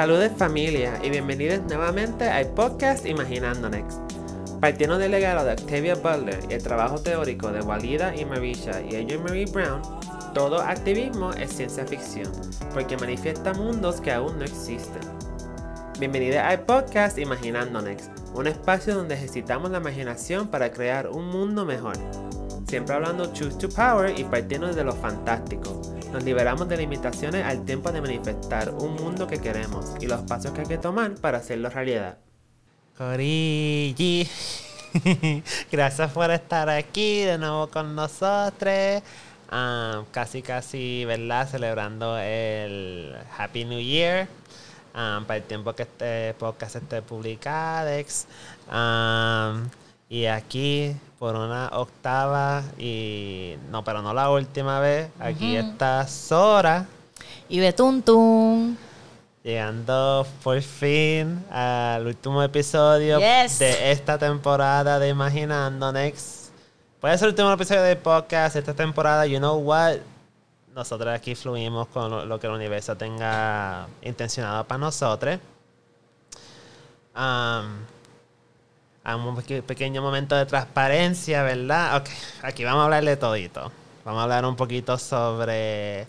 Saludos familia y bienvenidos nuevamente al podcast Imaginando Next. Partiendo del legado de Octavia Butler y el trabajo teórico de Walida y Marisha y Adrienne Marie Brown, todo activismo es ciencia ficción, porque manifiesta mundos que aún no existen. Bienvenidos al podcast Imaginando Next, un espacio donde ejercitamos la imaginación para crear un mundo mejor. Siempre hablando Choose to Power y partiendo de lo fantástico. Nos liberamos de limitaciones al tiempo de manifestar un mundo que queremos y los pasos que hay que tomar para hacerlo realidad. Corigi, gracias por estar aquí de nuevo con nosotros. Ah, casi, casi, ¿verdad? Celebrando el Happy New Year. Ah, para el tiempo que este podcast esté publicado. Ah, y aquí por una octava y no, pero no la última vez. Aquí está Sora. Y Betuntun. Llegando por fin al último episodio de esta temporada de Imaginando Next. Puede ser el último episodio del podcast esta temporada. You know what? Nosotros aquí fluimos con lo, que el universo tenga intencionado para nosotros. Un pequeño momento de transparencia, ¿verdad? Ok, aquí vamos a hablar de todito. Vamos a hablar un poquito sobre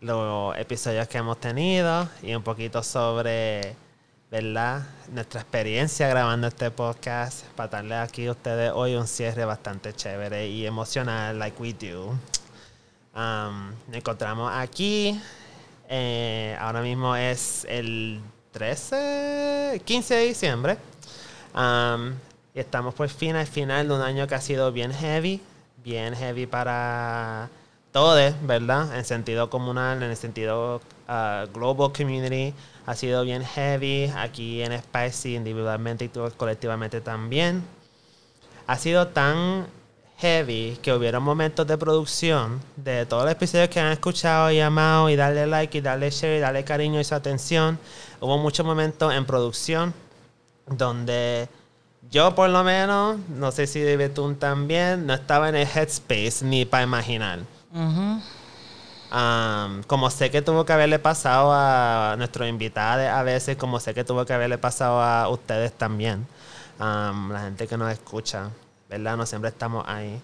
los episodios que hemos tenido y un poquito sobre, ¿verdad? Nuestra experiencia grabando este podcast para darle aquí a ustedes hoy un cierre bastante chévere y emocional, like we do. Um, nos encontramos aquí. Eh, ahora mismo es el 13, 15 de diciembre y estamos por fin al final de un año que ha sido bien heavy, bien heavy para todos, ¿verdad? En sentido comunal, en el sentido uh, global community, ha sido bien heavy aquí en Spicy, individualmente y colectivamente también. Ha sido tan heavy que hubieron momentos de producción de todos los episodios que han escuchado y amado y darle like y darle share y darle cariño y su atención. Hubo muchos momentos en producción donde yo por lo menos, no sé si de Betún también, no estaba en el headspace ni para imaginar. como sé que tuvo que haberle pasado a nuestros invitados a veces, como sé que tuvo que haberle pasado a ustedes también, la gente que nos escucha, ¿verdad? No siempre estamos ahí.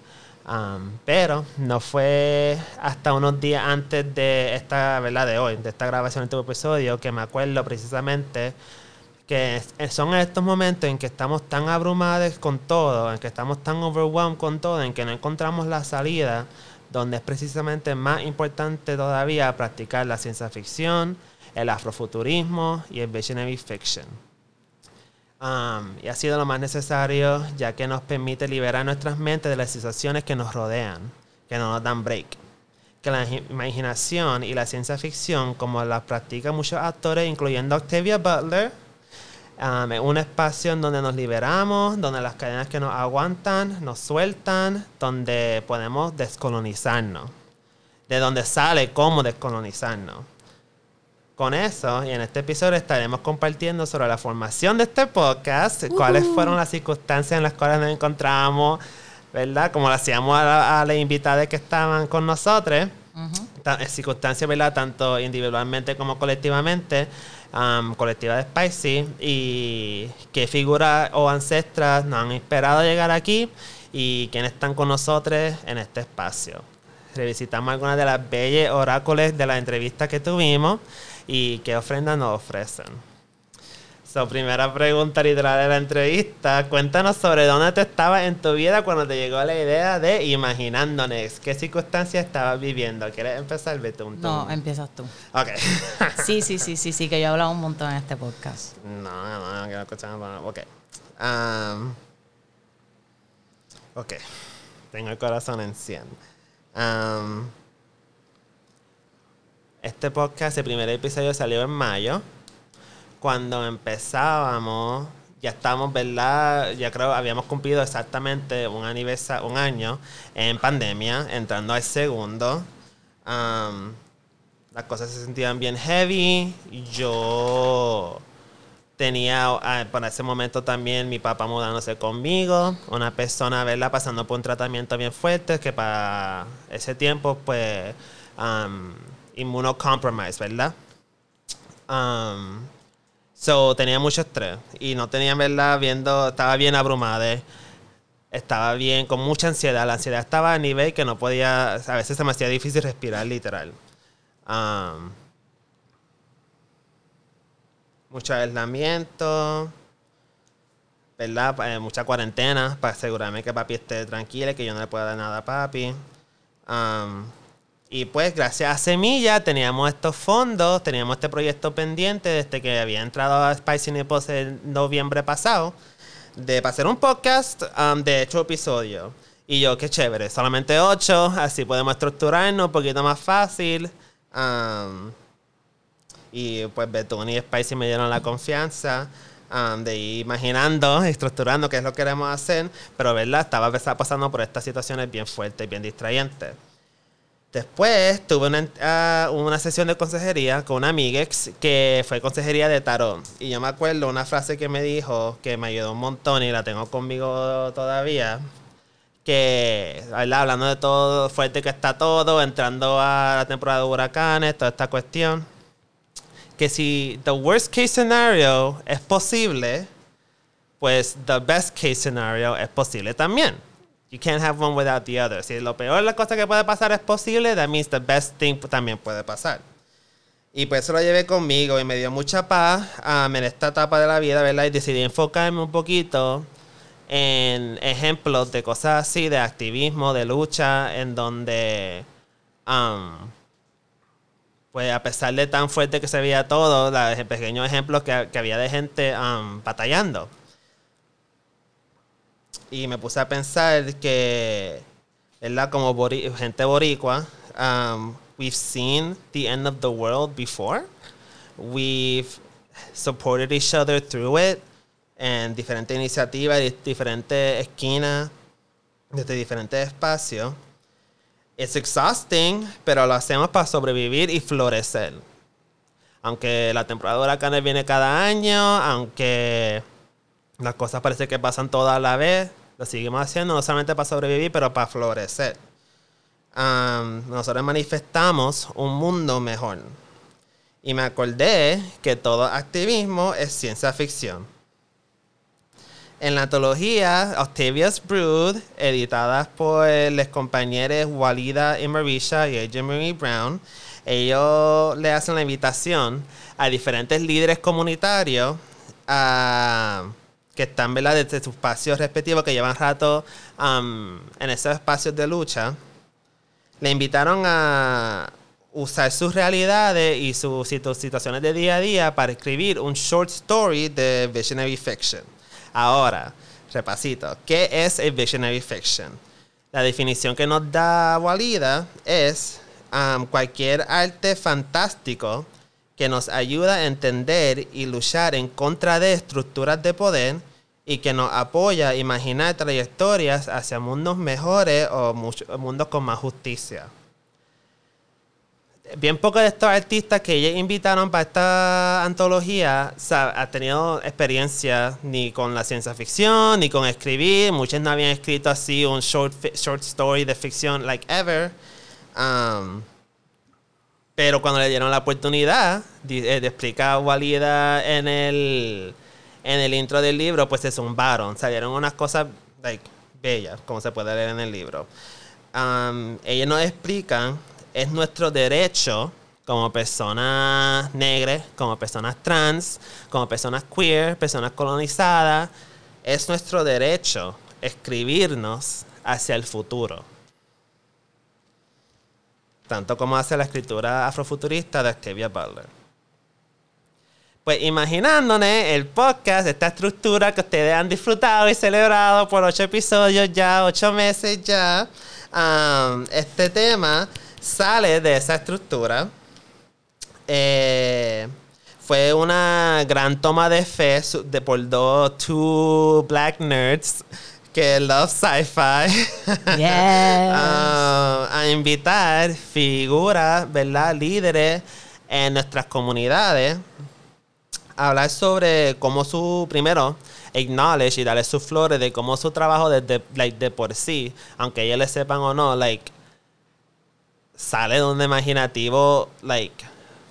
pero no fue hasta unos días antes de esta, ¿verdad? De hoy, de esta grabación de este episodio, que me acuerdo precisamente que son estos momentos en que estamos tan abrumados con todo, en que estamos tan overwhelmed con todo, en que no encontramos la salida, donde es precisamente más importante todavía practicar la ciencia ficción, el afrofuturismo y el visionary fiction. Um, y ha sido lo más necesario ya que nos permite liberar nuestras mentes de las situaciones que nos rodean, que no nos dan break. Que la imaginación y la ciencia ficción, como las practican muchos actores, incluyendo Octavia Butler, Um, un espacio en donde nos liberamos, donde las cadenas que nos aguantan nos sueltan, donde podemos descolonizarnos. De donde sale cómo descolonizarnos. Con eso, y en este episodio estaremos compartiendo sobre la formación de este podcast, cuáles fueron las circunstancias en las cuales nos encontramos, ¿verdad? Como lo hacíamos a, las invitadas que estaban con nosotros. Circunstancias, ¿verdad? Tanto individualmente como colectivamente colectiva de Spicy y qué figuras o ancestras nos han esperado llegar aquí y quiénes están con nosotros en este espacio. Revisitamos algunas de las bellas oráculos de la entrevista que tuvimos y qué ofrendas nos ofrecen. So, primera pregunta literal de la entrevista. Cuéntanos sobre dónde te estabas en tu vida cuando te llegó la idea de Imaginándonos. ¿Qué circunstancias estabas viviendo? ¿Quieres empezar, Betún? No, empiezas tú. Ok. sí, sí, sí, sí, sí, que yo he hablado un montón en este podcast. No, no, no, que no escuchamos. Ok. Um, ok. Tengo el corazón en 100. Um, este podcast, el primer episodio salió en mayo cuando empezábamos, ya estamos, ¿verdad? Ya creo habíamos cumplido exactamente un aniversario, un año en pandemia, entrando al segundo. las cosas se sentían bien heavy. Yo tenía ah, para ese momento también mi papá mudándose conmigo, una persona, ¿verdad? Pasando por un tratamiento bien fuerte que para ese tiempo, pues, um, ¿verdad? So, tenía mucho estrés y no tenía, ¿verdad? Viendo, estaba bien abrumada. Estaba bien, con mucha ansiedad. La ansiedad estaba a nivel que no podía, a veces se me hacía difícil respirar, literal. Um, mucho aislamiento, ¿verdad? Eh, mucha cuarentena para asegurarme que papi esté tranquilo, que yo no le pueda dar nada a papi. Um, y pues gracias a Semilla teníamos estos fondos, teníamos este proyecto pendiente desde que había entrado a Spicy Nipples en noviembre pasado, de hacer un podcast um, de ocho episodios. Y yo, qué chévere, solamente ocho, así podemos estructurarnos un poquito más fácil. Um, y pues Betún y Spicy me dieron la confianza um, de ir imaginando, estructurando qué es lo que queremos hacer, pero verdad, estaba pasando por estas situaciones bien fuertes, bien distrayentes. Después tuve una, ah, una, sesión de consejería con una amiga que fue consejería de tarot. Y yo me acuerdo una frase que me dijo que me ayudó un montón y la tengo conmigo todavía. Que, hablando de todo fuerte que está todo, entrando a la temporada de huracanes, toda esta cuestión. Que si the worst case scenario es posible, pues the best case scenario es posible también. You can't have one without the other. Si lo peor la cosa que puede pasar es posible, that means the best thing también puede pasar. Y pues eso lo llevé conmigo y me dio mucha paz um, en esta etapa de la vida, ¿verdad? Y decidí enfocarme un poquito en ejemplos de cosas así, de activismo, de lucha, en donde, um, pues a pesar de tan fuerte que se veía todo, los pequeños ejemplos que, que había de gente um, batallando. Y me puse a pensar que, ¿verdad? Como gente boricua, um, we've seen the end of the world before. We've supported each other through it en diferentes iniciativas, diferentes esquinas, desde diferentes espacios. Es exhausting, pero lo hacemos para sobrevivir y florecer. Aunque la temporada de huracanes viene cada año, aunque las cosas parece que pasan todas a la vez, lo seguimos haciendo no solamente para sobrevivir, pero para florecer. nosotros manifestamos un mundo mejor. Y me acordé que todo activismo es ciencia ficción. En la antología Octavia's Brood, editada por los compañeros Walida Imarisha y AJ Marie Brown, ellos le hacen la invitación a diferentes líderes comunitarios a que están ¿verdad? desde sus espacios respectivos, que llevan rato en esos espacios de lucha, le invitaron a usar sus realidades y sus situaciones de día a día para escribir un short story de visionary fiction. Ahora, repasito, ¿qué es el visionary fiction? La definición que nos da Walida es cualquier arte fantástico que nos ayuda a entender y luchar en contra de estructuras de poder y que nos apoya a imaginar trayectorias hacia mundos mejores o mundos con más justicia. Bien pocos de estos artistas que ellos invitaron para esta antología han tenido experiencia ni con la ciencia ficción, ni con escribir. Muchos no habían escrito así un short, short story de ficción like ever. Um, pero cuando le dieron la oportunidad de, de explicar Walida en el en el intro del libro, pues se zumbaron. Salieron unas cosas like, bellas, como se puede leer en el libro. Um, ellos nos explican, es nuestro derecho como personas negras, como personas trans, como personas queer, personas colonizadas, es nuestro derecho escribirnos hacia el futuro. Tanto como hace la escritura afrofuturista de Octavia Butler. Pues imaginándonos el podcast, esta estructura que ustedes han disfrutado y celebrado por ocho episodios ya, ocho meses ya, este tema sale de esa estructura. Eh, fue una gran toma de fe de por dos two black nerds que love sci-fi yes. a invitar figuras, ¿verdad? Líderes en nuestras comunidades hablar sobre cómo su, primero, acknowledge y darle sus flores de cómo su trabajo desde, like, de por sí, aunque ellos le sepan o no, like, sale de un imaginativo, like,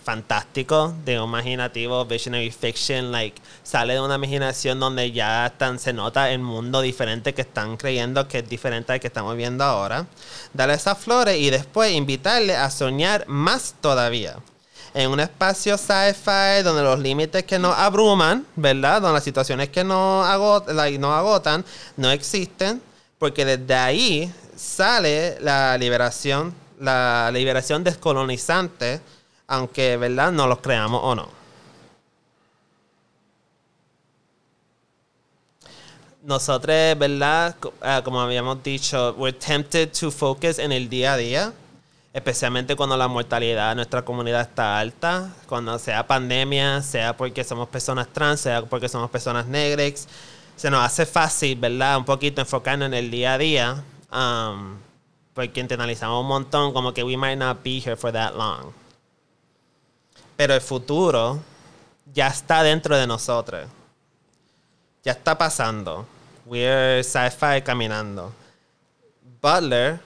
fantástico, de un imaginativo, visionary fiction, like sale de una imaginación donde ya están, se nota el mundo diferente que están creyendo que es diferente al que estamos viendo ahora. Darle esas flores y después invitarle a soñar más todavía. En un espacio sci-fi donde los límites que nos abruman, ¿verdad? Donde las situaciones que nos, agotan no existen, porque desde ahí sale la liberación, la liberación descolonizante aunque, ¿verdad? No los creamos o no. Nosotros, ¿verdad? Ah, como habíamos dicho, we're tempted to focus en el día a día, especialmente cuando la mortalidad de nuestra comunidad está alta, cuando sea pandemia, sea porque somos personas trans, sea porque somos personas negras. Se nos hace fácil, ¿verdad? Un poquito enfocarnos en el día a día, um, porque internalizamos un montón, como que we might not be here for that long. Pero el futuro ya está dentro de nosotros. Ya está pasando. We're sci-fi caminando. Butler,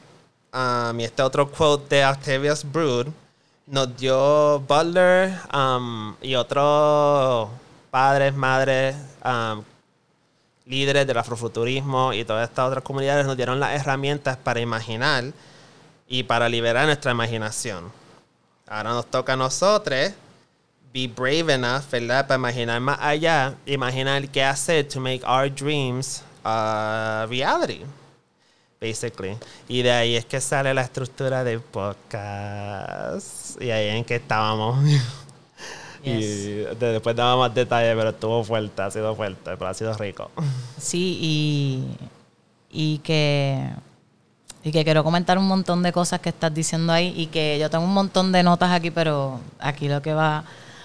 um, y este otro quote de Octavius Brood, nos dio Butler um, y otros padres, madres, um, líderes del afrofuturismo y todas estas otras comunidades nos dieron las herramientas para imaginar y para liberar nuestra imaginación. Ahora nos toca a nosotros be brave enough, ¿verdad? Para imaginar más allá, imaginar qué hacer to make our dreams a reality, basically. Y de ahí es que sale la estructura del podcast. Y ahí en que estábamos. Y después daba más detalles, pero estuvo fuerte, ha sido fuerte, pero ha sido rico. Sí, y, y que y que quiero comentar un montón de cosas que estás diciendo ahí y que yo tengo un montón de notas aquí, pero aquí lo que va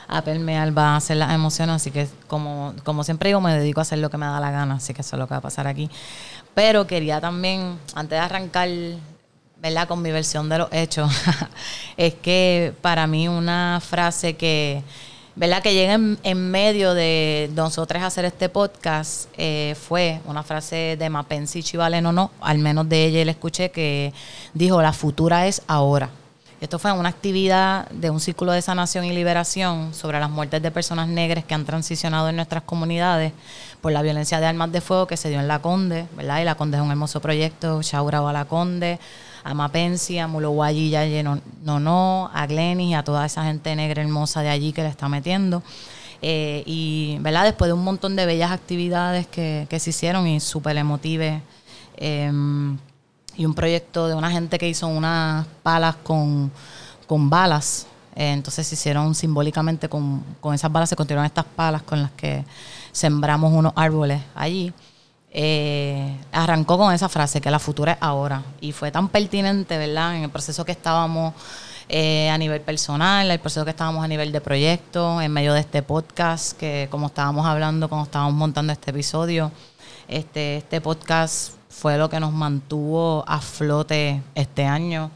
a permear, va a hacer las emociones, así que como, como siempre digo, me dedico a hacer lo que me da la gana, así que eso es lo que va a pasar aquí. Pero quería también, antes de arrancar, ¿verdad? Con mi versión de los hechos, es que para mí una frase que, ¿verdad? Que llega en, medio de nosotros hacer este podcast eh, fue una frase de Mapensi Chivale, no, no, al menos de ella le escuché que dijo, la futura es ahora. Esto fue una actividad de un círculo de sanación y liberación sobre las muertes de personas negras que han transicionado en nuestras comunidades por la violencia de armas de fuego que se dio en La Conde, ¿verdad? Y La Conde es un hermoso proyecto, Shaura a La Conde, a Mapensi, a Mulowayi, no, no, no, a Glenis y a toda esa gente negra hermosa de allí que le está metiendo. Eh, y, ¿verdad? Después de un montón de bellas actividades que, que se hicieron y súper emotivas, eh, y un proyecto de una gente que hizo unas palas con, balas. Eh, entonces se hicieron simbólicamente con, esas balas, se construyeron estas palas con las que sembramos unos árboles allí. Eh, arrancó con esa frase, que la futura es ahora. Y fue tan pertinente, ¿verdad? En el proceso que estábamos eh, a nivel personal, el proceso que estábamos a nivel de proyecto, en medio de este podcast, que como estábamos hablando, como estábamos montando este episodio, este, este podcast fue lo que nos mantuvo a flote este año.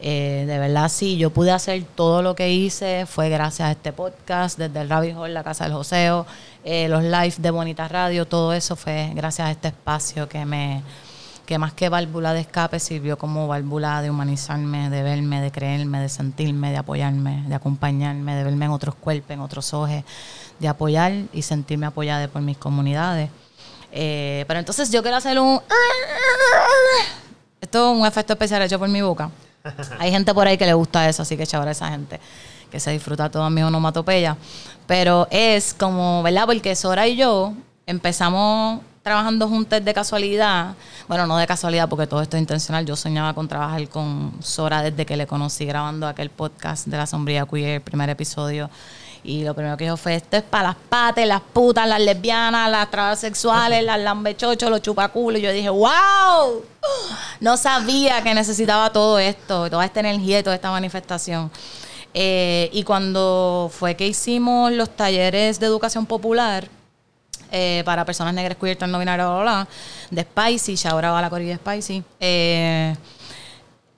Eh, de verdad, sí, yo pude hacer todo lo que hice, fue gracias a este podcast, desde el Rabbit Hole, la Casa del Joseo, eh, los live de Bonita Radio, todo eso fue gracias a este espacio que me que más que válvula de escape sirvió como válvula de humanizarme, de verme, de creerme, de sentirme, de apoyarme, de acompañarme, de verme en otros cuerpos, en otros ojos, de apoyar y sentirme apoyada por mis comunidades. Eh, pero entonces yo quiero hacer un... Esto es un efecto especial hecho por mi boca. Hay gente por ahí que le gusta eso, así que chavara a esa gente que se disfruta todo mi onomatopeya. Pero es como, ¿verdad? Porque Sora y yo empezamos trabajando juntos de casualidad. Bueno, no de casualidad porque todo esto es intencional. Yo soñaba con trabajar con Sora desde que le conocí grabando aquel podcast de la sombría queer, el primer episodio y lo primero que dijo fue, esto es para las patas, las putas, las lesbianas, las transexuales, las lambechochos, los chupaculos. Y yo dije, wow, no sabía que necesitaba todo esto, toda esta energía y toda esta manifestación. Eh, y cuando fue que hicimos los talleres de educación popular, eh, para personas negras, queer, no binarias, bla, bla, de Spicy, ahora va la corrida de Spicy. Eh,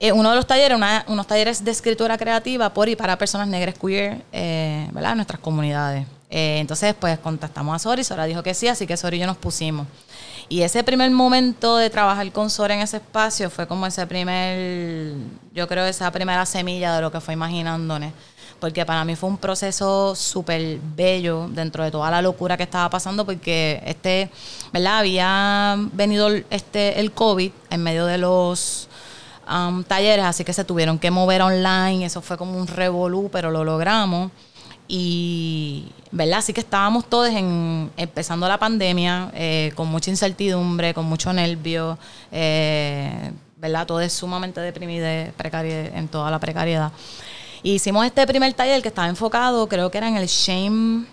eh, uno de los talleres, unos talleres de escritura creativa por y para personas negras queer, eh, ¿verdad? Nuestras comunidades. Eh, entonces, pues contactamos a Sori, Sora dijo que sí, así que Sori y yo nos pusimos. Y ese primer momento de trabajar con Sora en ese espacio fue como ese primer, yo creo, esa primera semilla de lo que fue imaginándonos porque para mí fue un proceso súper bello dentro de toda la locura que estaba pasando, porque este, ¿verdad? Había venido este, el COVID en medio de los um, talleres, así que se tuvieron que mover online, eso fue como un revolú, pero lo logramos. Y, ¿verdad? Así que estábamos todos en, empezando la pandemia eh, con mucha incertidumbre, con mucho nervio, eh, ¿verdad? Todo es sumamente deprimido en toda la precariedad. hicimos este primer taller que estaba enfocado, creo que era en el shame,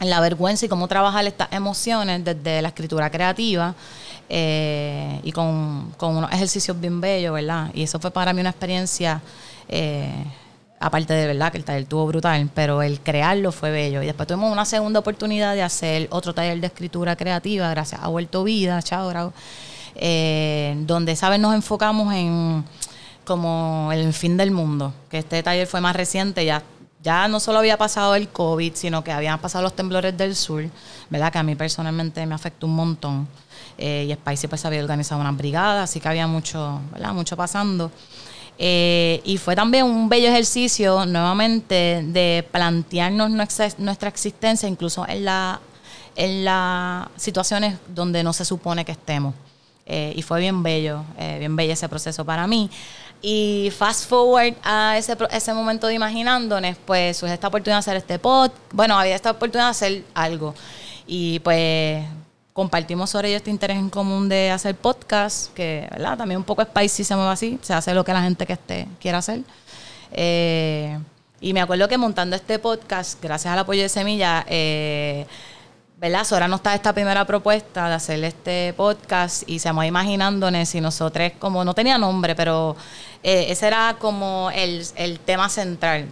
en la vergüenza y cómo trabajar estas emociones desde la escritura creativa. Eh, y con, con, unos ejercicios bien bellos, ¿verdad? Y eso fue para mí una experiencia aparte de verdad que el taller estuvo brutal, pero el crearlo fue bello. Y después tuvimos una segunda oportunidad de hacer otro taller de escritura creativa, gracias a Vuelto Vida, chao, eh, donde, ¿sabes? Nos enfocamos en como el fin del mundo, que este taller fue más reciente, ya, ya no solo había pasado el COVID, sino que habían pasado los temblores del sur, ¿verdad? Que a mí personalmente me afectó un montón. Eh, y Spicy pues había organizado una brigada, así que había mucho, ¿verdad? Mucho pasando. Eh, y fue también un bello ejercicio nuevamente de plantearnos nuestra, existencia, incluso en, la, en las situaciones donde no se supone que estemos. Eh, y fue bien bello, bien bello ese proceso para mí. Y fast forward a ese, ese momento de imaginándonos, pues surge esta oportunidad de hacer este pod. Bueno, había esta oportunidad de hacer algo. Y pues compartimos sobre ello este interés en común de hacer podcast, que ¿verdad? también un poco spicy se mueve así, se hace lo que la gente que esté quiera hacer. Eh, y me acuerdo que montando este podcast, gracias al apoyo de Semilla, eh, ¿verdad? Sora nos está esta primera propuesta de hacer este podcast y se me imaginándonos si nosotros, como no tenía nombre, pero eh, ese era como el, el tema central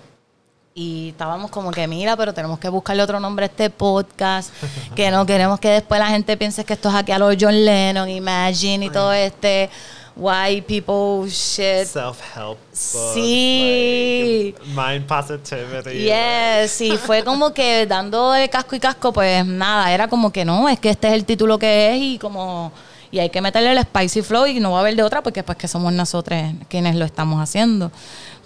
y estábamos como que, mira, pero tenemos que buscarle otro nombre a este podcast, que no queremos que después la gente piense que esto es aquí a los John Lennon, Imagine y todo este white people shit. Self-help. Sí. mind positivity. Yes, sí, fue como que dando de casco y casco, pues nada, era como que no, es que este es el título que es y como y hay que meterle el spicy flow y no va a haber de otra porque pues que somos nosotros quienes lo estamos haciendo.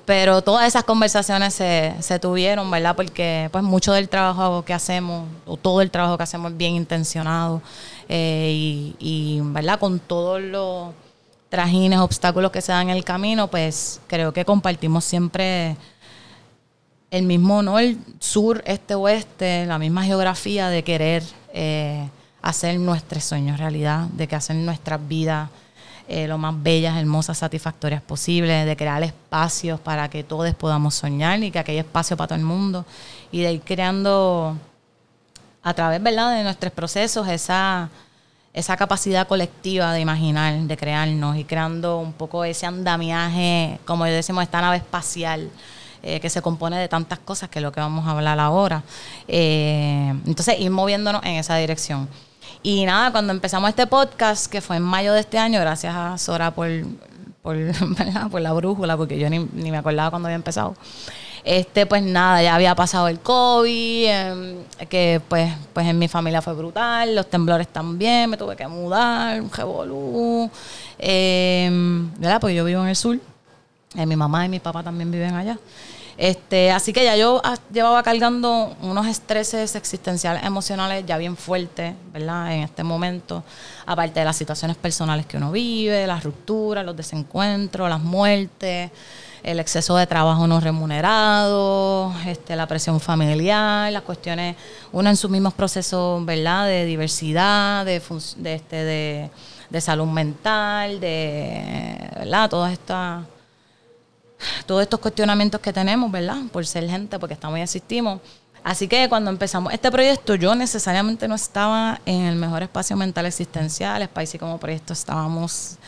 Pero todas esas conversaciones se, se tuvieron, ¿verdad? Porque pues mucho del trabajo que hacemos, o todo el trabajo que hacemos es bien intencionado. Eh, y, y, ¿verdad? Con todos los trajines, obstáculos que se dan en el camino, pues creo que compartimos siempre el mismo, ¿no? El sur, este, oeste, la misma geografía de querer eh, hacer nuestros sueños realidad, de que hacer nuestras vidas eh, lo más bellas, hermosas, satisfactorias posibles, de crear espacios para que todos podamos soñar y que haya espacio para todo el mundo y de ir creando a través ¿verdad? de nuestros procesos esa, esa capacidad colectiva de imaginar, de crearnos y creando un poco ese andamiaje, como decimos, esta nave espacial. Eh, que se compone de tantas cosas que es lo que vamos a hablar ahora. Eh, entonces, ir moviéndonos en esa dirección. Y nada, cuando empezamos este podcast, que fue en mayo de este año, gracias a Sora por, por, por la brújula, porque yo ni, me acordaba cuando había empezado. Este, pues nada, ya había pasado el COVID, em, que pues, pues en mi familia fue brutal, los temblores también, me tuve que mudar, un revolú. Eh, ¿Verdad? Pues yo vivo en el sur, eh, mi mamá y mi papá también viven allá. Este, así que ya yo llevaba cargando unos estreses existenciales, emocionales ya bien fuertes, ¿verdad? En este momento, aparte de las situaciones personales que uno vive, las rupturas, los desencuentros, las muertes, el exceso de trabajo no remunerado, este, la presión familiar, las cuestiones, uno en sus mismos procesos, ¿verdad? De diversidad, de, de, este, de, salud mental, de, ¿verdad? Todas estas todos estos cuestionamientos que tenemos, ¿verdad? Por ser gente, porque estamos y asistimos. Así que cuando empezamos este proyecto, yo necesariamente no estaba en el mejor espacio mental existencial. Spicy como proyecto estábamos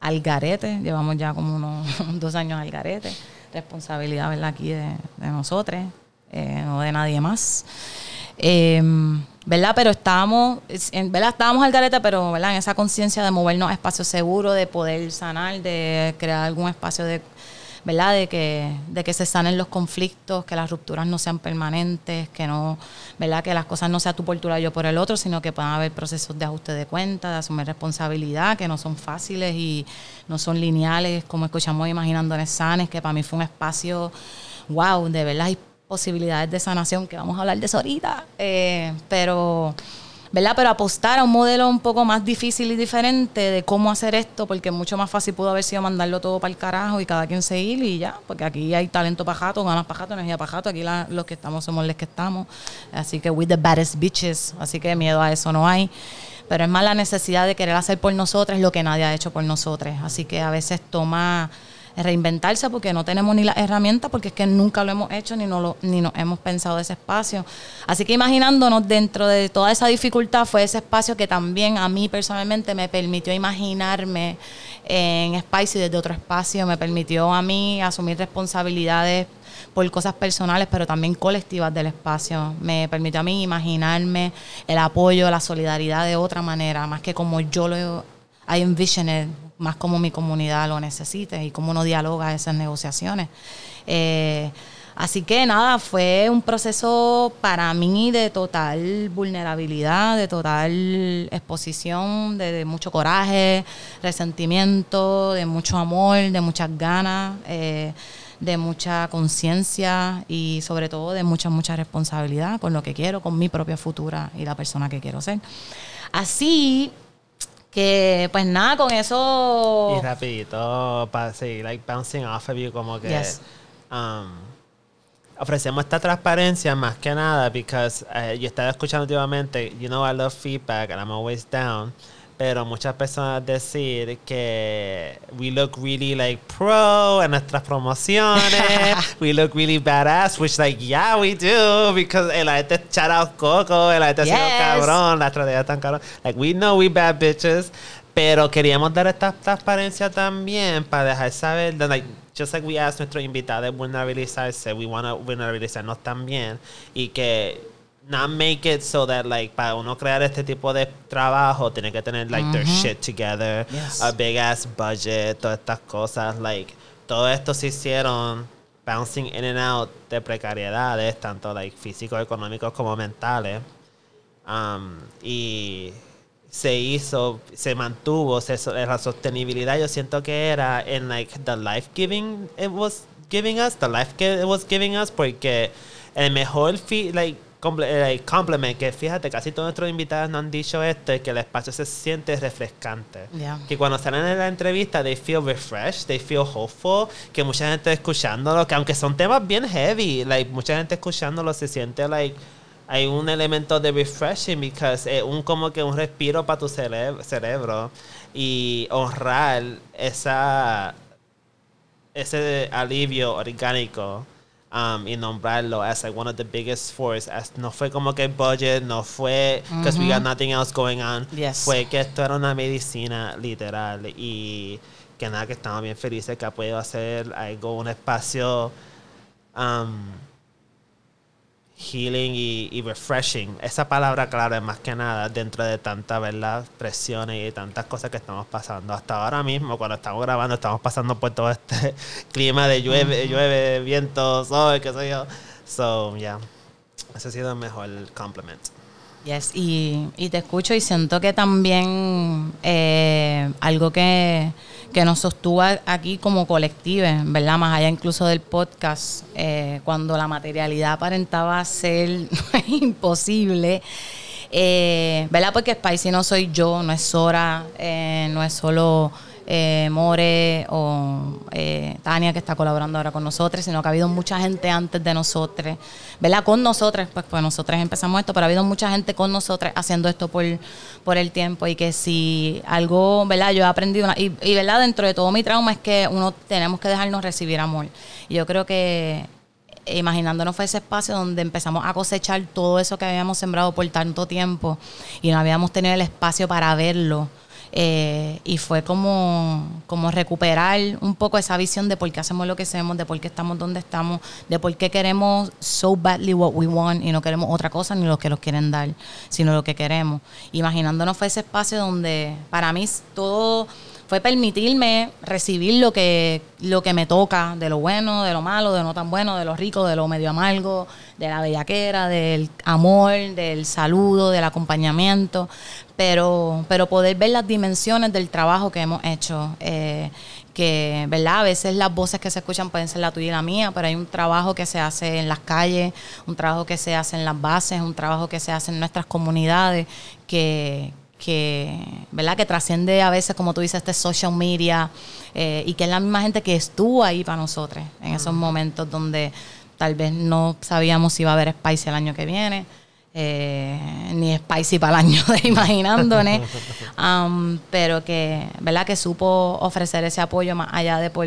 al garete, llevamos ya como unos dos años al garete. Responsabilidad, ¿verdad? Aquí de, nosotros, eh, no de nadie más. Em, ¿verdad? Pero estábamos, ¿verdad? Estábamos al garete, pero, ¿verdad? En esa conciencia de movernos a espacios seguros, de poder sanar, de crear algún espacio de ¿verdad? De que, de que se sanen los conflictos, que las rupturas no sean permanentes, que no, ¿verdad? Que las cosas no sean tú por tu lado, yo por el otro, sino que puedan haber procesos de ajuste de cuentas, de asumir responsabilidad, que no son fáciles y no son lineales, como escuchamos Imaginando en Sanes, que para mí fue un espacio, wow, de verdad posibilidades de sanación, que vamos a hablar de eso ahorita, eh, pero ¿verdad? Pero apostar a un modelo un poco más difícil y diferente de cómo hacer esto, porque mucho más fácil pudo haber sido mandarlo todo para el carajo y cada quien seguir y ya, porque aquí hay talento pajato, ganas pajato, energía pajato, aquí los que estamos somos los que estamos, así que with the baddest bitches, así que miedo a eso no hay. Pero es más la necesidad de querer hacer por nosotros lo que nadie ha hecho por nosotros. Así que a veces toma reinventarse porque no tenemos ni las herramientas, porque es que nunca lo hemos hecho ni, no lo, ni nos hemos pensado ese espacio. Así que imaginándonos dentro de toda esa dificultad fue ese espacio que también a mí personalmente me permitió imaginarme en Spicy desde otro espacio, me permitió a mí asumir responsabilidades por cosas personales, pero también colectivas del espacio. Me permitió a mí imaginarme el apoyo, la solidaridad de otra manera, más que como yo lo I envisioned más como mi comunidad lo necesite y cómo uno dialoga esas negociaciones. Eh, así que nada, fue un proceso para mí de total vulnerabilidad, de total exposición, de, mucho coraje, resentimiento, de mucho amor, de muchas ganas. Eh, de mucha conciencia y sobre todo de mucha, mucha responsabilidad con lo que quiero, con mi propia futura y la persona que quiero ser. Así que pues nada, con eso. Y rapidito, para seguir like bouncing off of you, como que um, ofrecemos esta transparencia más que nada, because uh, yo estaba escuchando últimamente, you know I love feedback and I'm always down pero muchas personas decir que we look really like pro en nuestras promociones, we look really badass, which like yeah we do because el gente shout out Coco, el gente yes. ha sido cabrón, la estrategia tan cabrón, like we know we bad bitches, pero queríamos dar esta transparencia también para dejar saber, like just like we ask nuestros invitados vulnerabilizarse, we want to vulnerabilizarnos también y que not make it so that like para uno crear este tipo de trabajo tiene que tener like their shit together, a big ass budget, todas estas cosas, like todo esto se hicieron bouncing in and out de precariedades, tanto like físicos, económicos como mentales. Um, y se hizo, se mantuvo, se, la sostenibilidad yo siento que era en like the life giving it was giving us, the life it was giving us, porque el mejor like eh, complement, que fíjate, casi todos nuestros invitados nos han dicho esto, que el espacio se siente refrescante. Que cuando salen en la entrevista, they feel refreshed, they feel hopeful, que mucha gente escuchándolo, que aunque son temas bien heavy, like, mucha gente escuchándolo se siente like hay un elemento de refreshing because es un como que un respiro para tu cerebro y honrar esa ese alivio orgánico um, y nombrarlo as like one of the biggest force. As, no fue como que budget, no fue because we got nothing else going on. Fue que esto era una medicina literal y que nada, que estamos bien felices que ha podido hacer algo, un espacio um, healing y, refreshing. Esa palabra, claro, es más que nada dentro de tantas ¿verdad? presiones y tantas cosas que estamos pasando. Hasta ahora mismo, cuando estamos grabando, estamos pasando por todo este clima de llueve, llueve, viento, sol, qué sé yo. So, yeah. Ese ha sido el mejor compliment. Yes, y, y te escucho y siento que también eh, algo que que nos sostuvo aquí como colectivo, ¿verdad? Más allá incluso del podcast, eh, cuando la materialidad aparentaba ser imposible. Eh, ¿Verdad? Porque Spicy no soy yo, no es Sora, eh, no es solo eh, More o eh, Tania que está colaborando ahora con nosotros, sino que ha habido mucha gente antes de nosotros, ¿verdad? Con nosotros, pues, pues nosotros empezamos esto, pero ha habido mucha gente con nosotros haciendo esto por, por el tiempo y que si algo, ¿verdad? Yo he aprendido, y, y, ¿verdad? Dentro de todo mi trauma es que uno tenemos que dejarnos recibir amor. Y yo creo que imaginándonos fue ese espacio donde empezamos a cosechar todo eso que habíamos sembrado por tanto tiempo y no habíamos tenido el espacio para verlo eh, y fue como, como recuperar un poco esa visión de por qué hacemos lo que hacemos, de por qué estamos donde estamos, de por qué queremos so badly what we want y no queremos otra cosa ni lo que nos quieren dar, sino lo que queremos. Imaginándonos fue ese espacio donde para mí todo fue permitirme recibir lo que, lo que me toca, de lo bueno, de lo malo, de no tan bueno, de lo rico, de lo medio amargo, de la bellaquera, del amor, del saludo, del acompañamiento, pero, pero poder ver las dimensiones del trabajo que hemos hecho. Eh, que, ¿verdad? A veces las voces que se escuchan pueden ser la tuya y la mía, pero hay un trabajo que se hace en las calles, un trabajo que se hace en las bases, un trabajo que se hace en nuestras comunidades, que, que, ¿verdad? que trasciende a veces, como tú dices, este social media eh, y que es la misma gente que estuvo ahí para nosotros en esos momentos donde tal vez no sabíamos si iba a haber Spicy el año que viene. Eh, ni Spicy para el año de imaginándonos, um, pero que, ¿verdad? Que supo ofrecer ese apoyo más allá de por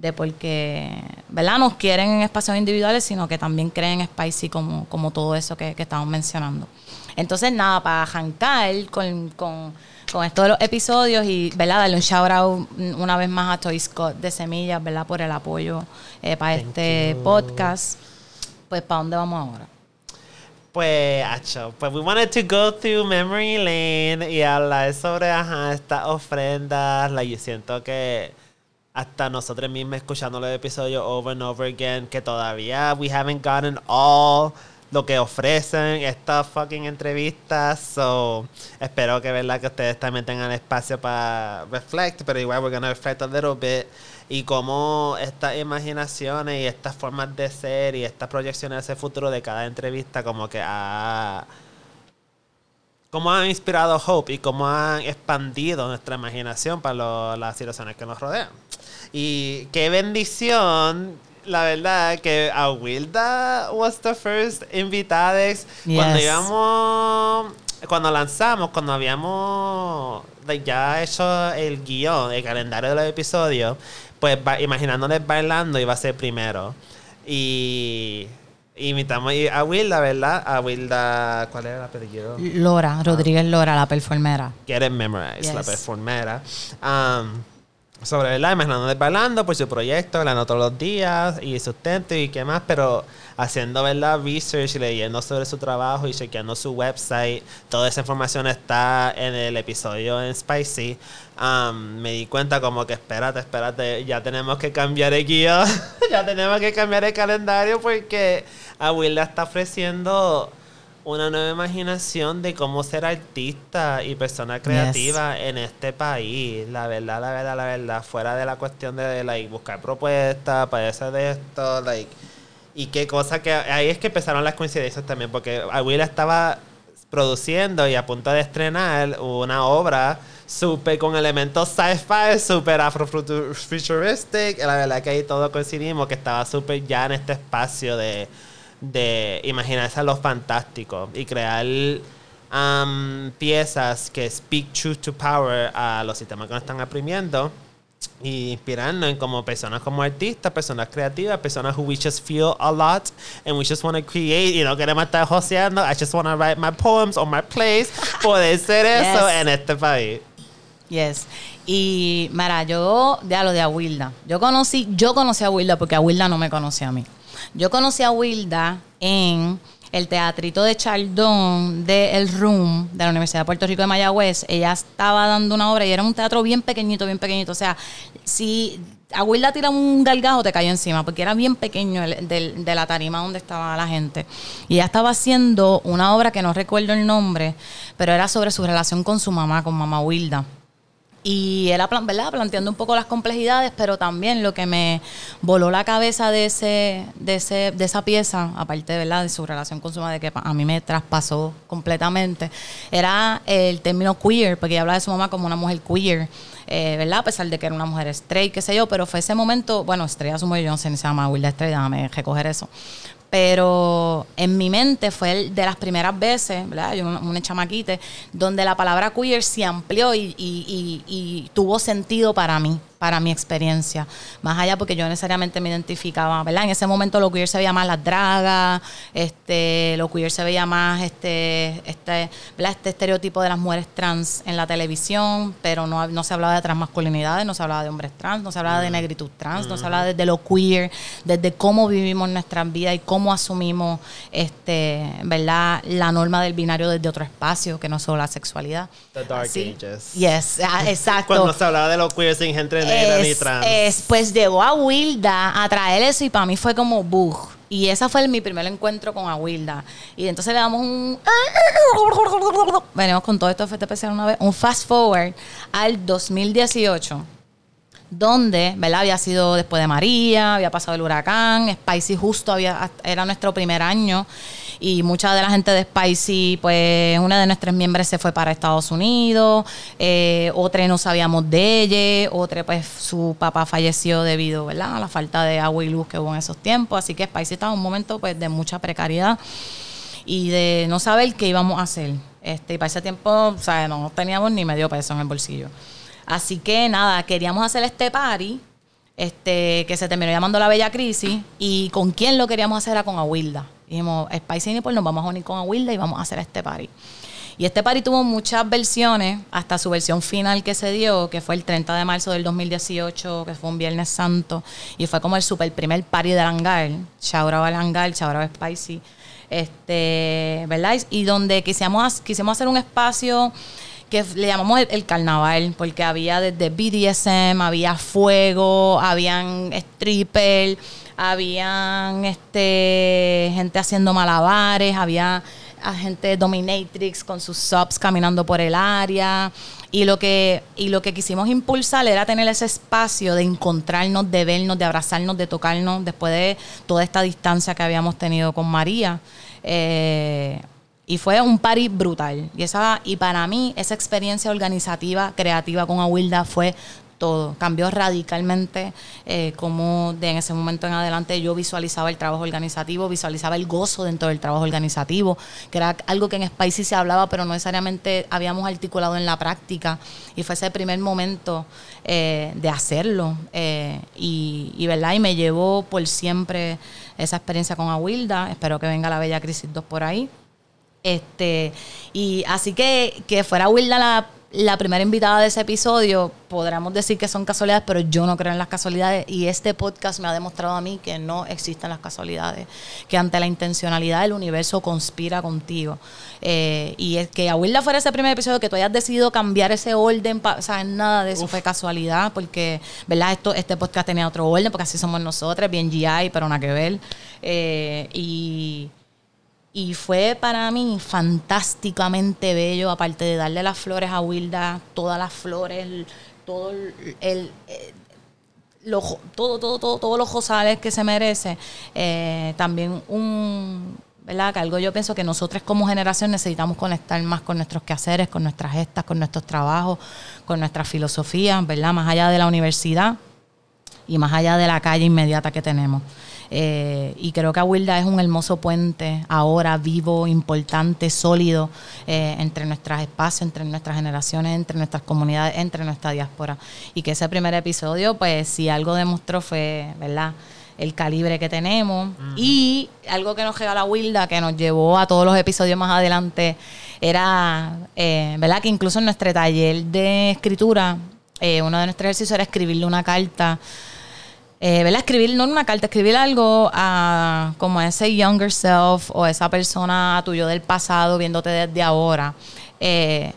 de porque, ¿verdad? Nos quieren en espacios individuales, sino que también creen en Spicy como, como todo eso que, que estamos mencionando. Entonces, nada, para arrancar con, con, con esto de los episodios y, ¿verdad? Darle un shout out una vez más a Toy Scott de Semillas, ¿verdad? Por el apoyo eh, para este podcast. Pues, ¿para dónde vamos ahora? Pues, Acho, pues we wanted to go through memory lane y hablar sobre ajá, estas ofrendas. Like, yo siento que hasta nosotros mismos escuchando los episodios over and over again, que todavía we haven't gotten all lo que ofrecen estas fucking entrevistas. So, espero que verdad que ustedes también tengan espacio para reflect, pero igual we're gonna reflect a little bit. Y cómo estas imaginaciones y estas formas de ser y estas proyecciones hacia el futuro de cada entrevista como que ha... Cómo han inspirado hope y cómo han expandido nuestra imaginación para las situaciones que nos rodean. Y qué bendición la verdad que a Wilda was the first invitada. Cuando íbamos, cuando lanzamos, cuando habíamos ya hecho el guion, el calendario de los episodios, pues imaginándoles bailando iba a ser primero. Y invitamos a Wilda, ¿verdad? A Wilda, ¿cuál era el apellido? Lora, Rodríguez Lora, la performera. Get it memorized, la performera. Um, sobre, ¿verdad? Imaginando bailando por su proyecto, hablando todos los días y sustento y qué más, pero haciendo, ¿verdad? Research, leyendo sobre su trabajo y chequeando su website. Toda esa información está en el episodio en Spicy. Um, me di cuenta como que espérate, espérate, ya tenemos que cambiar el guion, ya tenemos que cambiar el calendario porque a Will está ofreciendo una nueva imaginación de cómo ser artista y persona creativa en este país. La verdad, la verdad, la verdad. Fuera de la cuestión de like, buscar propuestas, para eso de esto, like. Y qué cosa que. Ahí es que empezaron las coincidencias también, porque Will estaba produciendo y a punto de estrenar una obra súper con elementos sci-fi, súper afrofuturistic. La verdad que ahí todos coincidimos que estaba súper ya en este espacio de de imaginarse a los fantásticos y crear um, piezas que speak truth to power a los sistemas que nos están oprimiendo y inspirarnos en como personas como artistas, personas creativas, personas who we just feel a lot and we just want to create y no queremos estar joseando. I just want to write my poems or my plays. Poder ser eso en este país. Yes. Y mira, yo de a lo de Awilda. Yo conocí, yo conocí a Wilda porque Awilda no me conocía a mí. Yo conocí a Wilda en el teatrito de Chaldón de El Room de la Universidad de Puerto Rico de Mayagüez. Ella estaba dando una obra y era un teatro bien pequeñito, bien pequeñito. O sea, si a Wilda tira un galgajo, te cayó encima, porque era bien pequeño de la tarima donde estaba la gente. Y ella estaba haciendo una obra que no recuerdo el nombre, pero era sobre su relación con su mamá, con mamá Wilda. Y era ¿verdad? planteando un poco las complejidades, pero también lo que me voló la cabeza de ese, de ese, de esa pieza, aparte ¿verdad? de su relación con su madre, que a mí me traspasó completamente, era el término queer, porque ella habla de su mamá como una mujer queer. Eh, ¿verdad? A pesar de que era una mujer straight, qué sé yo, pero fue ese momento, bueno, estrella su yo no sé ni se llama Wilda Estrella, déjame recoger eso pero en mi mente fue de las primeras veces, ¿verdad? Yo un, chamaquite, donde la palabra queer se amplió y, tuvo sentido para mí. Para mi experiencia. Más allá porque yo necesariamente me identificaba, ¿verdad? En ese momento lo queer se veía más las dragas, este, lo queer se veía más este, este, ¿verdad? este estereotipo de las mujeres trans en la televisión, pero no, no se hablaba de transmasculinidades, no se hablaba de hombres trans, no se hablaba de negritud trans, no se hablaba desde lo queer, desde cómo vivimos nuestras vidas y cómo asumimos este, ¿verdad? la norma del binario desde otro espacio, que no solo la sexualidad. The Dark Así. Ages. Yes, ah, exacto. Cuando se hablaba de los queer sin ni Es- trans. es, pues llegó a Wilda a traer eso y para mí fue como bug. Y ese fue el- mi primer encuentro con Awilda. Y entonces le damos un... Venimos con todo esto de FTP una vez. Un fast forward al 2018 donde, ¿verdad? Había sido después de María, había pasado el huracán, Spicy justo había, era nuestro primer año y mucha de la gente de Spicy, pues una de nuestras miembros se fue para Estados Unidos, eh, otra no sabíamos de ella, otra pues su papá falleció debido, ¿verdad? A la falta de agua y luz que hubo en esos tiempos, así que Spicy estaba en un momento pues de mucha precariedad y de no saber qué íbamos a hacer. Este, y para ese tiempo, o sea, no teníamos ni medio peso en el bolsillo. Así que nada, queríamos hacer este party, este, que se terminó llamando La Bella Crisis, y con quién lo queríamos hacer era con Awilda. Dijimos, Spicy Nipple, nos vamos a unir con Awilda y vamos a hacer este party. Y este party tuvo muchas versiones, hasta su versión final que se dio, que fue el 30 de marzo del 2018, que fue un Viernes Santo, y fue como el super primer party de Langar, Shout out a Langar, shout out a Spicy, este, ¿verdad? Y donde quisimos, quisimos hacer un espacio que le llamamos el, carnaval, porque había desde BDSM, había fuego, habían strippers, habían este gente haciendo malabares, había a gente dominatrix con sus subs caminando por el área y lo que y lo que quisimos impulsar era tener ese espacio de encontrarnos, de vernos, de abrazarnos, de tocarnos después de toda esta distancia que habíamos tenido con María. Eh, y fue un party brutal. Y, esa, y para mí, esa experiencia organizativa, creativa con Awilda fue todo. Cambió radicalmente eh, de en ese momento en adelante yo visualizaba el trabajo organizativo, visualizaba el gozo dentro del trabajo organizativo, que era algo que en Spicy se hablaba, pero no necesariamente habíamos articulado en la práctica. Y fue ese primer momento eh, de hacerlo. eh, y, y, ¿verdad? y me llevó por siempre esa experiencia con Awilda. Espero que venga la Bella Crisis 2 por ahí. Este, y así que que fuera Wilda la, la primera invitada de ese episodio, podríamos decir que son casualidades, pero yo no creo en las casualidades y este podcast me ha demostrado a mí que no existen las casualidades, que ante la intencionalidad el universo conspira contigo. Eh, y es que a Wilda fuera ese primer episodio, que tú hayas decidido cambiar ese orden, o sea, nada de eso fue casualidad, porque, ¿verdad? Esto, este podcast tenía otro orden, porque así somos nosotras, bien GI, pero nada que ver. Eh, y... Y fue para mí fantásticamente bello, aparte de darle las flores a Wilda, todas las flores, todo el, el- eh, todo, todo, todo, todos los rosales que se merece. Eh, también un, ¿verdad? Que algo yo pienso que nosotros como generación necesitamos conectar más con nuestros quehaceres, con nuestras gestas, con nuestros trabajos, con nuestra filosofía, ¿verdad? Más allá de la universidad y más allá de la calle inmediata que tenemos. Eh, y creo que Awilda es un hermoso puente ahora vivo, importante, sólido eh, entre nuestros espacios, entre nuestras generaciones, entre nuestras comunidades, entre nuestra diáspora. Y que ese primer episodio, pues si algo demostró fue, ¿verdad? El calibre que tenemos. Y algo que nos regala Wilda, que nos llevó a todos los episodios más adelante, era, eh, ¿verdad? Que incluso en nuestro taller de escritura, eh, uno de nuestros ejercicios era escribirle una carta eh, ¿verdad? Escribir, no una carta, escribir algo a como a ese younger self o esa persona tuyo del pasado viéndote desde ahora. Eh,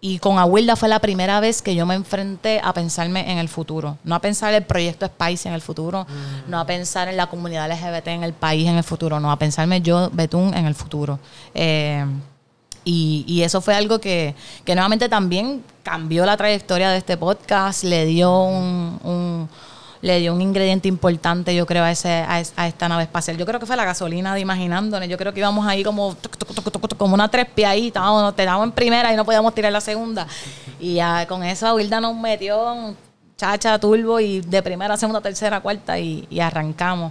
y con Awilda fue la primera vez que yo me enfrenté a pensarme en el futuro. No a pensar el proyecto Spice en el futuro, no a pensar en la comunidad LGBT en el país en el futuro, no a pensarme yo, Betún, en el futuro. Eh, y, y eso fue algo que, que nuevamente también cambió la trayectoria de este podcast, le dio un, un- le dio un ingrediente importante, yo creo, a, ese, a, es- a esta nave espacial. Yo creo que fue la gasolina de Imaginándonos. Yo creo que íbamos ahí como, como una trespia ahí, estábamos, estábamos en primera y no podíamos tirar la segunda. Y ya con eso Wilda nos metió chacha, turbo y de primera, segunda, tercera, cuarta y, y arrancamos.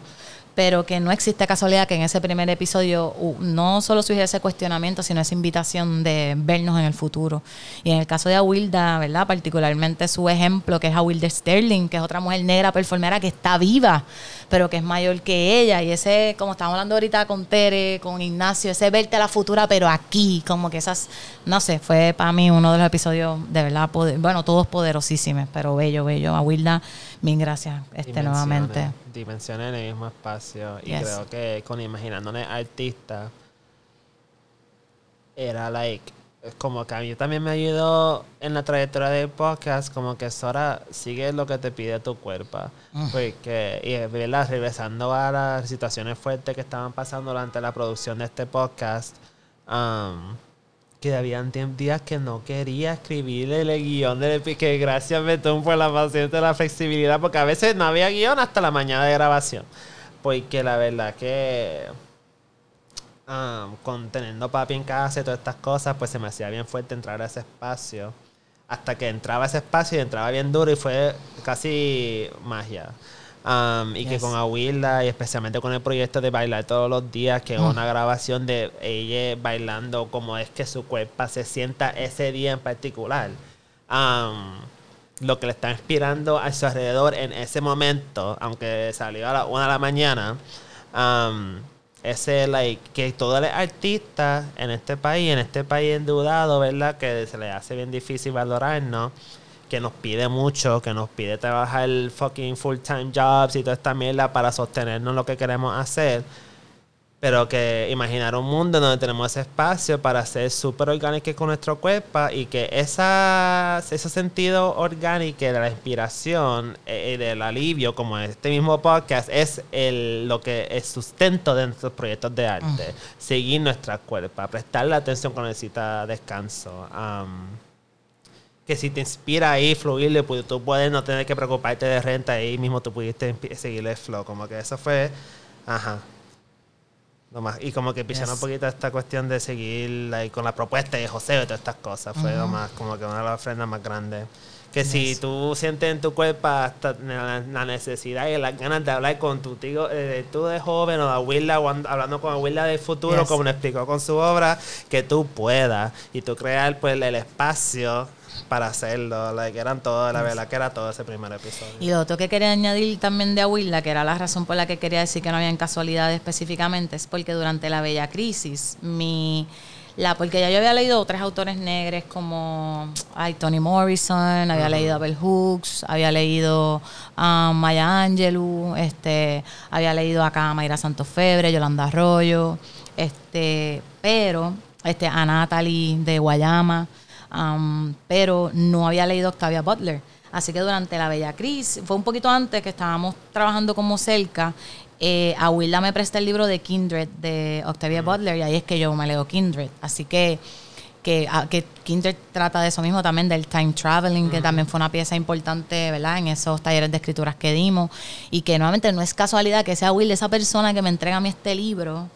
Pero que no existe casualidad que en ese primer episodio uh, no solo surgiera ese cuestionamiento, sino esa invitación de vernos en el futuro. Y en el caso de Awilda, ¿verdad? Particularmente su ejemplo, que es Awilda Sterling, que es otra mujer negra performera que está viva, pero que es mayor que ella. Y ese, como estábamos hablando ahorita con Tere, con Ignacio, ese verte a la futura, pero aquí, como que esas, no sé, fue para mí uno de los episodios de verdad, bueno, todos poderosísimos, pero bello, bello. Awilda, mil gracias este, nuevamente dimensiones en el mismo espacio. Y creo que con imaginándome artista era like como que a mí también me ayudó en la trayectoria del podcast, como que Sora sigue lo que te pide tu cuerpo. Mm. Porque, y ¿verdad? regresando a las situaciones fuertes que estaban pasando durante la producción de este podcast, um, que habían días que no quería escribir el guion del que gracias Betún por la paciencia y la flexibilidad, porque a veces no había guion hasta la mañana de grabación. Porque la verdad que um, con teniendo papi en casa y todas estas cosas, pues se me hacía bien fuerte entrar a ese espacio. Hasta que entraba a ese espacio y entraba bien duro y fue casi magia. Um, y que con Aguila y especialmente con el proyecto de bailar todos los días, que es mm. una grabación de ella bailando como es que su cuerpo se sienta ese día en particular. Um, lo que le está inspirando a su alrededor en ese momento, aunque salió a la una de la mañana, um, ese like que todo el artista en este país, en este país endeudado, ¿verdad? Que se le hace bien difícil valorarnos que nos pide mucho, que nos pide trabajar fucking full-time jobs y toda esta mierda para sostenernos lo que queremos hacer. Pero que imaginar un mundo donde tenemos ese espacio para ser súper orgánicos con nuestro cuerpo y que esa, ese sentido orgánico de la inspiración y eh, del alivio, como este mismo podcast, es el, lo que es sustento de nuestros proyectos de arte. Seguir nuestra cuerpo, prestar la atención cuando necesita descanso que si te inspira ahí fluirle, pues tú puedes no tener que preocuparte de renta ahí mismo tú pudiste seguirle el flow. Como que eso fue, ajá. Nomás. Y como que empezaron un poquito esta cuestión de seguir ahí con la propuesta de José y todas estas cosas. Fue más como que una de las ofrendas más grandes. Que si tú sientes en tu cuerpo hasta la, necesidad y las ganas de hablar con tu tío, eh, tú de joven o de abuela, o hablando con abuela del futuro, como lo explicó con su obra, que tú puedas y tú crear pues el espacio para hacerlo. que eran todo, la verdad que era todo ese primer episodio. Y lo otro que quería añadir también de Aguila, que era la razón por la que quería decir que no habían casualidades específicamente, es porque durante la Bella Crisis, mi la porque ya yo había leído otros autores negros como ay, Toni Morrison, había leído a Bell Hooks, había leído a Maya Angelou, este, había leído acá a Mayra Santofebre, Yolanda Arroyo, este, pero este, a Natalie de Guayama pero no había leído Octavia Butler. Así que durante la Bella Cris, fue un poquito antes que estábamos trabajando como cerca, eh, a Willa me presta el libro de Kindred de Octavia mm. Butler y ahí es que yo me leo Kindred. Así que, que, ah, que Kindred trata de eso mismo también, del time traveling, que también fue una pieza importante, ¿verdad? En esos talleres de escrituras que dimos. Y que nuevamente no es casualidad que sea Will esa persona que me entrega a mí este libro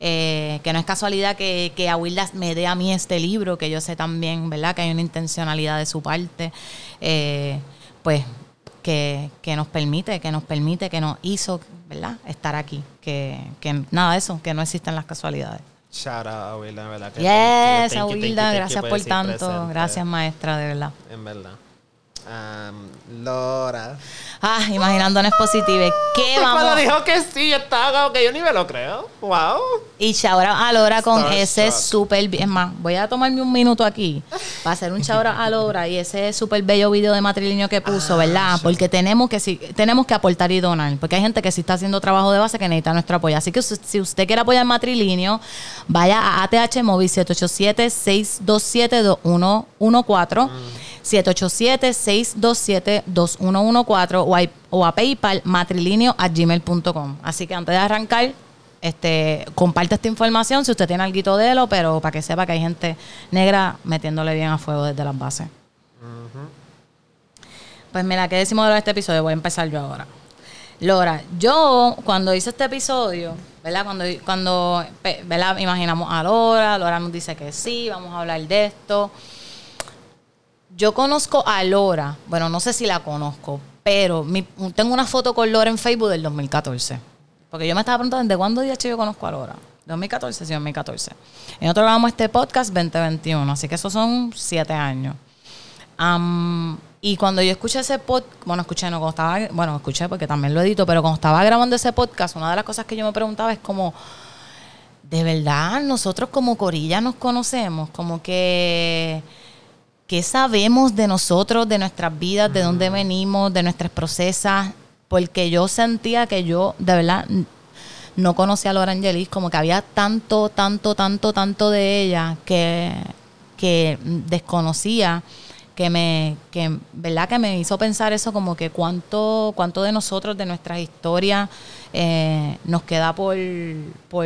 eh, que no es casualidad que, que me dé a mí este libro, que yo sé también, ¿verdad? Que hay una intencionalidad de su parte, eh, pues que, nos permite, que nos permite, que nos hizo, ¿verdad? Estar aquí. Que, que nada de eso, que no existen las casualidades. Shout out, ¿verdad? Que yes, Aguilda, gracias por tanto. Gracias, maestra, de verdad. En verdad. Um, Lora. Ah, imaginando en Expositive. ¿Qué vamos? Cuando dijo que sí, yo estaba que yo ni me lo creo. Wow. Y Chaura a Lora con ese súper. Es más, voy a tomarme un minuto aquí para hacer un Chaura a Lora y ese súper bello video de matrilinio que puso, ah, ¿verdad? Porque tenemos que, sí, tenemos que aportar y donar. Porque hay gente que sí está haciendo trabajo de base que necesita nuestro apoyo. Así que si usted quiere apoyar matrilinio, vaya a ATH Móvil 787 627 2114 787-627-2114 o, o a PayPal matrilinio a gmail.com. Así que antes de arrancar, este, comparte esta información si usted tiene algo de lo, pero para que sepa que hay gente negra metiéndole bien a fuego desde las bases. Pues mira, ¿qué decimos de este episodio? Voy a empezar yo ahora. Lora, yo cuando hice este episodio, ¿verdad? Cuando, cuando ¿verdad? imaginamos a Lora, Lora nos dice que sí, vamos a hablar de esto. Yo conozco a Lora, bueno, no sé si la conozco, pero tengo una foto con Lora en Facebook del 2014. Porque yo me estaba preguntando, ¿desde cuándo DH yo conozco a Lora? 2014, sí, 2014. Y nosotros grabamos este podcast 2021, así que esos son siete años. Y cuando yo escuché ese podcast, bueno, escuché, no, cuando estaba, bueno, escuché porque también lo edito, pero cuando estaba grabando ese podcast, una de las cosas que yo me preguntaba es como, de verdad, nosotros como Corilla nos conocemos, como que, ¿qué sabemos de nosotros, de nuestras vidas, de dónde venimos, de nuestras procesas? Porque yo sentía que yo, de verdad, no conocía a Laura Angelis, como que había tanto, tanto, tanto, tanto de ella que, que desconocía que me que verdad que me hizo pensar eso como que cuánto cuánto de nosotros de nuestras historias eh, nos queda por por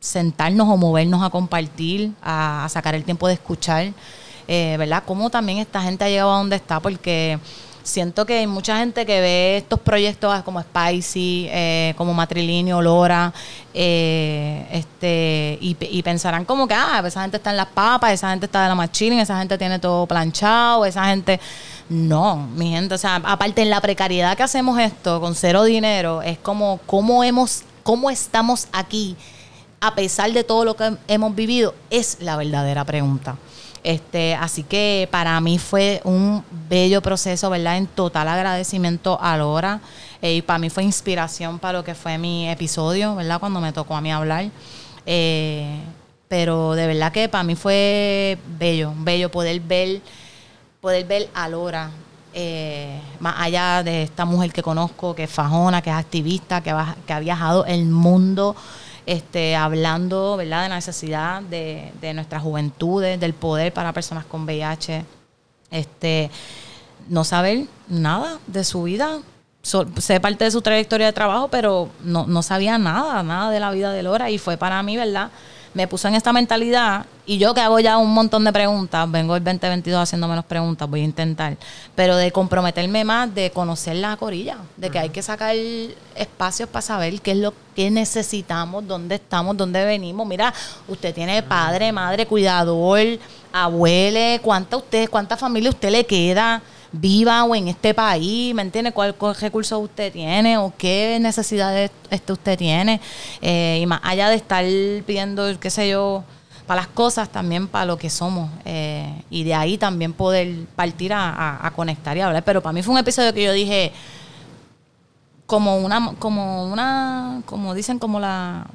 sentarnos o movernos a compartir a, a sacar el tiempo de escuchar eh, verdad cómo también esta gente ha llegado a donde está porque siento que hay mucha gente que ve estos proyectos como Spicy, eh, como Matrilinio, Lora, eh, este, y, pensarán como que, ah, esa gente está en las papas, esa gente está de la machine, esa gente tiene todo planchado, esa gente... No, mi gente, o sea, aparte en la precariedad que hacemos esto, con cero dinero, es como cómo hemos, cómo estamos aquí, a pesar de todo lo que hemos vivido, es la verdadera pregunta. Este, así que para mí fue un bello proceso, ¿verdad? En total agradecimiento a Lora. Eh, y para mí fue inspiración para lo que fue mi episodio, ¿verdad? Cuando me tocó a mí hablar. Eh, pero de verdad que para mí fue bello, bello poder ver, poder ver a Lora. eh, más allá de esta mujer que conozco, que es fajona, que es activista, que, va- que ha viajado el mundo este, hablando ¿verdad? de la necesidad de, de nuestras juventudes, del poder para personas con VIH, este, no saber nada de su vida. Sé parte de su trayectoria de trabajo, pero no, no sabía nada, nada de la vida de Lora. Y fue para mí, ¿verdad? Me puso en esta mentalidad. Y yo que hago ya un montón de preguntas, vengo el 2022 haciendo menos preguntas, voy a intentar. Pero de comprometerme más, de conocer la corilla, de que hay que sacar espacios para saber qué es lo que necesitamos, dónde estamos, dónde venimos. Mira, usted tiene padre, madre, cuidador, abuele, cuánta usted, cuánta familia usted le queda viva o en este país, ¿me entiende? ¿Cuál, cuál recursos usted tiene o qué necesidades este usted tiene? Eh, y más allá de estar pidiendo, qué sé yo, para las cosas, también para lo que somos. eh, y de ahí también poder partir a, a- a conectar y hablar. Pero para mí fue un episodio que yo dije, como una, como una, como dicen, como la,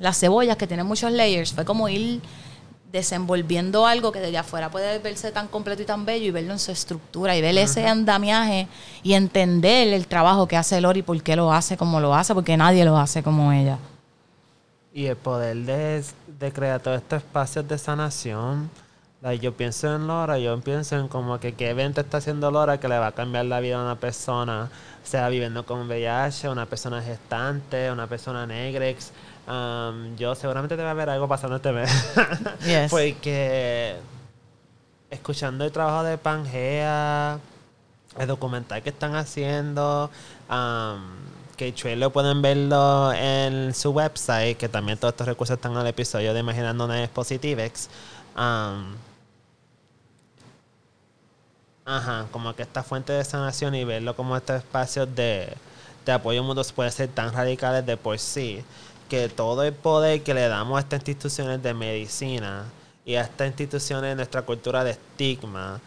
las cebollas que tienen muchos layers, fue como ir desenvolviendo algo que desde afuera puede verse tan completo y tan bello y verlo en su estructura y ver ese andamiaje y entender el trabajo que hace Lori, por qué lo hace como lo hace, porque nadie lo hace como ella. Y el poder de, de crear todos estos espacios de sanación. like, yo pienso en Lora, yo pienso en como que qué evento está haciendo Lora que le va a cambiar la vida a una persona, sea viviendo con VIH, una persona gestante, una persona negrex. Um, yo seguramente debe haber algo pasando este mes. Yes. Porque escuchando el trabajo de Pangea, el documental que están haciendo, um, que trailer pueden verlo en su website, que también todos estos recursos están en el episodio de Imaginando Nenes Positivex. Um, ajá, como que esta fuente de sanación y verlo como estos espacios de, de apoyo mutuo pueden ser tan radicales de por sí, que todo el poder que le damos a estas instituciones de medicina y a estas instituciones de nuestra cultura de estigma,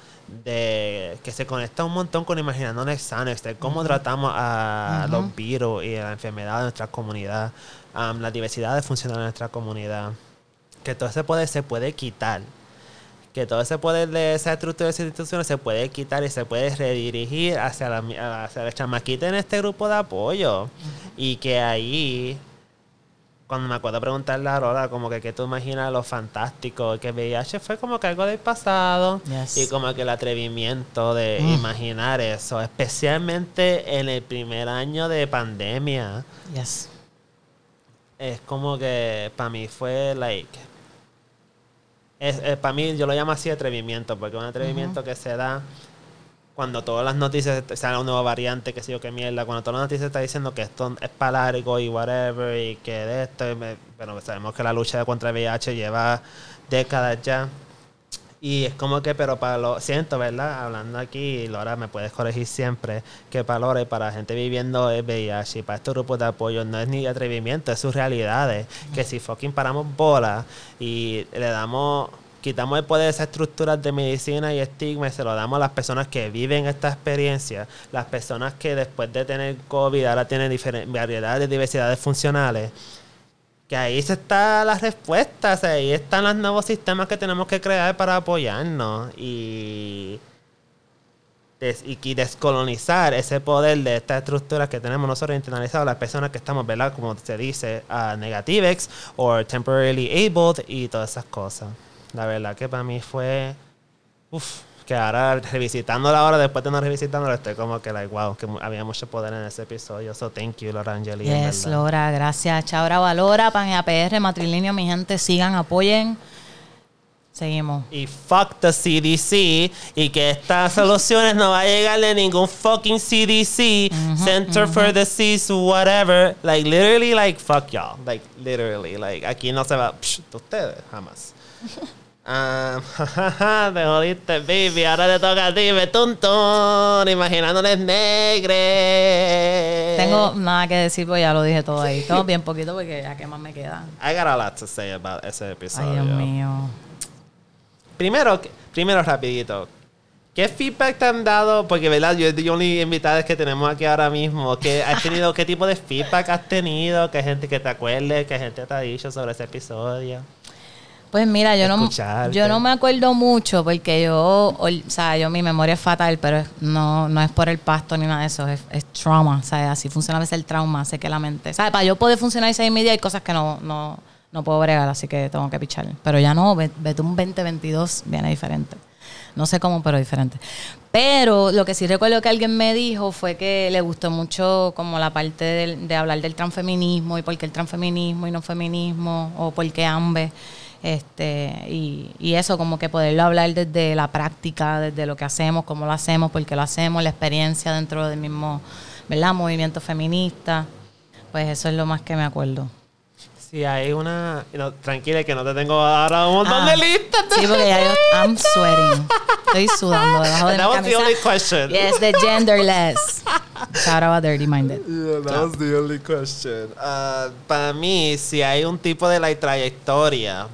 de que se conecta un montón con imaginando sanos, de cómo tratamos a los virus y a la enfermedad de nuestra comunidad, um, la diversidad de funcionar de nuestra comunidad, que todo ese poder se puede quitar que todo ese poder de esa estructura de esas instituciones se puede quitar y se puede redirigir hacia la, hacia la chamaquita en este grupo de apoyo. Y que ahí, cuando me acuerdo preguntarle a Aurora, como que, ¿qué tú imaginas lo fantástico? Que VIH fue como que algo del pasado. Yes. Y como que el atrevimiento de Mm. imaginar eso, especialmente en el primer año de pandemia Yes. es como que para mí fue like es, para mí yo lo llamo así atrevimiento porque es un atrevimiento que se da cuando todas las noticias sale una nueva variante que sé qué mierda cuando todas las noticias están diciendo que esto es para largo y whatever y que de esto y bueno sabemos que la lucha contra el VIH lleva décadas ya Y es como que, pero para lo siento, ¿verdad? Hablando aquí, Laura, me puedes corregir siempre, que para Laura y para la gente viviendo el VIH y para estos grupos de apoyo no es ni atrevimiento, es sus realidades. Que si fucking paramos bola y le damos, quitamos el poder de esas estructuras de medicina y estigma y se lo damos a las personas que viven esta experiencia, las personas que después de tener COVID ahora tienen variedades, diversidades funcionales que ahí se está la respuesta, ahí están los nuevos sistemas que tenemos que crear para apoyarnos y, des- y, descolonizar ese poder de estas estructuras que tenemos nosotros internalizados, las personas que estamos, ¿verdad? Como se dice, a negativex o temporarily abled y todas esas cosas. La verdad que para mí fue, uff, que ahora revisitándola ahora, después de no revisitándola, estoy como que, like, wow, que había mucho poder en ese episodio. So, thank you, Laura Angeli. en Yes. Laura, gracias. Chabra Valora, Pan APR, Matrilinio, mi gente, sigan, apoyen. Seguimos. y fuck the CDC y que estas soluciones no va a llegar de ningún fucking CDC Center for Disease whatever like literally like fuck y'all like literally like aquí no se va psh, de ustedes jamás Ah, te jodiste baby ahora te toca a ti betuntón imaginándoles negres Tengo nada que decir, pues ya lo dije todo ahí. Todo bien poquito porque ya qué más me queda. I got a lot to say about ese Ay, episodio Dios mío. Primero, primero rapidito. ¿Qué feedback te han dado? Porque, ¿verdad? Yo the only invitadas que tenemos aquí ahora mismo. ¿Qué, has tenido, ¿Qué tipo de feedback has tenido? ¿Qué gente que te acuerde? ¿Qué gente te ha dicho sobre ese episodio? Pues mira, yo no, yo no me acuerdo mucho porque yo, o sea, yo mi memoria es fatal, pero no, no es por el pasto ni nada de eso, es, es trauma, o sea, así funciona a veces el trauma, hace que la mente, ¿sabes? Para yo poder funcionar y seis media hay cosas que no, no, no puedo bregar, así que tengo que pichar. Pero ya no, ve- vete un 2022 viene diferente. No sé cómo, pero diferente. Pero lo que sí recuerdo que alguien me dijo fue que le gustó mucho como la parte del- de hablar del transfeminismo y por qué el transfeminismo y no feminismo o por qué ambas. Este, y, y eso, como que poderlo hablar desde la práctica, desde lo que hacemos, cómo lo hacemos, por qué lo hacemos, la experiencia dentro del mismo ¿verdad? movimiento feminista. Pues eso es lo más que me acuerdo. Si hay una... no, tranquila, que no te tengo ahora un montón Ah, de listas. Sí, porque ya yo, I'm sweating. Estoy sudando debajo de That mi was the only question. Yes, the genderless. Shout out a Dirty Minded. Yeah, that was the only question. Uh, para mí, si hay un tipo de la trayectoria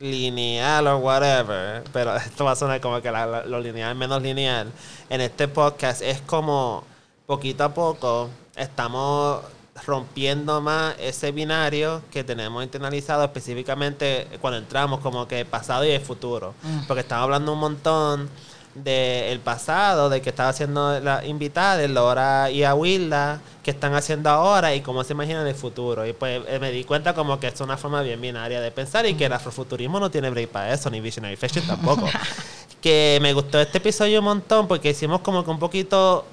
lineal o whatever, pero esto va a sonar como que la- la- lo lineal menos lineal, en este podcast es como poquito a poco estamos rompiendo más ese binario que tenemos internalizado específicamente cuando entramos como que pasado y el futuro. Porque estamos hablando un montón del pasado, de que estaba haciendo la invitada, de Laura y Awilda, que están haciendo ahora y cómo se imaginan el futuro. Y pues eh, me di cuenta como que es una forma bien binaria de pensar y que el afrofuturismo no tiene break para eso, ni Visionary Fiction tampoco. que me gustó este episodio un montón porque hicimos como que un poquito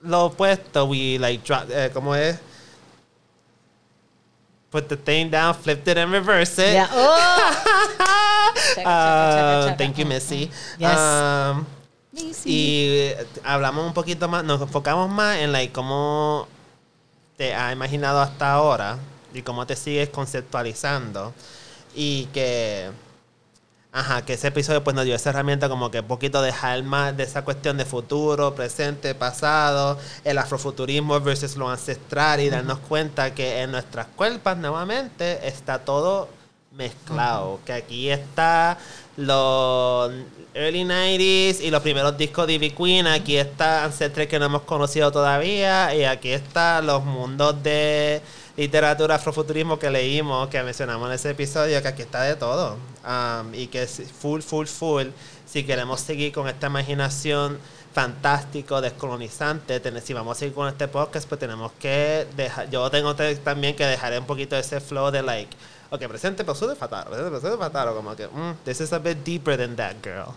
lo opuesto. We like, eh, ¿cómo es? Put the thing down, flipped it and reversed it. Yeah. Oh. Checa. Thank you, Missy. Yes. Um, y eh, hablamos un poquito más, nos enfocamos más en like, cómo te ha imaginado hasta ahora y cómo te sigues conceptualizando. Y que, ajá, que ese episodio pues nos dio esa herramienta como que un poquito dejar más de esa cuestión de futuro, presente, pasado, el afrofuturismo versus lo ancestral y darnos cuenta que en nuestras cuerpos nuevamente está todo mezclado. Que aquí está los early 90s y los primeros discos de Ivy Queen. Aquí está Ancestral que no hemos conocido todavía. Y aquí están los mundos de literatura afrofuturismo que leímos, que mencionamos en ese episodio, que aquí está de todo. Um, y que es full, full, full. Si queremos seguir con esta imaginación fantástico, descolonizante, si vamos a seguir con este podcast, pues tenemos que dejar, yo tengo te- también que dejar un poquito ese flow de like, ok, presente, pasado, fatal, presente, pasado, fatal, o como que, mm, this is a bit deeper than that, girl.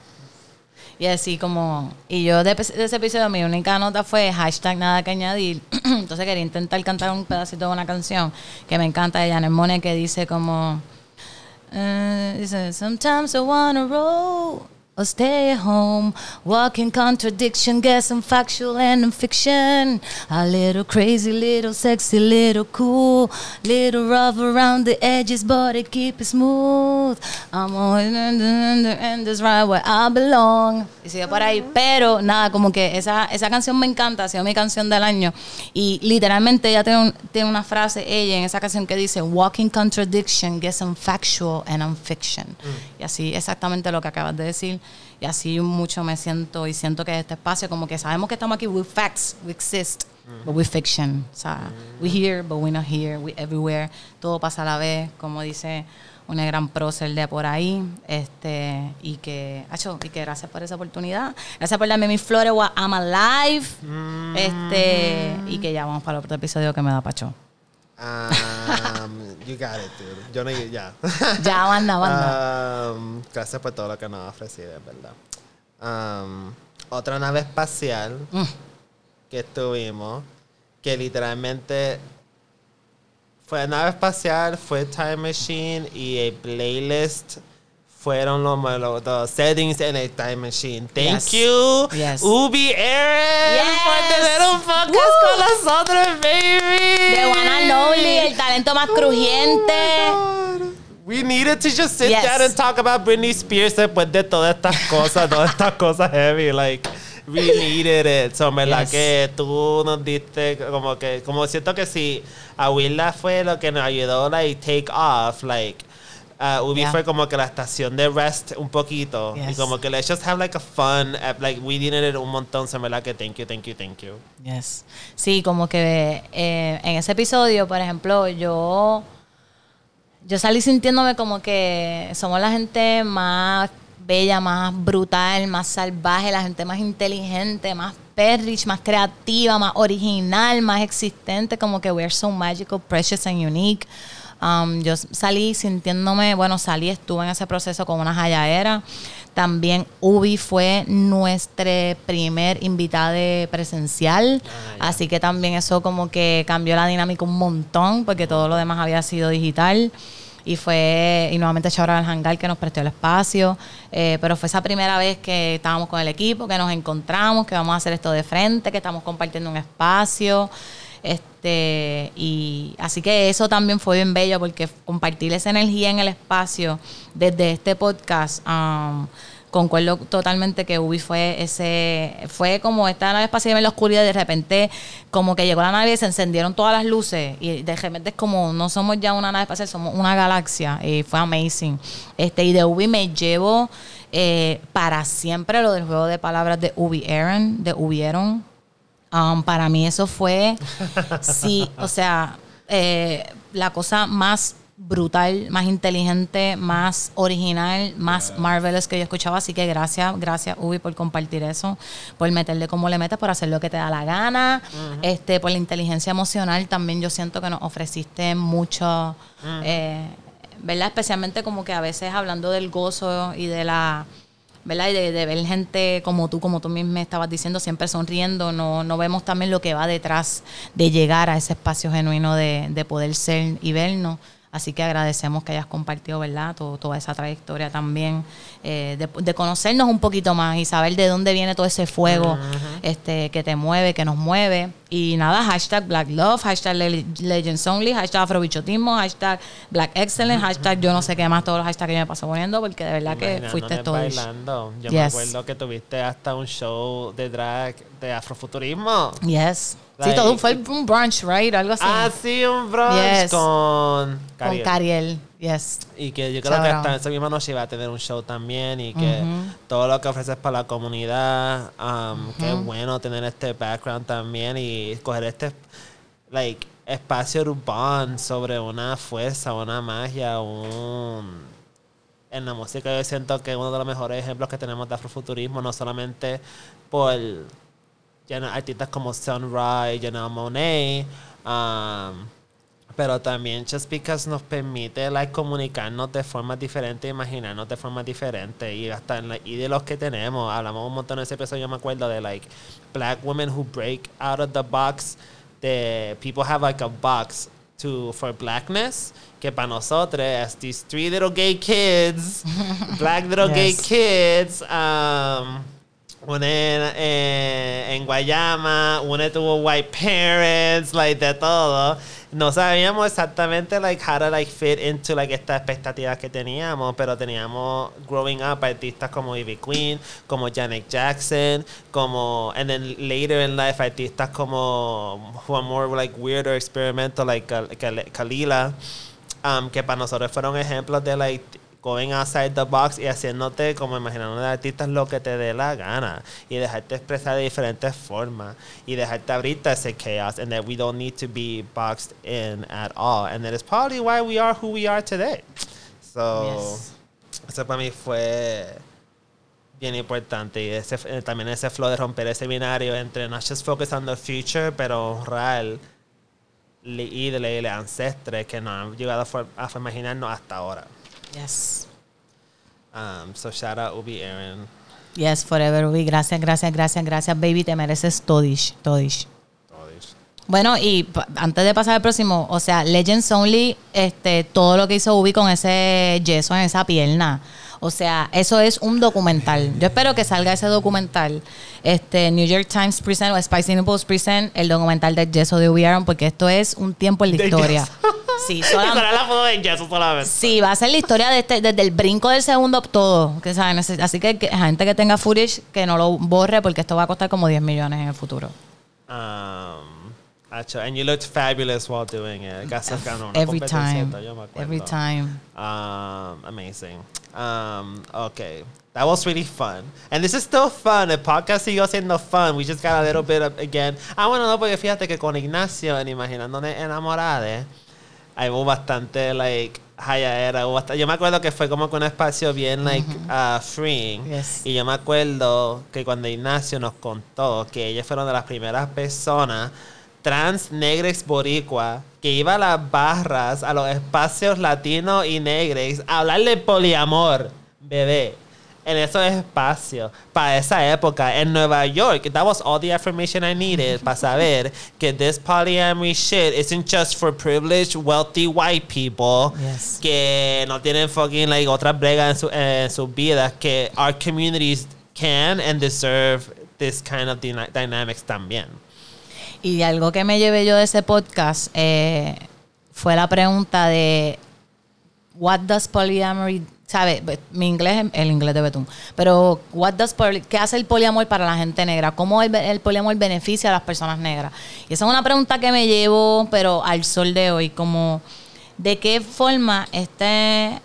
Y así como, y yo de, de ese episodio mi única nota fue hashtag nada que añadir. Entonces quería intentar cantar un pedacito de una canción que me encanta de Janet Monet que dice como, eh, dice, sometimes I wanna roll or stay at home. Walking contradiction, guessing factual and fiction. A little crazy, little sexy, little cool. Little rough around the edges, but it keep it smooth. I'm always in the end is right where I belong. Y sigue por ahí. Pero nada, como que esa, esa canción me encanta, ha sido mi canción del año. Y literalmente ella tiene, un- tiene una frase, ella en esa canción que dice, Walking contradiction, guessing factual and I'm fiction. Y así exactamente lo que acabas de decir. Y así mucho me siento y siento que este espacio como que sabemos que estamos aquí with facts, we exist, but with fiction. O sea, we here, but we not here, we everywhere. Todo pasa a la vez, como dice una gran prócer de por ahí. Este, y que, acho, y que gracias por esa oportunidad. Gracias por darme mis flores, I'm alive. Este, y que ya vamos para el otro episodio que me da pacho. Um, you got it, dude. Yo no, ya. Ya, banda, banda. Um, gracias por todo lo que nos ha ofrecido, es verdad. Um, otra nave espacial Mm. que tuvimos, que literalmente fue nave espacial, fue Time Machine y el playlist fueron los, los, los settings en el Time Machine. Thank Yes. you, Yes. Ubi Aaron, por Yes. tener un podcast Woo. con nosotros, baby. De and Only, el talento más crujiente. We needed to just sit down and talk about Britney Spears después de todas estas cosas, todas estas cosas heavy. Like, we needed it. So, verdad Yes. que tú nos diste como que, como siento que si a Willa fue lo que nos ayudó, like, take off, like, uh, Ubi Yeah. fue como que la estación de rest un poquito. Y Yes. como que let's just have like a fun, like, we needed it un montón. So, en verdad que thank you, thank you, thank you. Yes. Sí, como que eh, en ese episodio, por ejemplo, yo, yo salí sintiéndome como que somos la gente más bella, más brutal, más salvaje, la gente más inteligente, más perrich, más creativa, más original, más existente, como que we're so magical, precious and unique. Um, yo salí sintiéndome, bueno, salí, estuve en ese proceso con una jayaera. También Ubi fue nuestra primer invitada presencial, Ah, así que también eso como que cambió la dinámica un montón, porque todo lo demás había sido digital. Y fue, y nuevamente Shaura al Hangar que nos prestó el espacio. Eh, pero fue esa primera vez que estábamos con el equipo, que nos encontramos, que vamos a hacer esto de frente, que estamos compartiendo un espacio. Este, y así que eso también fue bien bello porque compartir esa energía en el espacio desde este podcast. um, concuerdo totalmente que Ubi fue ese, fue como esta nave espacial en la oscuridad y de repente como que llegó la nave y se encendieron todas las luces y de repente es como no somos ya una nave espacial, somos una galaxia y fue amazing. Este, y de Ubi me llevo eh, para siempre lo del juego de palabras de Ubi Aaron, de Hubieron. Um, para mí eso fue, sí, o sea, eh, la cosa más brutal, más inteligente, más original, más marvelous que yo escuchaba. Así que gracias, gracias Ubi por compartir eso, por meterle como le metes, por hacer lo que te da la gana, este, por la inteligencia emocional. También yo siento que nos ofreciste mucho, eh, ¿verdad? Especialmente como que a veces hablando del gozo y de la ¿verdad? Y de, ver gente como tú, como tú mismo estabas diciendo, siempre sonriendo, no, no vemos también lo que va detrás de llegar a ese espacio genuino de, de poder ser y vernos. Así que agradecemos que hayas compartido, ¿verdad? Todo- toda esa trayectoria también, eh, de, de conocernos un poquito más y saber de dónde viene todo ese fuego este, que te mueve, que nos mueve. Y nada, hashtag Black Love, hashtag Le- Legends Only, hashtag Afrobichotismo, hashtag Black Excellence, hashtag yo no sé qué más, todos los hashtags que yo me paso poniendo, porque de verdad que fuiste todo. bailando. Yo me acuerdo que tuviste hasta un show de drag de afrofuturismo. Yes. Like- sí, todo fue un brunch, right? Algo así. Ah, sí, un brunch Yes. con Con Cariel. Cariel. Yes. Y que yo creo Shout que hasta esa misma noche iba a tener un show también y que todo lo que ofreces para la comunidad, um, qué bueno tener este background también y escoger este like espacio urbano sobre una fuerza, una magia, un en la música yo siento que uno de los mejores ejemplos que tenemos de afrofuturismo, no solamente por know, artistas como Sun Ra y Janelle Monet, um, pero también just because nos permite like, comunicarnos de formas diferentes, imaginarnos de formas diferentes y hasta en la y de los que tenemos. Hablamos un montón en ese episodio, yo me acuerdo de like black women who break out of the box. The people have like a box to for blackness que para nosotros as these three little gay kids black little gay Yes. kids um una en, eh, en Guayama, una tuvo white parents, like de todo. No sabíamos exactamente like how to like fit into like estas expectativas que teníamos, pero teníamos growing up artistas como Ivy Queen, como Janet Jackson, como and then later in life artistas como who are more like weird or experimental like Kal- Kal- Kalila, um, que para nosotros fueron ejemplos de like going outside the box y haciéndote como imaginando de artistas lo que te dé la gana y dejarte expresar de diferentes formas y dejarte abrirte ese chaos and that we don't need to be boxed in at all. And that is probably why we are who we are today. So Yes. eso para mí fue bien importante y ese, eh, también ese flow de romper ese binario entre not just focus on the future pero honrar la ídole y los ancestres que nos han llegado a imaginarnos hasta ahora Yes. Um, so shout out Ubi Aaron. Yes, forever Ubi. Gracias, gracias, gracias, gracias, baby. Te mereces todish, todish. Bueno, y antes de pasar al próximo, o sea, Legends Only, este, todo lo que hizo Ubi con ese yeso en esa pierna. O sea, eso es un documental. Yo espero que salga ese documental. Este, New York Times Present o Spicy Nipples Present, el documental del yeso de Ubi Aaron, porque esto es un tiempo en la historia. Sí, solamente. era la foto de Yeso solamente. Sí, va a ser la historia de este, desde el brinco del segundo todo. Que saben, así que, que gente que tenga footage que no lo borre porque esto va a costar como 10 millones en el futuro. Um, acho, and you looked fabulous while doing it. Ganó una Every time. yo me acuerdo. Every time. Um, amazing. Um, okay. That was really fun. And this is still fun. El podcast siguió siendo fun. We just got a little bit of, again. Ah, bueno, no, porque fíjate que con Ignacio en Imaginándonos Enamorades, ahí hubo bastante, like, era. Yo me acuerdo que fue como que un espacio bien, like, uh, freeing. Yes. Y yo me acuerdo que cuando Ignacio nos contó que ellas fueron de las primeras personas trans negres boricua que iba a las barras, a los espacios latinos y negres a hablar de poliamor, bebé. En esos espacios, para esa época, en Nueva York, that was all the information I needed para saber que this polyamory shit isn't just for privileged, wealthy white people Yes. que no tienen fucking like otras bregas en, su- en sus vidas que our communities can and deserve this kind of dyna- dynamics también. Y algo que me llevé yo de ese podcast eh, fue la pregunta de what does polyamory sabe mi inglés es el inglés de Betún. Pero what does poly- qué hace el poliamor para la gente negra cómo el, el poliamor beneficia a las personas negras y esa es una pregunta que me llevo pero al sol de hoy como de qué forma este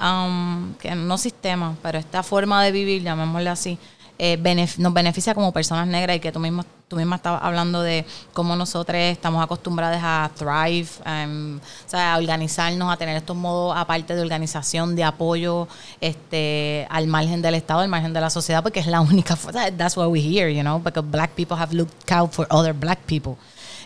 um, que no sistema pero esta forma de vivir llamémosle así eh, nos beneficia como personas negras y que tú mismo tú misma estabas hablando de cómo nosotros estamos acostumbrados a thrive, um, o sea, a organizarnos, a tener estos modos aparte de organización, de apoyo este, al margen del Estado, al margen de la sociedad, porque es la única forma, that's why we're here, you know, because black people have looked out for other black people.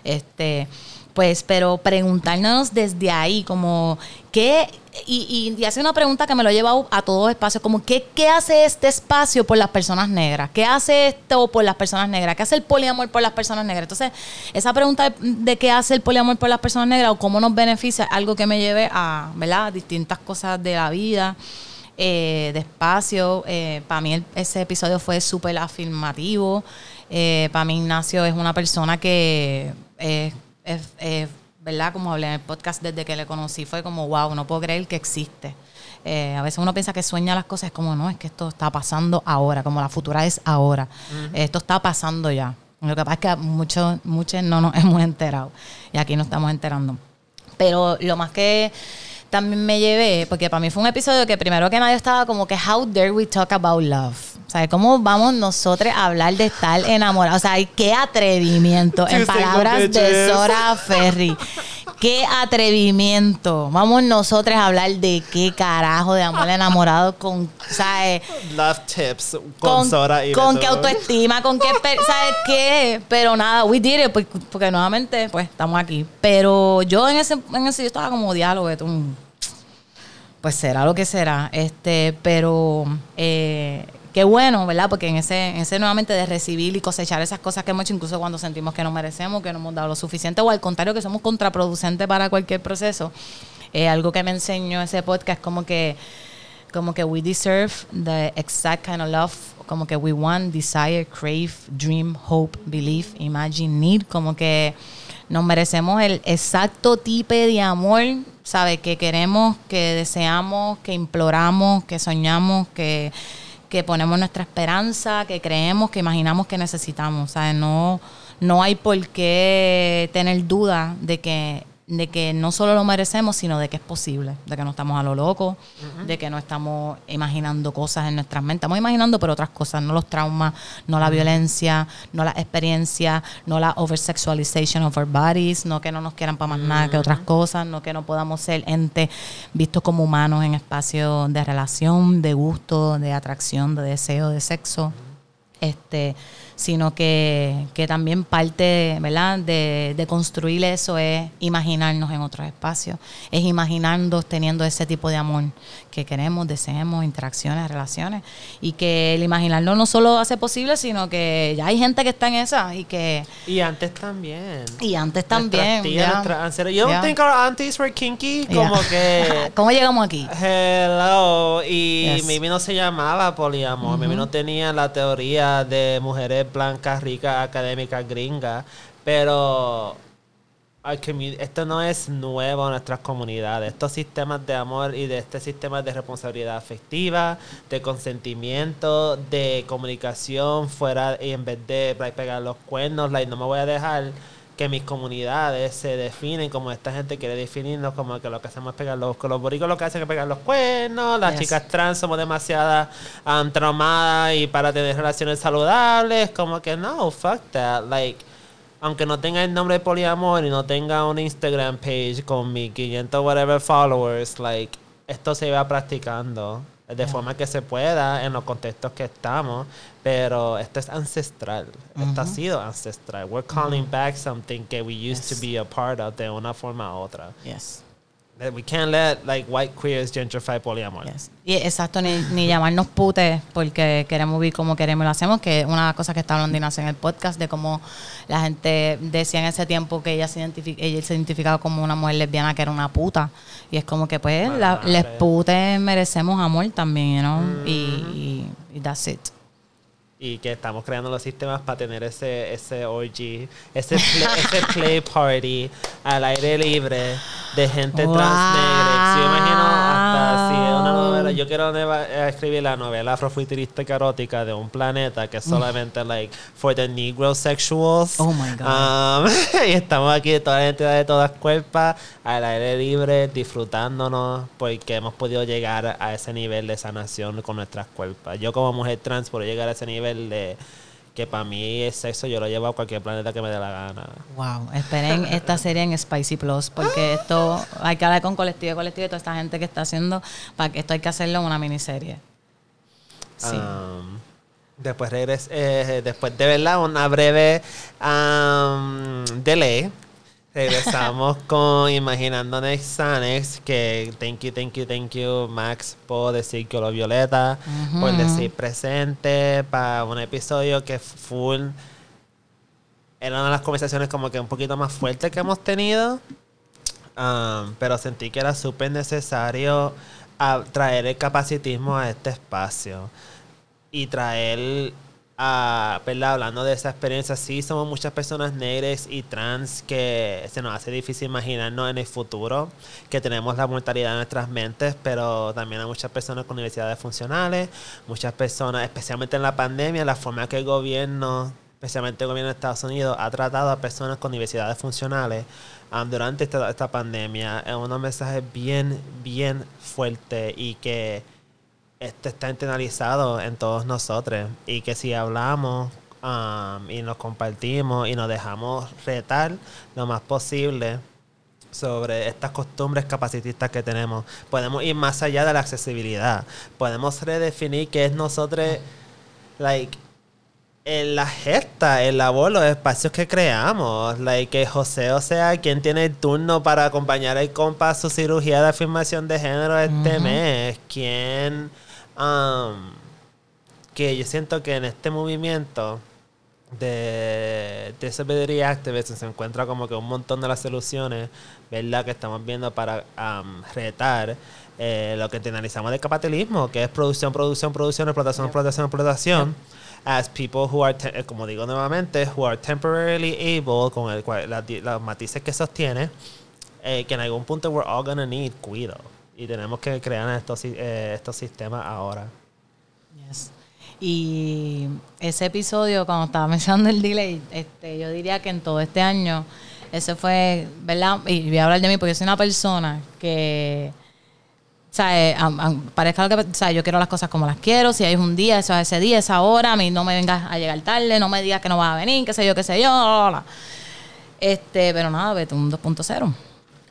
Este, pues, pero preguntarnos desde ahí, como, ¿qué? Y, y, hace una pregunta que me lo lleva a todos espacios, como, ¿qué, ¿qué hace este espacio por las personas negras? ¿Qué hace esto por las personas negras? ¿Qué hace el poliamor por las personas negras? Entonces, esa pregunta de, qué hace el poliamor por las personas negras o cómo nos beneficia, algo que me lleve a, ¿verdad? Distintas cosas de la vida. Eh, de espacio, eh, para mí ese episodio fue súper afirmativo. Eh, para mí Ignacio es una persona que es, ¿verdad? Como hablé en el podcast desde que le conocí, fue como, wow, no puedo creer que existe. Eh, a veces uno piensa que sueña las cosas, es como, no, es que esto está pasando ahora, como la futura es ahora. Esto está pasando ya. Lo que pasa es que muchos, muchos no nos hemos enterado y aquí nos estamos enterando. Pero lo más que también me llevé, porque para mí fue un episodio que primero que nadie estaba como que, how dare we talk about love? O sea, ¿cómo vamos nosotros a hablar de estar enamorados? O sea, qué atrevimiento, en palabras de. Sora Ferry. Qué atrevimiento. Vamos nosotros a hablar de qué carajo de amor enamorado con, ¿sabes? Love tips con, Sora y con qué autoestima, con qué, ¿sabes qué? Pero nada, we did it, porque, porque nuevamente, pues, estamos aquí. Pero yo en ese, en ese yo estaba como diálogo, de tú, pues será lo que será. Este, pero eh, qué bueno, ¿verdad? Porque en ese, en ese nuevamente de recibir y cosechar esas cosas que hemos hecho, incluso cuando sentimos que no merecemos, que no hemos dado lo suficiente, o al contrario, que somos contraproducentes para cualquier proceso, eh, algo que me enseñó ese podcast como que como que we deserve the exact kind of love, como que we want, desire, crave, dream, hope, believe, imagine, need, como que nos merecemos el exacto tipo de amor, ¿sabe? Que queremos, que deseamos, que imploramos, que soñamos, que, que ponemos nuestra esperanza, que creemos, que imaginamos que necesitamos, ¿sabe? No, no hay por qué tener duda de que de que no solo lo merecemos, sino de que es posible, de que no estamos a lo loco, de que no estamos imaginando cosas en nuestras mentes. Estamos imaginando, pero otras cosas, no los traumas, no la violencia, no la experiencia, no la oversexualization of our bodies, no que no nos quieran para más nada que otras cosas, no que no podamos ser entes vistos como humanos en espacios de relación, de gusto, de atracción, de deseo, de sexo. Este, sino que, que también parte ¿verdad? De, de, construir eso es imaginarnos en otros espacios, es imaginarnos teniendo ese tipo de amor que queremos, deseemos, interacciones, relaciones, y que el imaginarlo no solo hace posible, sino que ya hay gente que está en esa y que... Y antes también. Y antes también. Tías, Yo yeah. think our aunties were kinky, como que... ¿Cómo llegamos aquí? Hello, y yes. Mimi no se llamaba poliamor, uh -huh. Mimi no tenía la teoría de mujeres blancas, ricas, académicas, gringas, pero esto no es nuevo en nuestras comunidades. Estos sistemas de amor y de este sistema de responsabilidad afectiva, de consentimiento, de comunicación fuera y en vez de pegar los cuernos, like, no me voy a dejar que mis comunidades se definen como esta gente quiere definirnos como que lo que hacemos es pegar los, los boricos lo que hacen es pegar los cuernos, las yes. chicas trans somos demasiadas um, traumadas y para tener relaciones saludables, como que no, fuck that, like aunque no tenga el nombre de poliamor y no tenga un Instagram page con mis 500 whatever followers, like esto se va practicando de forma que se pueda en los contextos que estamos, pero esto es ancestral. Uh -huh. Esto ha sido ancestral. We're calling uh -huh. back something que we used yes. to be a part of de una forma u otra. Yes. We can't let like white queers gentrify poliamor. Yes. Y exacto, ni, ni llamarnos putes porque queremos vivir como queremos y lo hacemos, que una cosa que está hablando Inés en el podcast de cómo la gente decía en ese tiempo que ella se, ella se identificaba como una mujer lesbiana que era una puta. Y es como que pues la, les putes merecemos amor también, know? Mm -hmm. y, y, y that's it y que estamos creando los sistemas para tener ese ese orgy, ese play, ese play party al aire libre de gente wow. trans negra. Si yo imagino hasta si es una novela, yo quiero escribir la novela afrofuturística erótica de un planeta que es solamente like for the negro sexuals. Oh my god. Um, y estamos aquí toda la gente de todas cuerpas al aire libre disfrutándonos porque hemos podido llegar a ese nivel de sanación con nuestras cuerpas. Yo como mujer trans puedo llegar a ese nivel de que para mí es sexo, yo lo llevo a cualquier planeta que me dé la gana. Wow, esperen esta serie en Spicy Plus, porque esto hay que hablar con colectivo y colectivo y toda esta gente que está haciendo, para que esto hay que hacerlo en una miniserie. Sí. Um, después regres eh, después de verdad una breve um, delay Regresamos con Imaginando Next Sanex, que thank you, thank you, thank you, Max, por decir que lo violeta, uh -huh. por decir presente para un episodio que full. Era una de las conversaciones como que un poquito más fuertes que hemos tenido. Um, pero sentí que era súper necesario traer el capacitismo a este espacio y traer a, hablando de esa experiencia, sí somos muchas personas negras y trans que se nos hace difícil imaginarnos en el futuro, que tenemos la mortalidad en nuestras mentes, pero también hay muchas personas con universidades funcionales, muchas personas, especialmente en la pandemia, la forma que el gobierno, especialmente el gobierno de Estados Unidos, ha tratado a personas con universidades funcionales um, durante esta, esta pandemia, es unos mensajes bien, bien fuertes y que este está internalizado en todos nosotros y que si hablamos um, y nos compartimos y nos dejamos retar lo más posible sobre estas costumbres capacitistas que tenemos, podemos ir más allá de la accesibilidad, podemos redefinir qué es nosotros, like, en la gesta, el labor, los espacios que creamos. Like que José, o sea, quien tiene el turno para acompañar al compa a su cirugía de afirmación de género este uh -huh. mes, quién que yo siento que en este movimiento de disability activism se encuentra como que un montón de las soluciones, ¿verdad? Que estamos viendo para um, retar eh, lo que analizamos de capitalismo, que es producción, producción, producción, explotación, explotación, explotación. As people who are, como digo nuevamente, who are temporarily able, con el, los matices que sostiene, eh, que en algún punto we're all gonna need cuido. Y tenemos que crear estos, estos sistemas ahora. Y ese episodio, cuando estaba mencionando el delay, este, yo diría que en todo este año, ese fue, ¿verdad? Y voy a hablar de mí porque soy una persona que, o sea, parezca lo que, sea, yo quiero las cosas como las quiero, si hay un día, eso es ese día, esa hora, a mí no me vengas a llegar tarde, no me digas que no vas a venir, qué sé yo, qué sé yo, este, pero nada, vete un 2.0,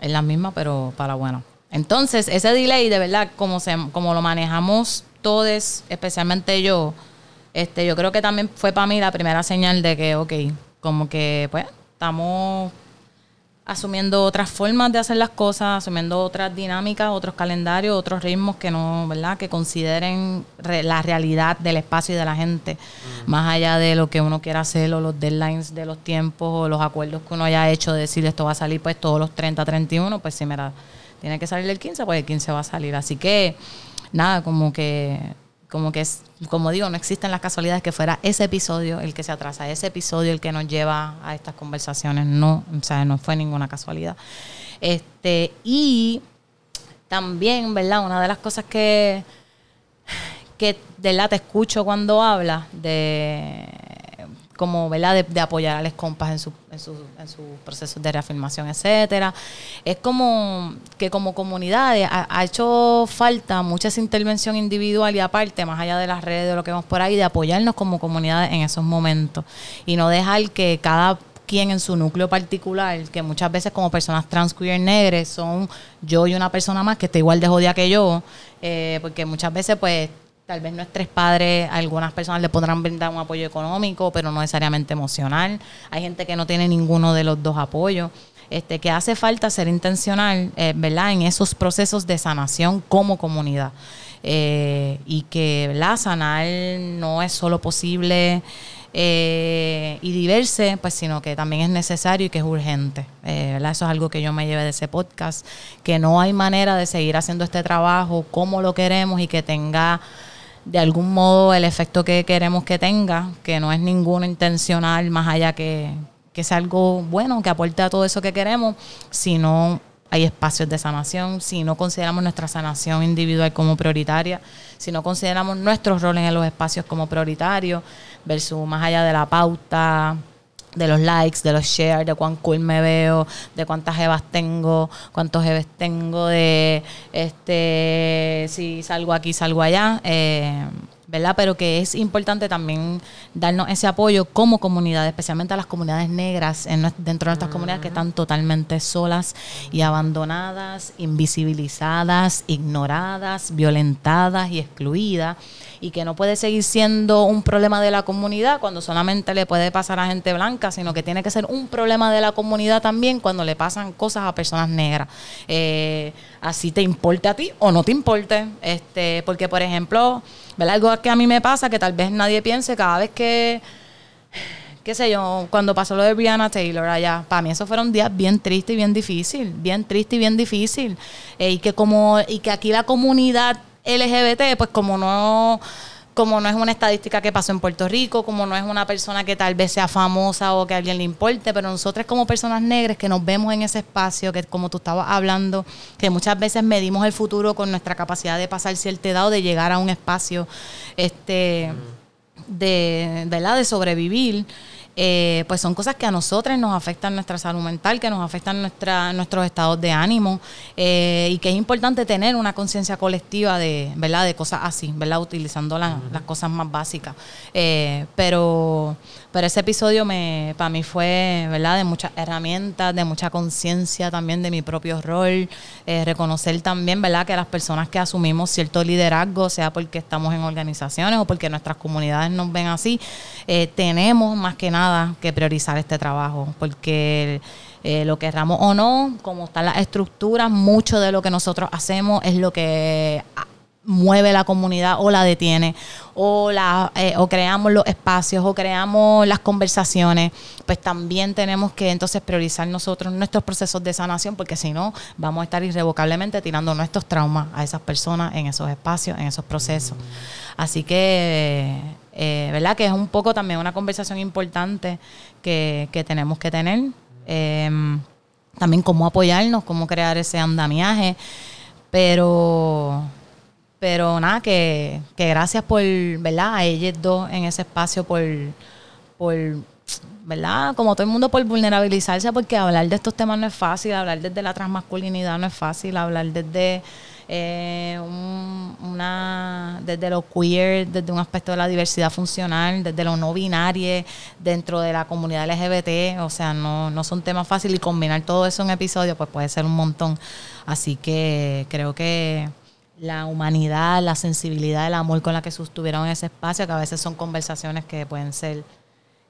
es la misma, pero para bueno. Entonces, ese delay, de verdad, como, se, como lo manejamos todos, especialmente yo, este, yo creo que también fue para mí la primera señal de que, ok, como que pues estamos asumiendo otras formas de hacer las cosas, asumiendo otras dinámicas, otros calendarios, otros ritmos que no, ¿verdad? Que consideren la realidad del espacio y de la gente, más allá de lo que uno quiera hacer o los deadlines de los tiempos o los acuerdos que uno haya hecho de decir esto va a salir pues todos los 30, 31, pues si mira, tiene que salir el 15, pues el 15 va a salir. Así que nada, como que, como que es, como digo, no existen las casualidades que fuera ese episodio el que se atrasa, ese episodio el que nos lleva a estas conversaciones. No, o sea, no fue ninguna casualidad. Este, y también, ¿verdad? Una de las cosas que, que de la te escucho cuando habla de como ¿verdad? De, apoyar a las compas en, su, en, su, en sus procesos de reafirmación, etcétera. Es como que como comunidad ha, hecho falta mucha intervención individual y aparte, más allá de las redes, de lo que vemos por ahí, de apoyarnos como comunidad en esos momentos y no dejar que cada quien en su núcleo particular, que muchas veces como personas trans, queer, negras, son yo y una persona más que está igual de jodida que yo, eh, porque muchas veces pues Tal vez nuestros padres, algunas personas le podrán brindar un apoyo económico, pero no necesariamente emocional. Hay gente que no tiene ninguno de los dos apoyos. Este, que hace falta ser intencional, eh, ¿verdad? En esos procesos de sanación como comunidad. Eh, y que, la Sanar no es solo posible eh, y diverse, pues, sino que también es necesario y que es urgente. ¿verdad? Eso es algo que yo me llevé de ese podcast, que no hay manera de seguir haciendo este trabajo como lo queremos y que tenga de algún modo el efecto que queremos que tenga, que no es ninguno intencional, más allá que, que sea algo bueno, que aporte a todo eso que queremos, si no hay espacios de sanación, si no consideramos nuestra sanación individual como prioritaria, si no consideramos nuestros roles en los espacios como prioritarios, versus más allá de la pauta, de los likes, de los shares, de cuán cool me veo, de cuántas jevas tengo, cuántos jeves tengo, de este si salgo aquí, salgo allá. Eh, ¿verdad? Pero que es importante también darnos ese apoyo como comunidad, especialmente a las comunidades negras en, dentro de nuestras comunidades que están totalmente solas y abandonadas, invisibilizadas, ignoradas, violentadas y excluidas y que no puede seguir siendo un problema de la comunidad cuando solamente le puede pasar a gente blanca, sino que tiene que ser un problema de la comunidad también cuando le pasan cosas a personas negras. Eh, así te importe a ti o no te importe. Este, porque, por ejemplo, ¿verdad? algo que a mí me pasa que tal vez nadie piense cada vez que qué sé yo, cuando pasó lo de Brianna Taylor allá, para mí esos fueron días bien tristes y bien difícil, bien triste y bien difícil. Eh, y que como, y que aquí la comunidad LGBT, pues como no como no es una estadística que pasó en Puerto Rico, como no es una persona que tal vez sea famosa o que a alguien le importe, pero nosotros como personas negras que nos vemos en ese espacio, que como tú estabas hablando, que muchas veces medimos el futuro con nuestra capacidad de pasar cierta edad o de llegar a un espacio este de, ¿verdad? de sobrevivir. Eh, pues son cosas que a nosotros nos afectan nuestra salud mental, que nos afectan nuestra, nuestros estados de ánimo eh, y que es importante tener una conciencia colectiva de, ¿verdad? de cosas así, ¿verdad? utilizando las cosas más básicas. Eh, pero pero ese episodio me, para mí fue, ¿verdad? De muchas herramientas, de mucha conciencia también de mi propio rol, eh, reconocer también, ¿verdad? Que las personas que asumimos cierto liderazgo, sea porque estamos en organizaciones o porque nuestras comunidades nos ven así, eh, tenemos más que nada que priorizar este trabajo, porque eh, lo querramos o no, como están las estructuras, mucho de lo que nosotros hacemos es lo que mueve la comunidad o la detiene, o, la, eh, o creamos los espacios, o creamos las conversaciones, pues también tenemos que entonces priorizar nosotros nuestros procesos de sanación, porque si no, vamos a estar irrevocablemente tirando nuestros traumas a esas personas en esos espacios, en esos procesos. Así que, eh, ¿verdad? Que es un poco también una conversación importante que, que tenemos que tener. Em, también cómo apoyarnos, cómo crear ese andamiaje. Pero, pero nada, que, que gracias por, ¿verdad? A ellos dos en ese espacio por, por, ¿verdad? Como todo el mundo por vulnerabilizarse, porque hablar de estos temas no es fácil, hablar desde la transmasculinidad no es fácil, hablar desde eh, una desde lo queer, desde un aspecto de la diversidad funcional, desde lo no binario, dentro de la comunidad LGBT, o sea, no, no son temas fáciles y combinar todo eso en episodio pues puede ser un montón. Así que creo que la humanidad, la sensibilidad, el amor con la que sostuvieron ese espacio, que a veces son conversaciones que pueden ser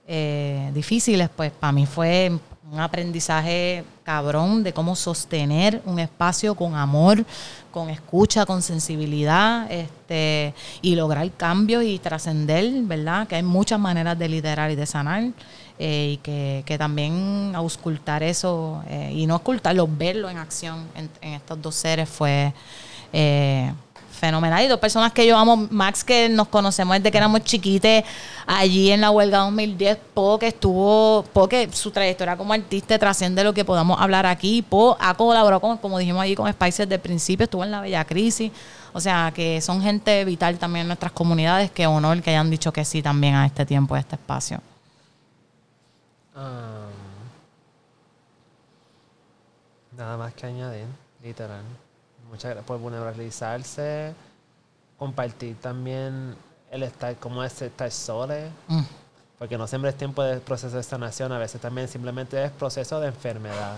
eh, difíciles, pues para mí fue un aprendizaje cabrón de cómo sostener un espacio con amor, con escucha, con sensibilidad, este, y lograr cambios y trascender, ¿verdad? Que hay muchas maneras de liderar y de sanar. Eh, y que, que, también auscultar eso eh, y no ocultarlo, verlo en acción en, en estos dos seres fue eh, fenomenal. Y dos personas que yo amo, Max, que nos conocemos desde que éramos chiquites, allí en la huelga 2010, Po, que estuvo, Po, que su trayectoria como artista trasciende lo que podamos hablar aquí. Po ha colaborado, con, como dijimos allí, con Spicer desde el principio, estuvo en la Bella Crisis. O sea, que son gente vital también en nuestras comunidades. Que honor que hayan dicho que sí también a este tiempo, a este espacio. Nada más que añadir, literal. Muchas gracias por vulnerabilizarse, compartir también el estar, como es estar solo, mm. porque no siempre es tiempo de proceso de sanación, a veces también simplemente es proceso de enfermedad,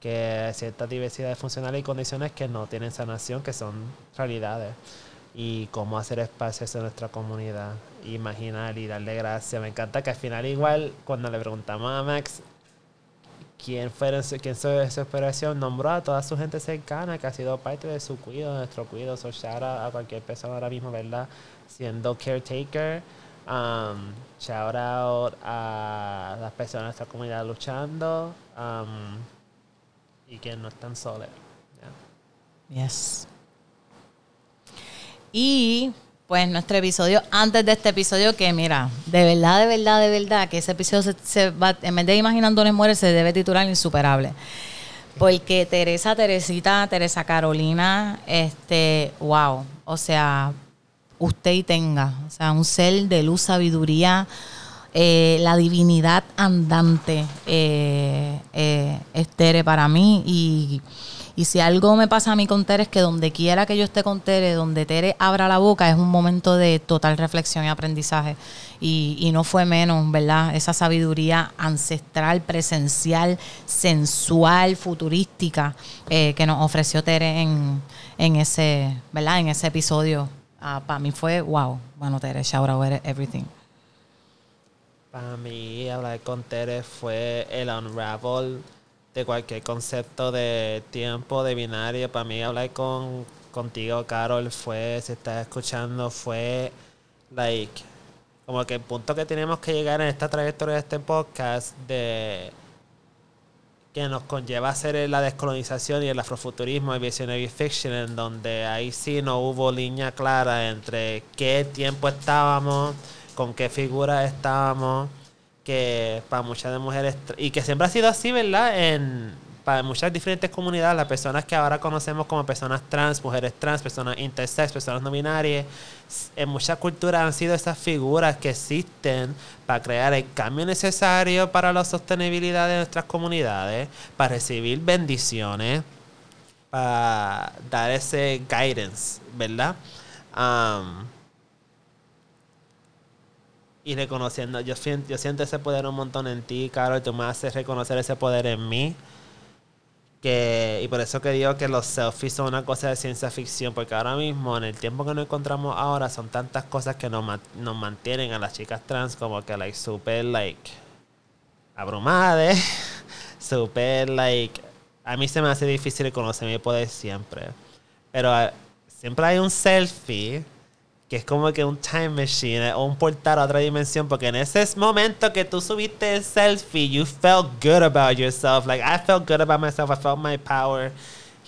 que ciertas diversidades funcionales y condiciones que no tienen sanación, que son realidades, y cómo hacer espacios en nuestra comunidad, imaginar y darle gracias. Me encanta que al final igual, cuando le preguntamos a Max, quien fuera quien fue su operación nombró a toda su gente cercana que ha sido parte de su cuidado, de nuestro cuidado. So shout a cualquier persona ahora mismo, ¿verdad? Siendo caretaker. Um, shout out a las personas de nuestra comunidad luchando um, y que no están solas. Yes. Y pues nuestro episodio, antes de este episodio, que mira, de verdad, de verdad, de verdad, que ese episodio se, va, en vez de Imaginándonos Muere, se debe titular Insuperable. Porque Teresa, Teresita, Teresa Carolina, este, wow, o sea, usted y tenga, o sea, un ser de luz, sabiduría, eh, la divinidad andante, eh, eh, es Tere para mí y y si algo me pasa a mí con Tere es que donde quiera que yo esté con Tere, donde Tere abra la boca, es un momento de total reflexión y aprendizaje. Y, no fue menos, ¿verdad? Esa sabiduría ancestral, presencial, sensual, futurística eh, que nos ofreció Tere en, en, ese, ¿verdad? En ese episodio. Ah, para mí fue wow. Bueno, Tere, shout out everything. Para mí hablar con Tere fue el unravel de cualquier concepto de tiempo, de binario. Para mí hablar con contigo, Carol, fue, si estás escuchando, fue like como que el punto que tenemos que llegar en esta trayectoria de este podcast de que nos conlleva hacer la descolonización y el afrofuturismo y visionary fiction en donde ahí sí no hubo línea clara entre qué tiempo estábamos, con qué figura estábamos que para muchas de mujeres, y que siempre ha sido así, ¿verdad? En, para muchas diferentes comunidades, las personas que ahora conocemos como personas trans, mujeres trans, personas intersex, personas no binarias, en muchas culturas han sido esas figuras que existen para crear el cambio necesario para la sostenibilidad de nuestras comunidades, para recibir bendiciones, para dar ese guidance, ¿verdad? Y reconociendo, yo siento, yo siento ese poder un montón en ti, Carol, tú me haces reconocer ese poder en mí. Que, y por eso que digo que los selfies son una cosa de ciencia ficción, porque ahora mismo, en el tiempo que nos encontramos ahora, son tantas cosas que nos, nos mantienen a las chicas trans como que, like, super, like, abrumadas, super, like, a mí se me hace difícil reconocer mi poder siempre. Pero siempre hay un selfie que es como que un time machine o un portal a otra dimensión, porque en ese momento que tú subiste el selfie, you felt good about yourself. Like, I felt good about myself, I felt my power.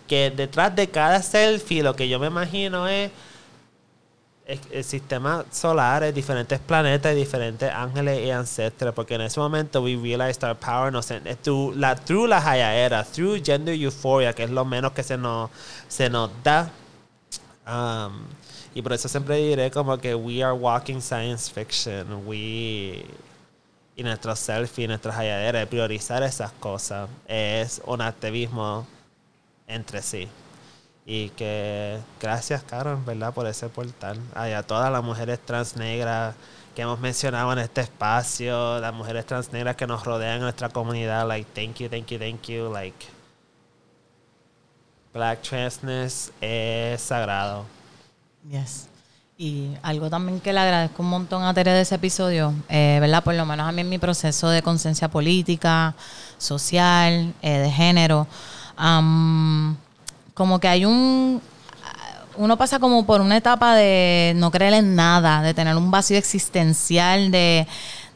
Que detrás de cada selfie, lo que yo me imagino es el sistema solar, diferentes planetas, diferentes ángeles y ancestros, porque en ese momento we realized our power, no sé, through la, through la era, through gender euphoria, que es lo menos que se nos, se nos da. Um, y por eso siempre diré como que we are walking science fiction, we y nuestro selfie, nuestra halladera, priorizar esas cosas es un activismo entre sí. Y que gracias, Karen, ¿verdad? Por ese portal. Ay, a todas las mujeres trans negras que hemos mencionado en este espacio, las mujeres trans negras que nos rodean en nuestra comunidad, like, thank you, thank you, thank you, like, black transness es sagrado. Yes. Y algo también que le agradezco un montón a Tere de ese episodio, eh, ¿verdad? Por lo menos a mí en mi proceso de conciencia política, social, eh, de género como que hay un uno pasa como por una etapa de no creer en nada, de tener un vacío existencial, de,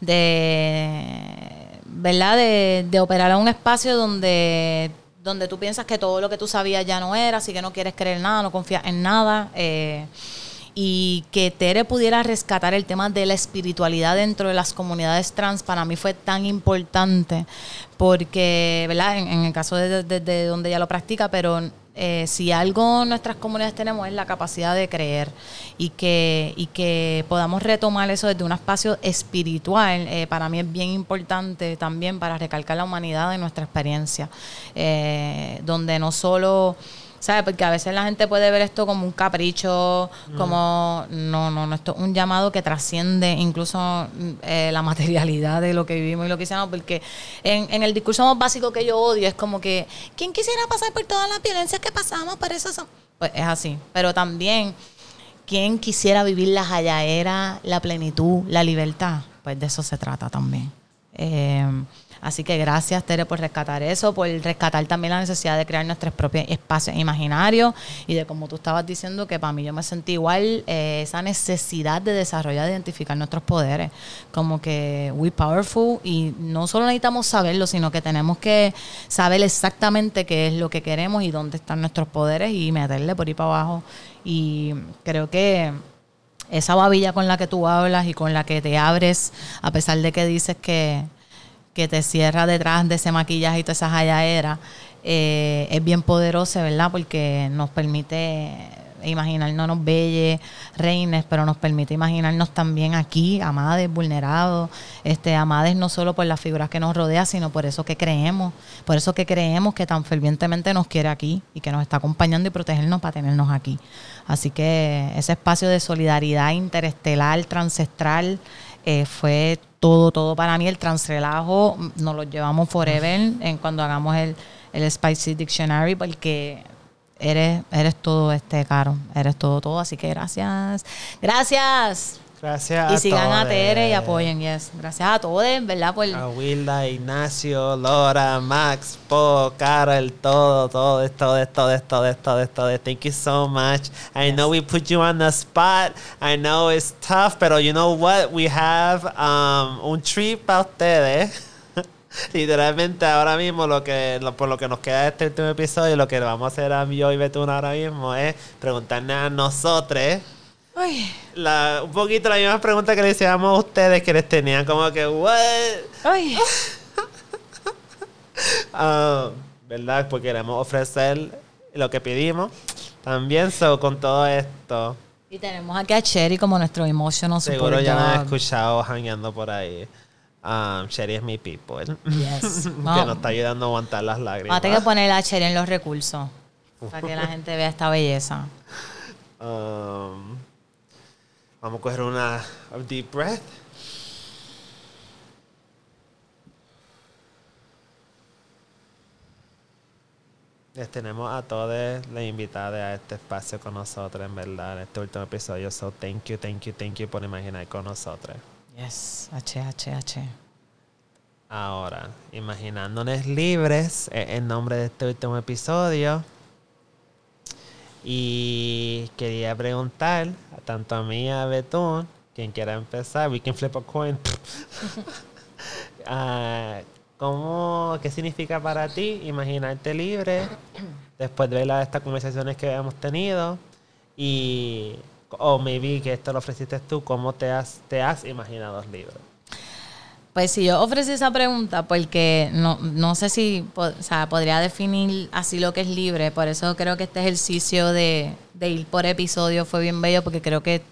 de ¿verdad? De, de, operar en un espacio donde, donde tú piensas que todo lo que tú sabías ya no era, así que no quieres creer nada, no confías en nada. Eh, y que Tere pudiera rescatar el tema de la espiritualidad dentro de las comunidades trans para mí fue tan importante porque, ¿verdad? En, el caso de, de, donde ella lo practica, pero eh, si algo nuestras comunidades tenemos es la capacidad de creer y que, y que podamos retomar eso desde un espacio espiritual, eh, para mí es bien importante también para recalcar la humanidad de nuestra experiencia, eh, donde no solo ¿sabes? Porque a veces la gente puede ver esto como un capricho, como, no, no, no, esto es un llamado que trasciende incluso eh, la materialidad de lo que vivimos y lo que hicimos, porque en, en, el discurso más básico que yo odio es como que, ¿quién quisiera pasar por todas las violencias que pasamos? Por eso son... Pues es así, pero también, ¿quién quisiera vivir la jayaera, la plenitud, la libertad? Pues de eso se trata también. Eh, Así que gracias, Tere, por rescatar eso, por rescatar también la necesidad de crear nuestros propios espacios imaginarios y de como tú estabas diciendo, que para mí yo me sentí igual eh, esa necesidad de desarrollar, de identificar nuestros poderes, como que we powerful y no solo necesitamos saberlo, sino que tenemos que saber exactamente qué es lo que queremos y dónde están nuestros poderes y meterle por ahí para abajo. Y creo que esa babilla con la que tú hablas y con la que te abres, a pesar de que dices que que te cierra detrás de ese maquillaje y toda esa jayaera, eh, es bien poderosa, ¿verdad? Porque nos permite imaginarnos belles, reines, pero nos permite imaginarnos también aquí, amades, vulnerados, este, amades no solo por las figuras que nos rodean, sino por eso que creemos, por eso que creemos que tan fervientemente nos quiere aquí y que nos está acompañando y protegernos para tenernos aquí. Así que ese espacio de solidaridad interestelar, transestral, eh, fue todo, todo para mí. El transrelajo nos lo llevamos forever en cuando hagamos el, el Spicy Dictionary, porque eres, eres todo este caro, eres todo, todo. Así que gracias. Gracias. Gracias y sigan a Tere y apoyen, yes. Gracias a todos, ¿verdad? Por... A Wilda, Ignacio, Laura, Max, Po, Carol, todo, todo, todo, todo, todo, todo, todo. Thank you so much. I know we put you on the spot. I know it's tough, pero you know what? We have um, un trip para ustedes. Literalmente ahora mismo lo que por lo que nos queda de este último episodio, lo que vamos a hacer a mí y Betún ahora mismo es preguntarle a nosotros la, un poquito la misma pregunta que le hacíamos a ustedes que les tenían como que, ¿what? Ah, ¿Verdad? Porque queremos ofrecer lo que pedimos. También, so, con todo esto. Y tenemos aquí a Cherry como nuestro emotional Seguro ya me han escuchado jangueando por ahí. Um, Cherry es mi people. Yes. que nos está ayudando a aguantar las lágrimas. Vamos a que poner a Cherry en los recursos. para que la gente vea esta belleza. Um, Vamos a coger una deep breath. Les tenemos a todos las invitadas a este espacio con nosotros, en verdad, en este último episodio. So, thank you, thank you, thank you por imaginar con nosotros. Yes, H, H, H. Ahora, imaginándonos libres, en nombre de este último episodio, Y quería preguntar, tanto a mí a Betún, quien quiera empezar, we can flip a coin. Ah, ¿cómo, ¿Qué significa para ti imaginarte libre después de las, estas conversaciones que hemos tenido? Y, o maybe que esto lo ofreciste tú, ¿cómo te has, te has imaginado libre? Pues si yo ofrecí esa pregunta, porque no, no sé si o sea, podría definir así lo que es libre, por eso creo que este ejercicio de, de, ir por episodio fue bien bello, porque creo que,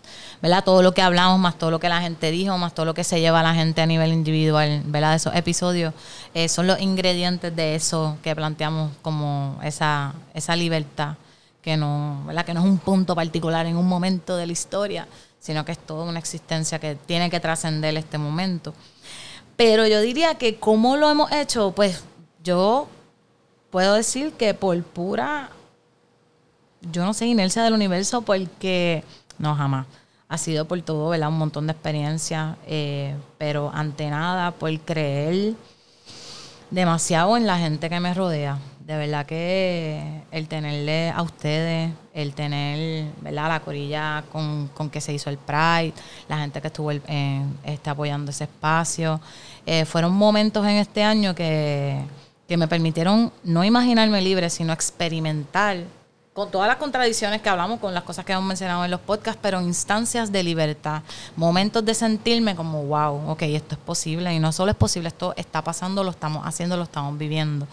¿verdad? Todo lo que hablamos, más todo lo que la gente dijo, más todo lo que se lleva a la gente a nivel individual, ¿verdad? De esos episodios, eh, son los ingredientes de eso que planteamos como esa, esa libertad, que no, ¿verdad? Que no es un punto particular en un momento de la historia, sino que es toda una existencia que tiene que trascender este momento. Pero yo diría que cómo lo hemos hecho, pues yo puedo decir que por pura, yo no sé, inercia del universo, porque no jamás. Ha sido por todo, ¿verdad? Un montón de experiencias, eh, pero ante nada, por creer demasiado en la gente que me rodea. De verdad que el tenerle a ustedes, el tener ¿verdad? la corilla con, con que se hizo el Pride, la gente que estuvo está apoyando ese espacio, eh, fueron momentos en este año que, que me permitieron no imaginarme libre, sino experimentar con todas las contradicciones que hablamos, con las cosas que hemos mencionado en los podcasts, pero instancias de libertad, momentos de sentirme como, wow, ok, esto es posible, y no solo es posible, esto está pasando, lo estamos haciendo, lo estamos viviendo.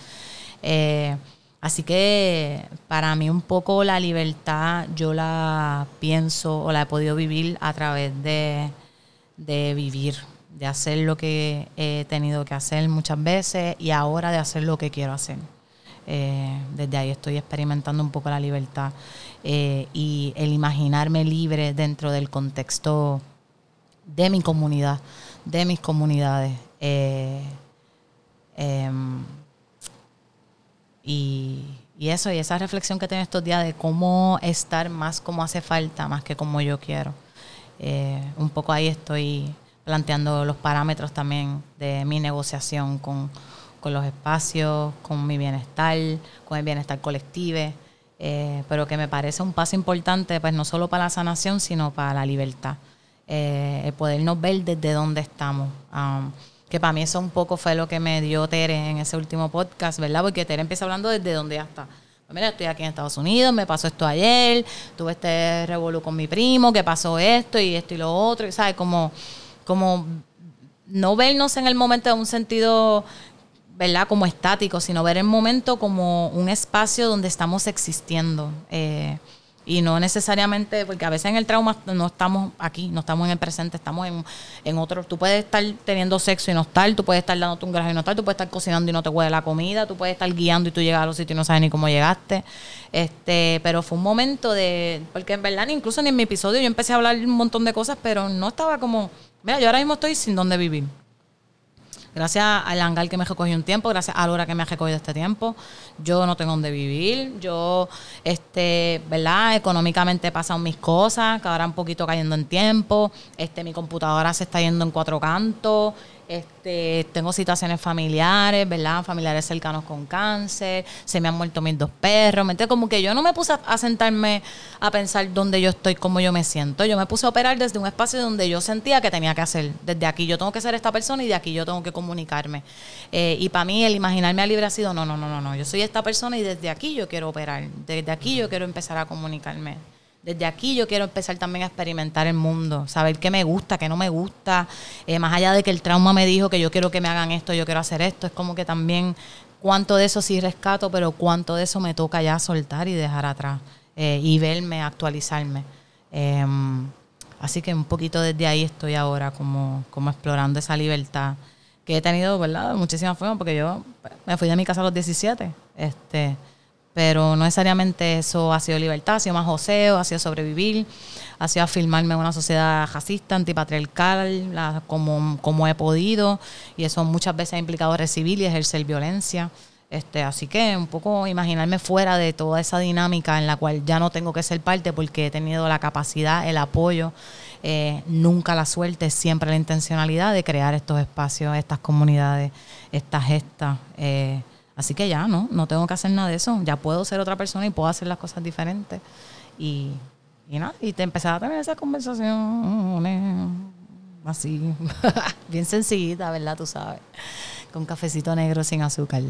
Eh, así que para mí un poco la libertad yo la pienso o la he podido vivir a través de, de vivir, de hacer lo que he tenido que hacer muchas veces y ahora de hacer lo que quiero hacer. Eh, desde ahí estoy experimentando un poco la libertad eh, y el imaginarme libre dentro del contexto de mi comunidad, de mis comunidades. Eh, em, y, eso, y esa reflexión que tengo estos días de cómo estar más como hace falta, más que como yo quiero. un poco ahí estoy planteando los parámetros también de mi negociación con, con los espacios, con mi bienestar, con el bienestar colectivo, eh, pero que me parece un paso importante, pues no solo para la sanación, sino para la libertad, eh, el podernos ver desde dónde estamos. Um, que para mí eso un poco fue lo que me dio Tere en ese último podcast, ¿verdad? Porque Tere empieza hablando desde dónde ya está. Pues mira, estoy aquí en Estados Unidos, me pasó esto ayer, tuve este revolú con mi primo, que pasó esto y esto y lo otro, ¿sabes? Como, como no vernos en el momento de un sentido ¿verdad? Como estático, sino ver el momento como un espacio donde estamos existiendo. Eh, y no necesariamente, porque a veces en el trauma no estamos aquí, no estamos en el presente, estamos en, en otro. Tú puedes estar teniendo sexo y no estar, tú puedes estar dándote un grajo y no estar, tú puedes estar cocinando y no te huele la comida, tú puedes estar guiando y tú llegas a los sitios y no sabes ni cómo llegaste. Este, pero fue un momento de, porque en verdad incluso en mi episodio yo empecé a hablar un montón de cosas, pero no estaba como, mira, yo ahora mismo estoy sin dónde vivir. Gracias al hangar que me recogió un tiempo, gracias a Laura que me ha recogido este tiempo, yo no tengo dónde vivir, yo, este, ¿verdad? Económicamente he pasado mis cosas, que ahora un poquito cayendo en tiempo, este, mi computadora se está yendo en cuatro cantos, este, tengo situaciones familiares, ¿verdad? Familiares cercanos con cáncer, se me han muerto mis dos perros, ¿me? Como que yo no me puse a, sentarme a pensar dónde yo estoy, cómo yo me siento. Yo me puse a operar desde un espacio donde yo sentía que tenía que hacer. Desde aquí yo tengo que ser esta persona y de aquí yo tengo que comunicarme. Eh, y para mí el imaginarme a libre ha sido, no, no, no, no, no, yo soy esta persona y desde aquí yo quiero operar. Desde aquí yo quiero empezar a comunicarme desde aquí yo quiero empezar también a experimentar el mundo, saber qué me gusta, qué no me gusta, eh, más allá de que el trauma me dijo que yo quiero que me hagan esto, yo quiero hacer esto, es como que también cuánto de eso sí rescato, pero cuánto de eso me toca ya soltar y dejar atrás eh, y verme, actualizarme. Em, así que un poquito desde ahí estoy ahora como, como explorando esa libertad que he tenido, ¿verdad? De muchísimas formas, porque yo me fui de mi casa a los 17. Este, pero no necesariamente eso ha sido libertad, ha sido más joseo, ha sido sobrevivir, ha sido afirmarme en una sociedad racista, antipatriarcal, como, como he podido, y eso muchas veces ha implicado recibir y ejercer violencia. Este, así que un poco imaginarme fuera de toda esa dinámica en la cual ya no tengo que ser parte porque he tenido la capacidad, el apoyo, eh, nunca la suerte, siempre la intencionalidad de crear estos espacios, estas comunidades, estas gestas. Eh, Así que ya, ¿no? No tengo que hacer nada de eso. Ya puedo ser otra persona y puedo hacer las cosas diferentes. Y, y nada, y te empezaba a tener esa conversación así, bien sencillita, ¿verdad? Tú sabes. Con cafecito negro sin azúcar.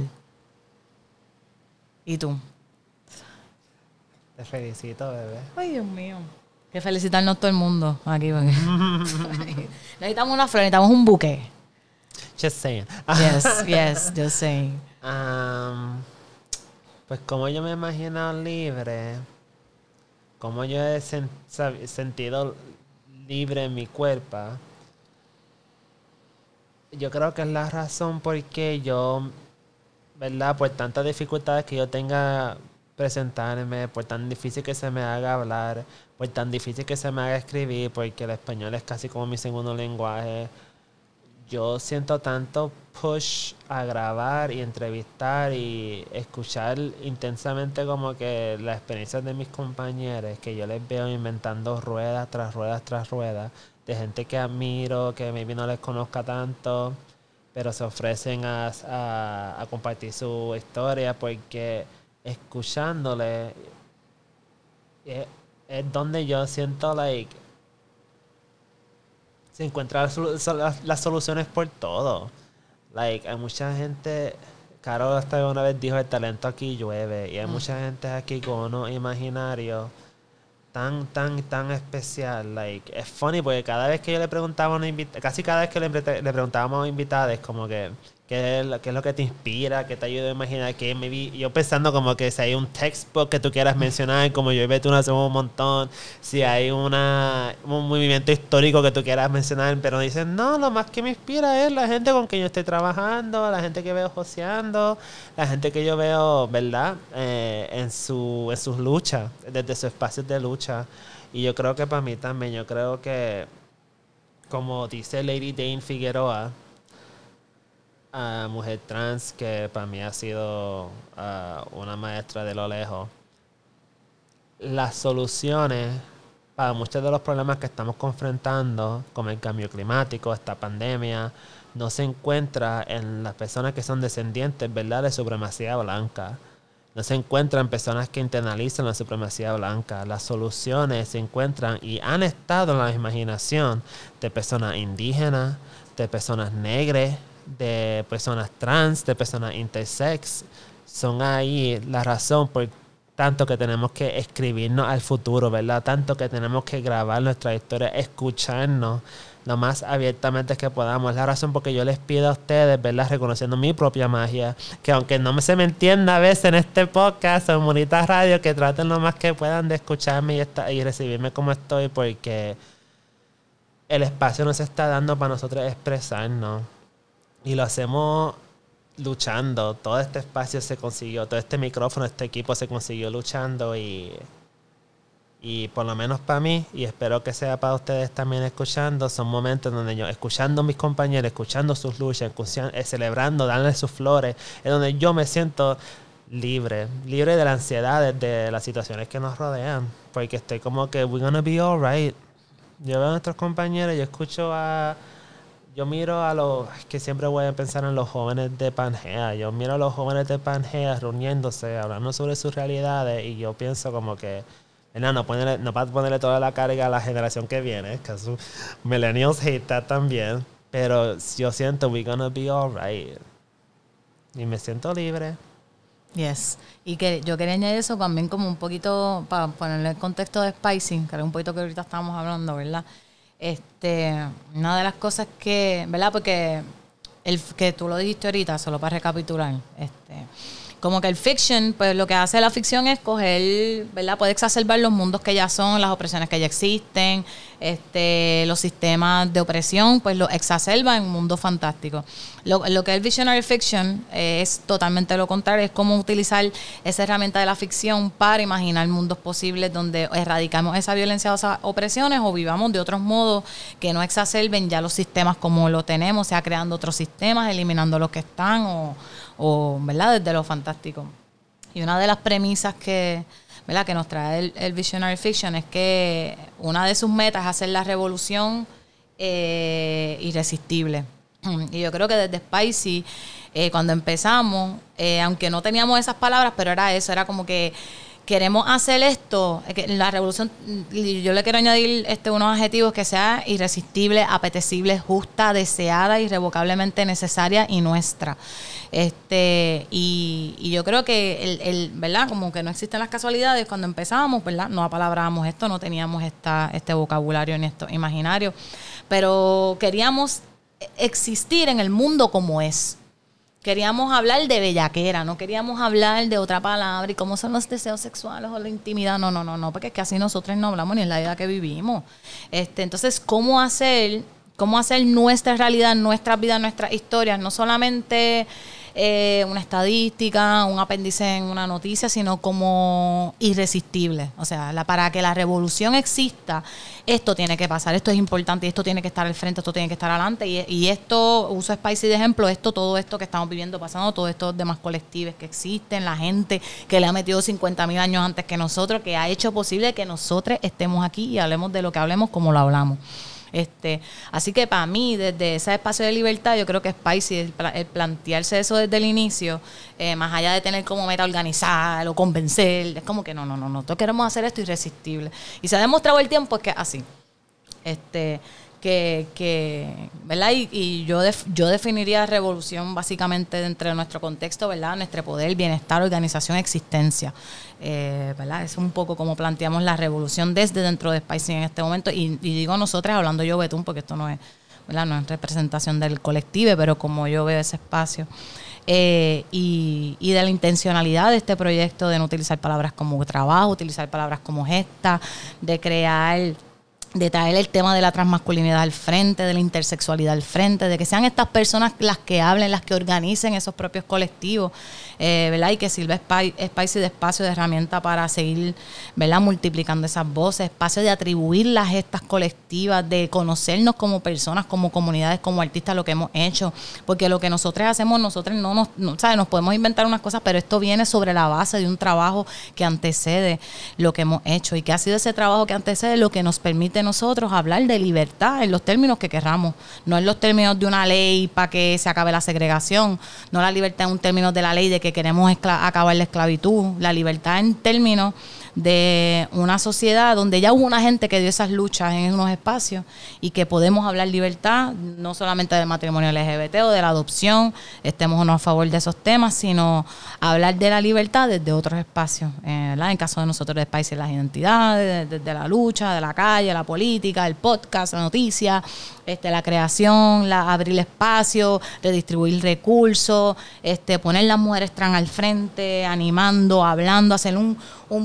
¿Y tú? Te felicito, bebé. Ay, Dios mío. Que felicitarnos todo el mundo aquí. porque- necesitamos una flor, necesitamos un buque. Just saying. Yes, yes, just saying. Am, pues como yo me he imaginado libre, como yo he sentido libre en mi cuerpo, yo creo que es la razón por qué yo, ¿verdad? Por tantas dificultades que yo tenga presentarme, por tan difícil que se me haga hablar, por tan difícil que se me haga escribir, porque el español es casi como mi segundo lenguaje yo siento tanto push a grabar y entrevistar y escuchar intensamente como que las experiencias de mis compañeros que yo les veo inventando ruedas tras ruedas tras ruedas de gente que admiro, que maybe no les conozca tanto, pero se ofrecen a, a- a compartir su historia porque escuchándole es, es donde yo siento like se encuentran las, solu- so- las- las soluciones por todo. Like, hay mucha gente, Caro hasta una vez dijo, el talento aquí llueve. Y hay mucha gente aquí con unos imaginarios tan, tan, tan especial. Like, es funny porque cada vez que yo le preguntaba a una invita- casi cada vez que le, le preguntábamos a es como que, ¿qué es, lo, que te inspira? ¿Qué te ayuda a imaginar? que yo pensando como que si hay un textbook que tú quieras mencionar, como yo y Beto nos hacemos un montón, si hay un movimiento histórico que tú quieras mencionar, pero dicen, no, lo más que me inspira es la gente con quien yo estoy trabajando, la gente que veo joseando, la gente que yo veo, ¿verdad? Eh, en, su, en sus luchas, desde sus espacios de lucha. Y yo creo que para mí también, yo creo que, como dice Lady Dane Figueroa, a mujer trans que para mí ha sido ah, una maestra de lo lejos. Las soluciones para muchos de los problemas que estamos confrontando, como el cambio climático, esta pandemia, no se encuentra en las personas que son descendientes, ¿verdad?, de supremacía blanca. No se encuentran personas que internalizan la supremacía blanca. Las soluciones se encuentran y han estado en la imaginación de personas indígenas, de personas negras, de personas trans, de personas intersex. Son ahí la razón por tanto que tenemos que escribirnos al futuro, ¿verdad? Tanto que tenemos que grabar nuestra historia, escucharnos lo más abiertamente que podamos. Es la razón por que yo les pido a ustedes, ¿verdad? Reconociendo mi propia magia, que aunque no se me entienda a veces en este podcast o en Bonita Radio, que traten lo más que puedan de escucharme y, esta- y recibirme como estoy, porque el espacio nos está dando para nosotros expresarnos. Y lo hacemos luchando. Todo este espacio se consiguió, todo este micrófono, este equipo se consiguió luchando y, y por lo menos para mí, y espero que sea para ustedes también escuchando, son momentos donde yo, escuchando a mis compañeros, escuchando sus luchas, escuchan- eh, celebrando, darles sus flores, es donde yo me siento libre, libre de la ansiedad, de las situaciones que nos rodean, porque estoy como que we're gonna be alright. Yo veo a nuestros compañeros, yo escucho a, yo miro a los, que siempre voy a pensar en los jóvenes de Pangea, yo miro a los jóvenes de Pangea reuniéndose, hablando sobre sus realidades y yo pienso como que, ¿verdad? no, ponerle, no para ponerle toda la carga a la generación que viene, que su millennials hate that también, pero yo siento we're gonna be alright. Y me siento libre. Yes. Y que yo quería añadir eso también como un poquito, para ponerle el contexto de Spicy, que era un poquito que ahorita estábamos hablando, ¿verdad? Este, una de las cosas que, ¿verdad? Porque el que tú lo dijiste ahorita, solo para recapitular, este, como que el fiction, pues lo que hace la ficción es coger, ¿verdad? Puede exacerbar los mundos que ya son, las opresiones que ya existen, este, los sistemas de opresión, pues lo exacerba en un mundo fantástico. Lo, lo que es el visionary fiction eh, es totalmente lo contrario, es como utilizar esa herramienta de la ficción para imaginar mundos posibles donde erradicamos esa violencia o esas opresiones o vivamos de otros modos que no exacerben ya los sistemas como lo tenemos, sea creando otros sistemas, eliminando los que están o, o ¿verdad? Desde lo fantástico. Y una de las premisas que, ¿verdad? que nos trae el, Visionary Fiction es que una de sus metas es hacer la revolución eh, irresistible. Y yo creo que desde Spicy eh, cuando empezamos, eh, aunque no teníamos esas palabras, pero era eso, era como que queremos hacer esto, la revolución, yo le quiero añadir este, unos adjetivos que sea irresistible, apetecible, justa, deseada, irrevocablemente necesaria y nuestra. Este, y, yo creo que el, el, ¿verdad? Como que no existen las casualidades. Cuando empezábamos, ¿verdad? No apalabrábamos esto, no teníamos esta, este vocabulario ni esto imaginario. Pero queríamos existir en el mundo como es queríamos hablar de bellaquera, no queríamos hablar de otra palabra y cómo son los deseos sexuales o la intimidad. No, no, no, no, porque es que así nosotros no hablamos ni en la vida que vivimos. Este, entonces, ¿cómo hacer, cómo hacer nuestra realidad, nuestra vida, nuestras historias, no solamente eh, una estadística, un apéndice en una noticia, sino como irresistible. O sea, la, para que la revolución exista, esto tiene que pasar, esto es importante esto tiene que estar al frente, esto tiene que estar adelante. Y, esto, uso Spicy de ejemplo, esto, todo esto que estamos viviendo, pasando, todos estos demás colectivos que existen, la gente que le ha metido 50 mil años antes que nosotros, que ha hecho posible que nosotros estemos aquí y hablemos de lo que hablemos como lo hablamos. Este, así que para mí, desde ese espacio de libertad, yo creo que Spicy, el, el plantearse eso desde el inicio, eh, más allá de tener como meta organizar o convencer, es como que no, no, no, nosotros queremos hacer esto irresistible. Y se ha demostrado el tiempo que así. Este, que, que ¿verdad? Y, yo, yo definiría revolución básicamente dentro de nuestro contexto, ¿verdad? Nuestro poder, bienestar, organización, existencia. Eh, ¿verdad? Es un poco como planteamos la revolución desde dentro de Spicy en este momento. Y, digo nosotras, hablando yo Betún, porque esto no es, ¿verdad? No es representación del colectivo, pero como yo veo ese espacio. Eh, y, y, de la intencionalidad de este proyecto de no utilizar palabras como trabajo, utilizar palabras como gesta, de crear de traer el tema de la transmasculinidad al frente, de la intersexualidad al frente, de que sean estas personas las que hablen, las que organicen esos propios colectivos, eh, ¿verdad? Y que sirva Spicy de espacio, de herramienta para seguir, ¿verdad? Multiplicando esas voces, espacio de atribuir las gestas colectivas, de conocernos como personas, como comunidades, como artistas, lo que hemos hecho, porque lo que nosotros hacemos, nosotros no nos, no, ¿sabes? Nos podemos inventar unas cosas, pero esto viene sobre la base de un trabajo que antecede lo que hemos hecho y que ha sido ese trabajo que antecede lo que nos permite nosotros hablar de libertad en los términos que querramos, no en los términos de una ley para que se acabe la segregación, no la libertad en un término de la ley de que queremos acabar la esclavitud, la libertad en términos de una sociedad donde ya hubo una gente que dio esas luchas en unos espacios y que podemos hablar libertad, no solamente del matrimonio LGBT o de la adopción, estemos o no a favor de esos temas, sino hablar de la libertad desde otros espacios. Eh, en caso de nosotros de países, las identidades, desde la lucha, de la calle, la política, el podcast, la noticia, este, la creación, la, abrir espacio, redistribuir recursos, este, poner las mujeres trans al frente, animando, hablando, hacer un,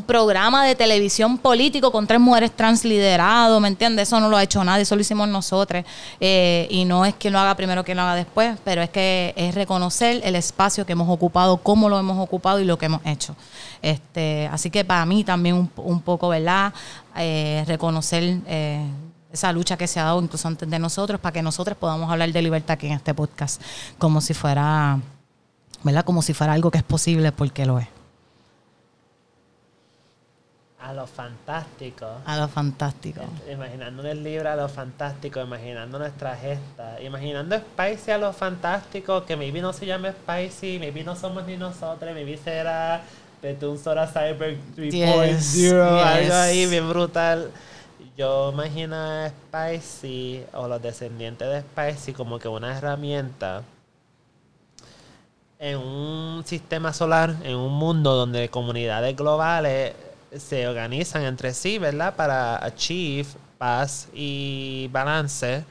programa de televisión político con tres mujeres trans liderado, ¿me entiendes? Eso no lo ha hecho nadie, eso lo hicimos nosotros. Eh, y no es quien lo haga primero, quien lo haga después, pero es que es reconocer el espacio que hemos ocupado, cómo lo hemos ocupado y lo que hemos hecho. Este, así que para mí también un, un poco, ¿verdad? Eh, reconocer eh, esa lucha que se ha dado incluso antes de nosotros para que nosotros podamos hablar de libertad aquí en este podcast como si fuera, ¿verdad? Como si fuera algo que es posible porque lo es. A lo fantástico. A lo fantástico. Imaginando el libro a lo fantástico, imaginando nuestra gesta, imaginando Spicy a lo fantástico, que maybe no se llama Spicy, maybe no somos ni nosotros, maybe será Betún Sora Cyber 3.0, algo ahí bien brutal. Yo imagino a Spicy o los descendientes de Spicy como que una herramienta en un sistema solar, en un mundo donde comunidades globales se organizan entre sí, ¿verdad? Para achieve paz y balance.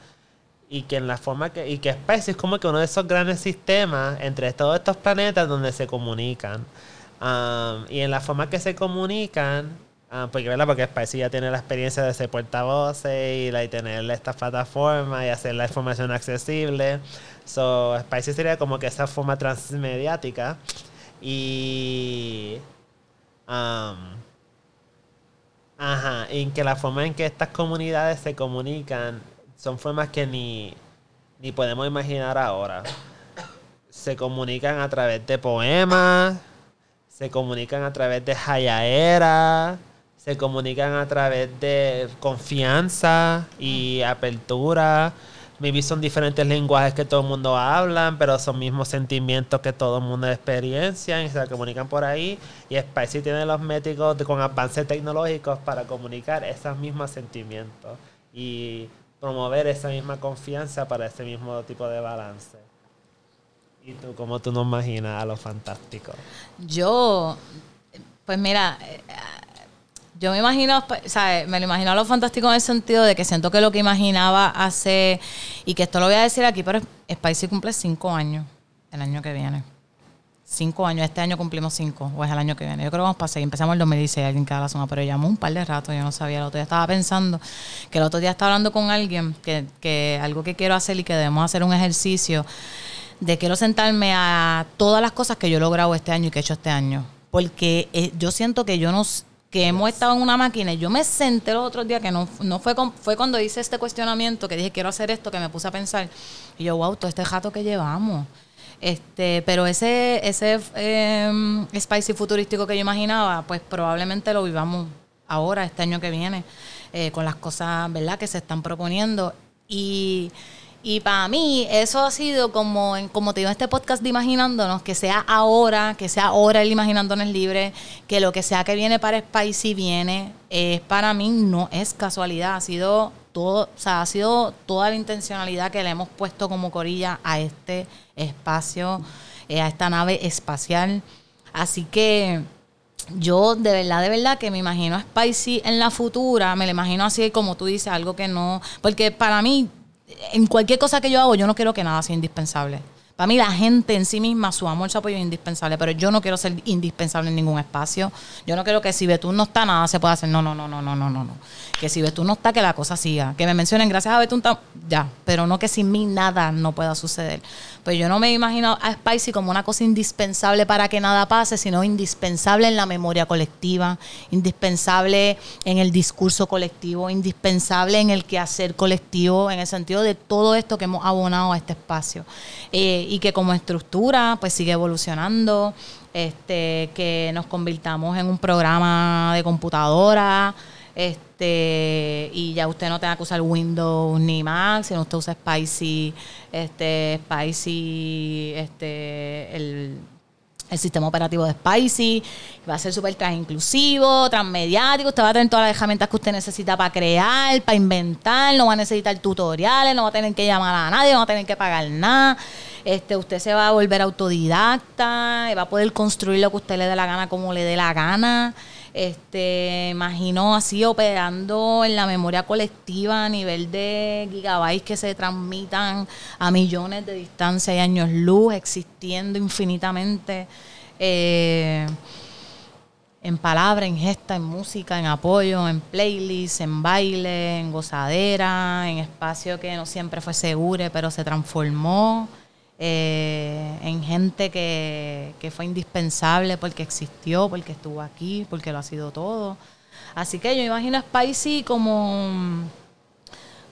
Y que en la forma que. Y que Spice es como que uno de esos grandes sistemas entre todos estos planetas donde se comunican. Um, y en la forma que se comunican. Um, porque, ¿verdad? Porque Spicy ya tiene la experiencia de ser portavoces y, tener esta plataforma y hacer la información accesible. So, Spicy sería como que esa forma transmediática. Y. Um, Ajá, en que la forma en que estas comunidades se comunican son formas que ni, ni podemos imaginar ahora. Se comunican a través de poemas, se comunican a través de hayaera, se comunican a través de confianza y apertura maybe son diferentes lenguajes que todo el mundo habla, pero son mismos sentimientos que todo el mundo experiencia y se comunican por ahí. Y Spicy tiene los médicos con avances tecnológicos para comunicar esos mismos sentimientos y promover esa misma confianza para ese mismo tipo de balance. ¿Y tú cómo tú nos imaginas a lo fantástico? Yo, pues mira, eh, yo me imagino, ¿sabes? Me lo imagino a lo fantástico en el sentido de que siento que lo que imaginaba hace, y que esto lo voy a decir aquí, pero Spicy cumple cinco años el año que viene. Cinco años, este año cumplimos cinco, o es el año que viene. Yo creo que vamos para seis. Empezamos el 2016, alguien cada zona, pero llamó un par de rato, yo no sabía. El otro día estaba pensando que el otro día estaba hablando con alguien que, que algo que quiero hacer y que debemos hacer un ejercicio de quiero sentarme a todas las cosas que yo he logrado este año y que he hecho este año. Porque eh, yo siento que yo no que hemos estado en una máquina yo me senté los otros días que no, no fue, fue cuando hice este cuestionamiento que dije quiero hacer esto que me puse a pensar. Y yo wow todo este jato que llevamos este pero ese ese em, spicy futurístico que yo imaginaba pues probablemente lo vivamos ahora este año que viene eh, con las cosas verdad que se están proponiendo. Y y para mí eso ha sido como, como te digo este podcast de Imaginándonos, que sea ahora, que sea ahora el Imaginándonos libre, que lo que sea que viene para Spicy viene, es para mí no es casualidad, ha sido todo, o sea, ha sido toda la intencionalidad que le hemos puesto como corilla a este espacio, eh, a esta nave espacial. Así que yo de verdad, de verdad que me imagino a Spicy en la futura, me lo imagino así como tú dices, algo que no, porque para mí en cualquier cosa que yo hago, yo no quiero que nada sea indispensable. Para mí la gente en sí misma, su amor, su apoyo es indispensable, pero yo no quiero ser indispensable en ningún espacio. Yo no quiero que si Betún no está, nada se pueda hacer. No, no, no, no, no, no, no. Que si Betún no está, que la cosa siga. Que me mencionen, gracias a Betún, ya. Pero no que sin mí nada no pueda suceder. Pues yo no me imagino a Spicy como una cosa indispensable para que nada pase, sino indispensable en la memoria colectiva, indispensable en el discurso colectivo, indispensable en el quehacer colectivo, en el sentido de todo esto que hemos abonado a este espacio. Eh, y que como estructura pues sigue evolucionando, este, que nos convirtamos en un programa de computadora, este y ya usted no tenga que usar Windows ni Mac, sino usted usa Spicy, este, Spicy, este, el, sistema operativo de Spicy, va a ser súper inclusivo, transmediático, usted va a tener todas las herramientas que usted necesita para crear, para inventar, no va a necesitar tutoriales, no va a tener que llamar a nadie, no va a tener que pagar nada. Este, usted se va a volver autodidacta, va a poder construir lo que usted le dé la gana como le dé la gana. Este, imagino así operando en la memoria colectiva a nivel de gigabytes que se transmitan a millones de distancia y años luz, existiendo infinitamente. Eh, en palabra, en gesta, en música, en apoyo, en playlist, en baile, en gozadera, en espacio que no siempre fue seguro, pero se transformó. Eh, en gente que, fue indispensable porque existió, porque estuvo aquí, porque lo ha sido todo. Así que yo imagino a Spicy como,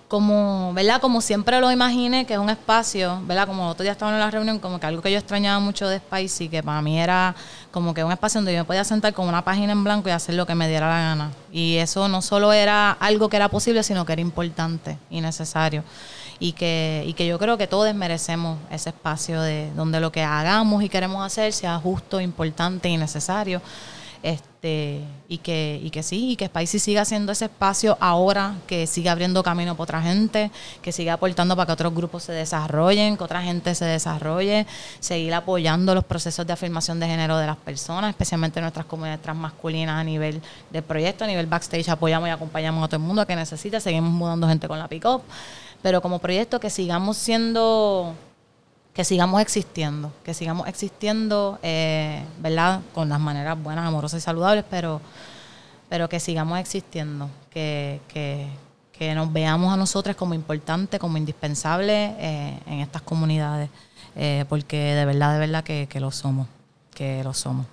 como, ¿verdad? Como siempre lo imaginé, que es un espacio, ¿verdad? Como el otro día estaba en la reunión, como que algo que yo extrañaba mucho de Spicy, que para mí era como que un espacio donde yo me podía sentar con una página en blanco y hacer lo que me diera la gana. Y eso no solo era algo que era posible, sino que era importante y necesario y que, y que yo creo que todos merecemos ese espacio de donde lo que hagamos y queremos hacer sea justo, importante y necesario. Este, y que, y que sí, y que Spicy siga haciendo ese espacio ahora, que siga abriendo camino para otra gente, que siga aportando para que otros grupos se desarrollen, que otra gente se desarrolle, seguir apoyando los procesos de afirmación de género de las personas, especialmente nuestras comunidades transmasculinas a nivel del proyecto, a nivel backstage apoyamos y acompañamos a todo el mundo que necesita, seguimos mudando gente con la pick-up pero como proyecto que sigamos siendo, que sigamos existiendo, que sigamos existiendo, eh, ¿verdad? Con las maneras buenas, amorosas y saludables, pero, pero que sigamos existiendo, que, que, que nos veamos a nosotros como importantes, como indispensables eh, en estas comunidades, eh, porque de verdad, de verdad que lo somos, que lo somos.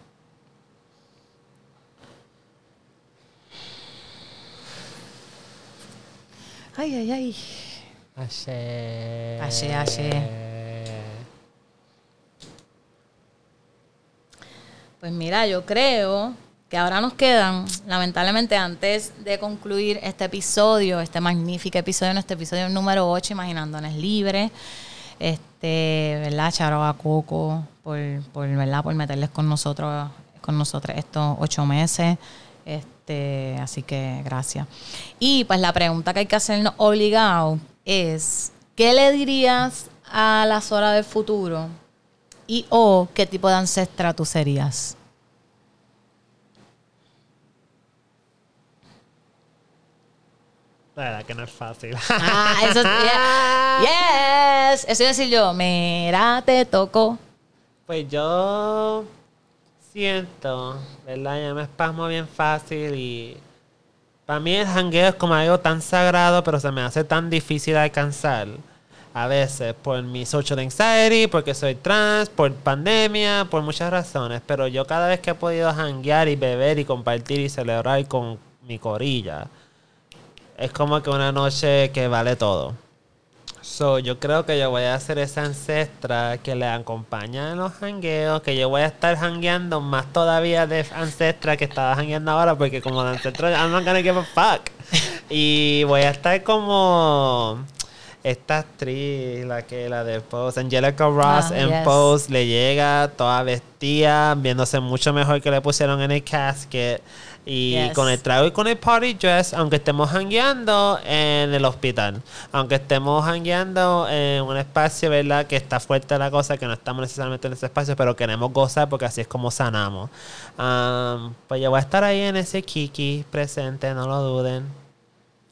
Ay, ay, ay. Ashe. Ashe, ashe. Pues mira, yo creo que ahora nos quedan, lamentablemente antes de concluir este episodio, este magnífico episodio, este episodio número 8, Imaginándonos Libres, este, ¿verdad? Charo a Coco por, por, ¿verdad? por meterles con nosotros, con nosotros estos ocho meses. Este, así que gracias. Y pues la pregunta que hay que hacernos obligado es, ¿qué le dirías a las horas del futuro? Y o qué tipo de ancestra tú serías. La verdad que no es fácil. Ah, eso Yes. Eso iba a decir yo. Mira, te tocó. Pues yo siento, ¿verdad? Ya me espasmo bien fácil y para mí el jangueo es como algo tan sagrado, pero se me hace tan difícil alcanzar. A veces por mi social anxiety, porque soy trans, por pandemia, por muchas razones. Pero yo cada vez que he podido janguear y beber y compartir y celebrar con mi corilla, es como que una noche que vale todo. So, yo creo que yo voy a ser esa ancestra que le acompaña en los jangueos, que yo voy a estar jangueando más todavía de ancestra que estaba jangueando ahora, porque como de ancestra, I'm not gonna give a fuck. Y voy a estar como esta actriz, la que la de Pose, Angelica Ross Ah, en yes. Pose, le llega toda vestida, viéndose mucho mejor que le pusieron en el casket. Y Yes. con el trago y con el party dress, aunque estemos hangueando en el hospital, aunque estemos hangueando en un espacio, ¿verdad? Que está fuerte la cosa, que no estamos necesariamente en ese espacio, pero queremos gozar porque así es como sanamos. Am, pues yo voy a estar ahí en ese kiki presente, no lo duden.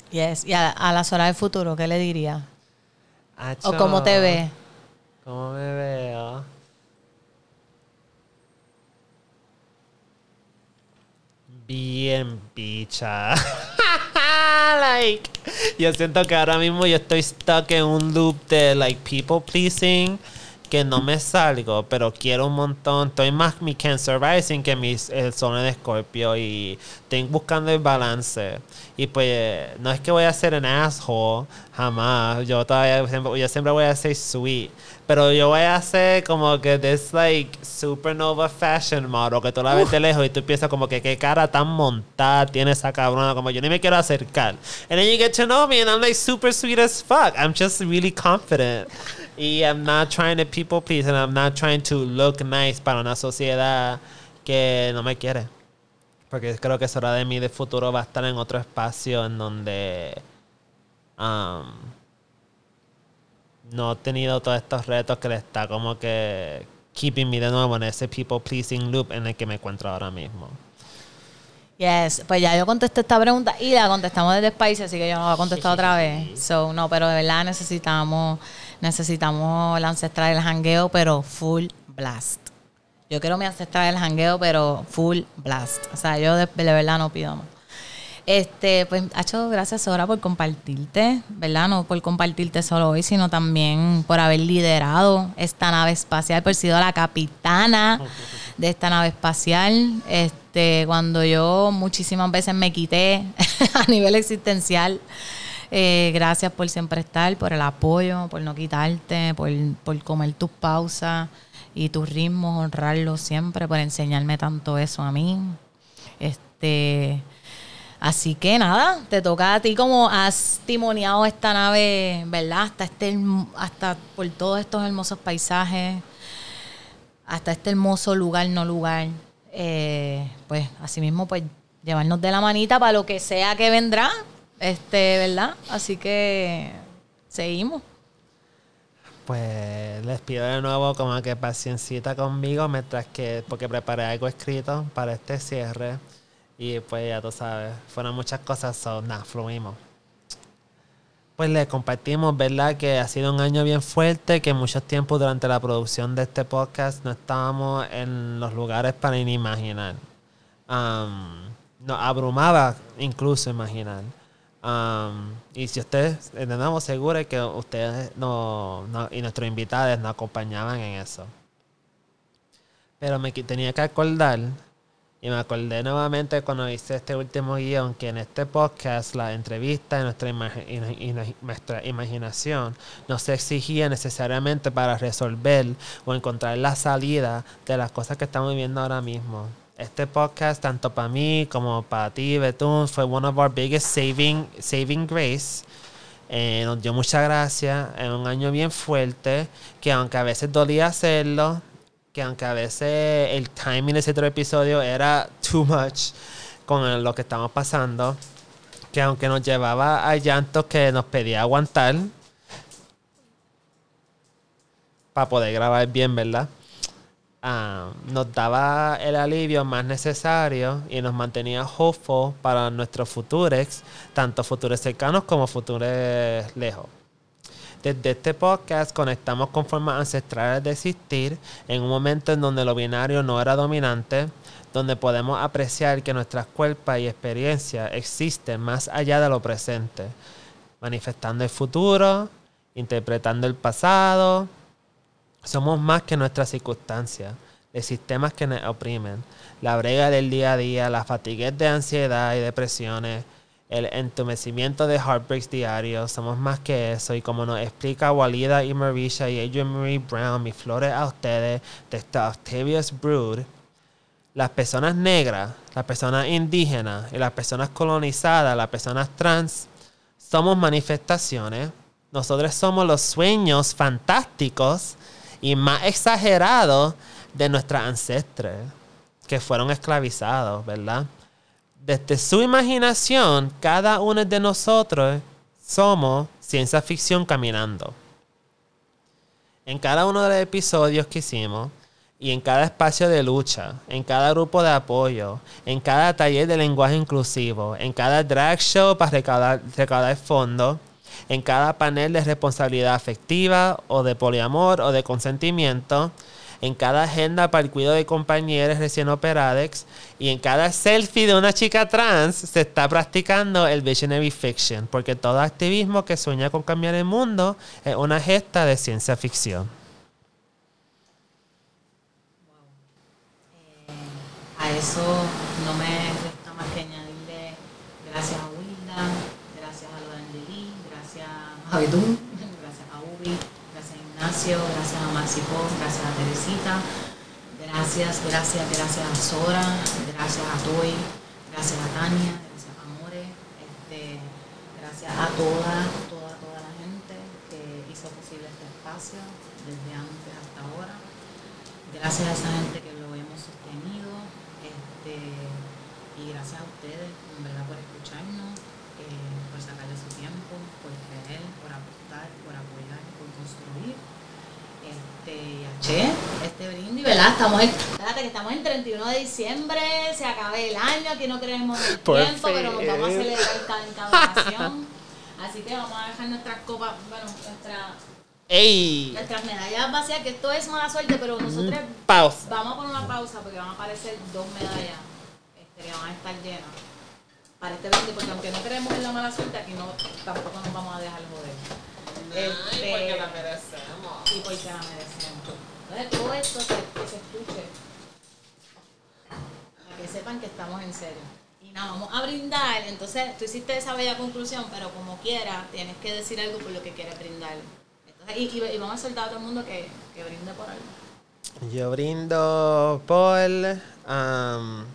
Yes. Y a, a las horas del futuro, ¿qué le diría? ¿O cómo te ve? ¿Cómo me veo? Bien bicha. like, yo siento que ahora mismo yo estoy stuck en un loop de like people pleasing que no me salgo, pero quiero un montón. Estoy más mi Cancer Rising que mi el sol en Escorpio y estoy buscando el balance. Y pues no es que voy a ser un asshole, jamás. Yo todavía yo siempre voy a ser sweet. Pero yo voy a ser como que this like supernova fashion model que tú la ves de lejos y tú piensas como que qué cara tan montada tiene esa cabrona, como yo ni me quiero acercar. And then you get to know me and I'm like super sweet as fuck. I'm just really confident. Y I'm not trying to people please and I'm not trying to look nice para una sociedad que no me quiere. Porque creo que es hora de mí de futuro va a estar en otro espacio en donde um, no he tenido todos estos retos que le está como que keeping me de nuevo en ese people pleasing loop en el que me encuentro ahora mismo. Yes, pues ya yo contesté esta pregunta y la contestamos desde Spice, así que yo no la voy a contestar otra vez. So, no, pero de verdad necesitamos, necesitamos la ancestral del jangueo, pero full blast. Yo quiero mi ancestral del jangueo, pero full blast. O sea, yo de, de verdad no pido más. Este, pues, Hacho, gracias Sora por compartirte, ¿verdad? No por compartirte solo hoy, sino también por haber liderado esta nave espacial, por sido la capitana de esta nave espacial. Este, cuando yo muchísimas veces me quité a nivel existencial. Eh, gracias por siempre estar, por el apoyo, por no quitarte, por, por comer tus pausas y tus ritmos, honrarlos siempre, por enseñarme tanto eso a mí. Este, así que nada, te toca a ti como has timoniado esta nave, ¿verdad? Hasta este hasta por todos estos hermosos paisajes, hasta este hermoso lugar, no lugar. Eh, pues así mismo, pues llevarnos de la manita para lo que sea que vendrá, este, ¿verdad? Así que seguimos. Pues les pido de nuevo como que paciencita conmigo mientras que, porque preparé algo escrito para este cierre. Y pues ya tú sabes, fueron muchas cosas, so nada, fluimos. Pues le compartimos, ¿verdad? Que ha sido un año bien fuerte, que muchos tiempos durante la producción de este podcast no estábamos en los lugares para ni imaginar. Nos abrumaba incluso imaginar. Y si ustedes, de nuevo, seguro que ustedes no, y nuestros invitados nos acompañaban en eso. Pero me tenía que acordar, y me acordé nuevamente cuando hice este último guion, que en este podcast la entrevista y nuestra, imagi- ina- ina- nuestra imaginación no se exigía necesariamente para resolver o encontrar la salida de las cosas que estamos viviendo ahora mismo. este podcast, tanto para mí como para ti, Betún, fue one of our biggest saving, saving grace. Eh, nos dio mucha gracia. En un año bien fuerte, que aunque a veces dolía hacerlo, que aunque a veces el timing de ese otro episodio era too much con lo que estamos pasando, que aunque nos llevaba a llantos que nos pedía aguantar para poder grabar bien, ¿verdad? Ah, nos daba el alivio más necesario y nos mantenía hopeful para nuestros futuros, tanto futuros cercanos como futuros lejos. Desde este podcast conectamos con formas ancestrales de existir en un momento en donde lo binario no era dominante, donde podemos apreciar que nuestras cuerpos y experiencias existen más allá de lo presente, manifestando el futuro, interpretando el pasado. Somos más que nuestras circunstancias, los sistemas que nos oprimen, la brega del día a día, la fatiga de ansiedad y depresiones, el entumecimiento de heartbreaks diarios. Somos más que eso. Y como nos explica Walida y Marisha y Adrian Marie Brown, mis flores a ustedes, de esta Octavius Brood, las personas negras, las personas indígenas y las personas colonizadas, las personas trans, somos manifestaciones. Nosotros somos los sueños fantásticos y más exagerados de nuestros ancestres que fueron esclavizados, ¿verdad? Desde su imaginación, cada uno de nosotros somos ciencia ficción caminando. En cada uno de los episodios que hicimos, y en cada espacio de lucha, en cada grupo de apoyo, en cada taller de lenguaje inclusivo, en cada drag show para recaudar, recaudar fondos, en cada panel de responsabilidad afectiva o de poliamor o de consentimiento, en cada agenda para el cuidado de compañeros recién operados y en cada selfie de una chica trans se está practicando el visionary fiction, porque todo activismo que sueña con cambiar el mundo es una gesta de ciencia ficción. Eh, a eso no me resta más que añadirle gracias a Wilda, gracias a Lodandelí, gracias a Betún, gracias a Ubi gracias a Maxipó, gracias a Teresita, gracias, gracias, gracias a Sora, gracias a Toy, gracias a Tania, gracias a Amore, este, gracias a toda, toda, toda la gente que hizo posible este espacio desde antes hasta ahora. Gracias a esa gente que lo hemos sostenido este, y gracias a ustedes, en verdad, por escucharnos, eh, por sacarle su tiempo, por creer, por apostar, por apoyar, por construir este, che, este brindis, ¿verdad? Estamos en, espérate, que estamos en 31 de diciembre, se acaba el año, aquí no creemos el tiempo, pero nos vamos a celebrar cada. Así que vamos a dejar nuestras copas, bueno, nuestra, ¡Ey! nuestras medallas vacías, que esto es mala suerte, pero nosotros Pausa. vamos a poner una pausa porque van a aparecer dos medallas este, que van a estar llenas para este brindis, porque aunque no creemos en la mala suerte, aquí no, tampoco nos vamos a dejar joder. Este, porque la merecemos. y porque la merecemos. Entonces todo esto que, se escuche, para que sepan que estamos en serio. Y nada, vamos a brindar. Entonces tú hiciste esa bella conclusión, pero como quiera, tienes que decir algo por lo que quieres brindar. Y vamos a soltar a todo el mundo que, que brinde por algo. Yo brindo por um,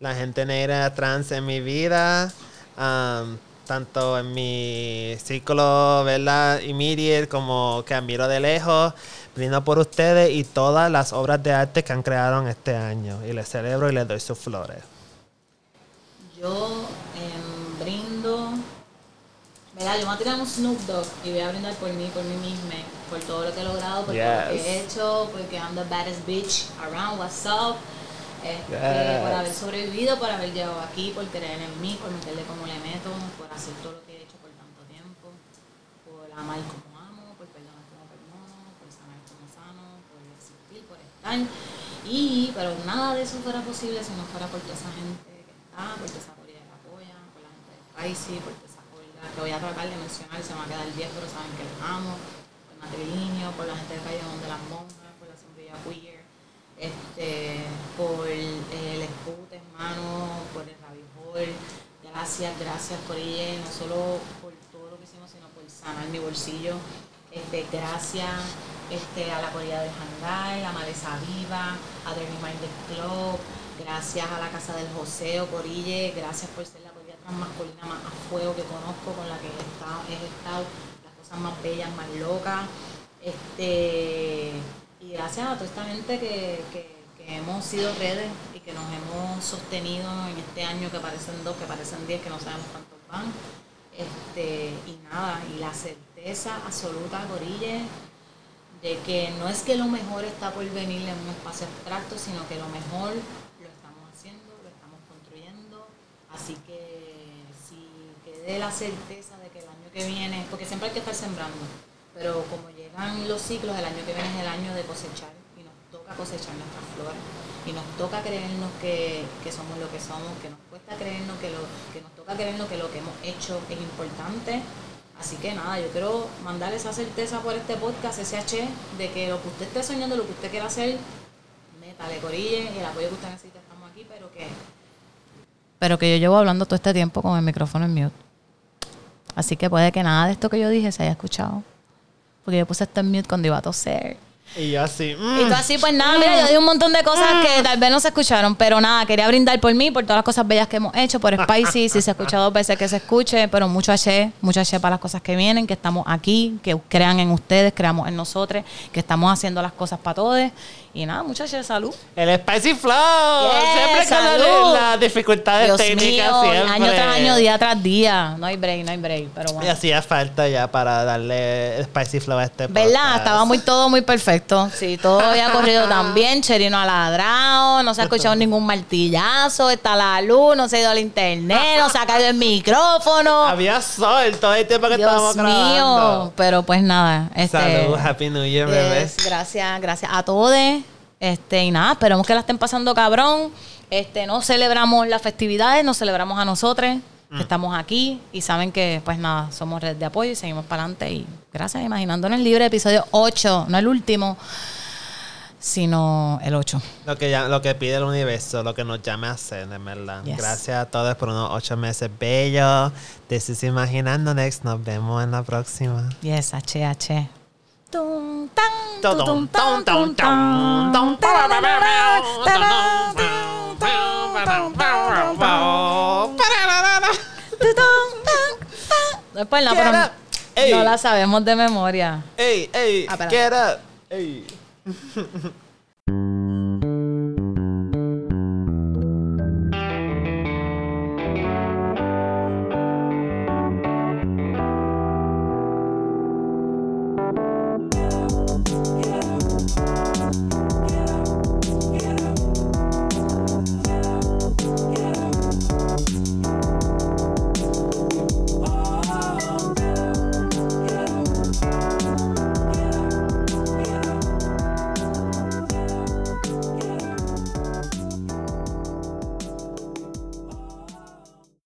la gente negra trans en mi vida, um, tanto en mi círculo, ¿verdad? Immediate como que admiro de lejos. Brindo por ustedes y todas las obras de arte que han creado en este año. Y les celebro y les doy sus flores. Yo em, brindo, ¿verdad? Yo me voy a tirar un Snoop Dogg y voy a brindar por mí, por mí misma, por todo lo que he logrado, por todo lo que he hecho, porque I'm the baddest bitch around, what's up. Este, Yes. Por haber sobrevivido, por haber llegado aquí, por creer en mí, por meterle como le meto, por hacer todo lo que he hecho por tanto tiempo, por amar como amo, por perdonar como perdono, por sanar como sano, por existir, por estar. Y, pero nada de eso fuera posible si no fuera por toda esa gente que está, por toda esa comunidad que apoya, por la gente de Spicy, por toda esa comunidad que voy a tratar de mencionar, se me va a quedar viejo, pero saben que les amo, por Matrilinio, por la gente de Calle de las Monjas, por la sombrilla queer, este, por eh, el Scoot, hermano, por el Rabbit Hole. Gracias, gracias, Corille, no solo por todo lo que hicimos, sino por sanar mi bolsillo. Este, gracias este, a la Corilla del Hangar, a Maleza Viva, a The Reminder Club, gracias a la Casa del Joseo, Corille, gracias por ser la corilla transmasculina más a fuego que conozco, con la que he estado, he estado las cosas más bellas, más locas. Este, y gracias a toda esta gente que, que, hemos sido redes y que nos hemos sostenido en este año que parecen dos, que parecen diez, que no sabemos cuántos van. Este, y nada, y la certeza absoluta, Corille, de que no es que lo mejor está por venir en un espacio abstracto, sino que lo mejor lo estamos haciendo, lo estamos construyendo. Así que si quede la certeza de que el año que viene, porque siempre hay que estar sembrando, pero como llegan los ciclos, el año que viene es el año de cosechar y nos toca cosechar nuestras flores y nos toca creernos que, que somos lo que somos, que nos cuesta creernos que lo que nos toca creernos que lo que hemos hecho es importante Así que nada, yo quiero mandarle esa certeza por este podcast, SH, de que lo que usted esté soñando, lo que usted quiera hacer, métale, corille, y el apoyo que usted necesita, estamos aquí, pero que... Pero que yo llevo hablando todo este tiempo con el micrófono en mute. Así que puede que nada de esto que yo dije se haya escuchado. Porque yo puse esto en mute cuando iba a toser. Y yo así. Y mm. tú así, pues nada, mira, yo di un montón de cosas que tal vez no se escucharon, pero nada, quería brindar por mí, por todas las cosas bellas que hemos hecho, por Spicy, si se ha escuchado dos veces que se escuche, pero mucho H, mucho H para las cosas que vienen, que estamos aquí, que crean en ustedes, creamos en nosotros, que estamos haciendo las cosas para todos. Y nada, mucho H, salud. El Spicy Flow. Yes, siempre salud. con las dificultades Dios técnicas. mío, siempre. año tras año, día tras día. No hay break, no hay break, pero Y bueno. hacía falta ya para darle Spicy Flow a este ¿Verdad? podcast. Estaba muy todo muy perfecto. Sí, todo había corrido tan bien. Cherino ha ladrado, no se ha escuchado ningún martillazo, está la luz, no se ha ido al internet, no se ha caído el micrófono. Había sol todo el tiempo que Dios estábamos mío. grabando. Pero pues nada. Este, Salud, Happy New Year. Yes, gracias, gracias a todos. Este, y nada, esperemos que la estén pasando cabrón. Este, no celebramos las festividades, nos celebramos a nosotros, Mm. que estamos aquí y saben que, pues nada, somos red de apoyo y seguimos para adelante. Y gracias, Imaginándonos Libre, episodio 8, no el último, sino el 8. Lo que, ya- lo que pide el universo, lo que nos llame a hacer, de verdad. Yes. Gracias a todos por unos ocho meses bellos. This is Imaginando Next. Nos vemos en la próxima. Yes, HH. Después no, pero no la sabemos de memoria. Ey, ey, Ah, get up. Ey.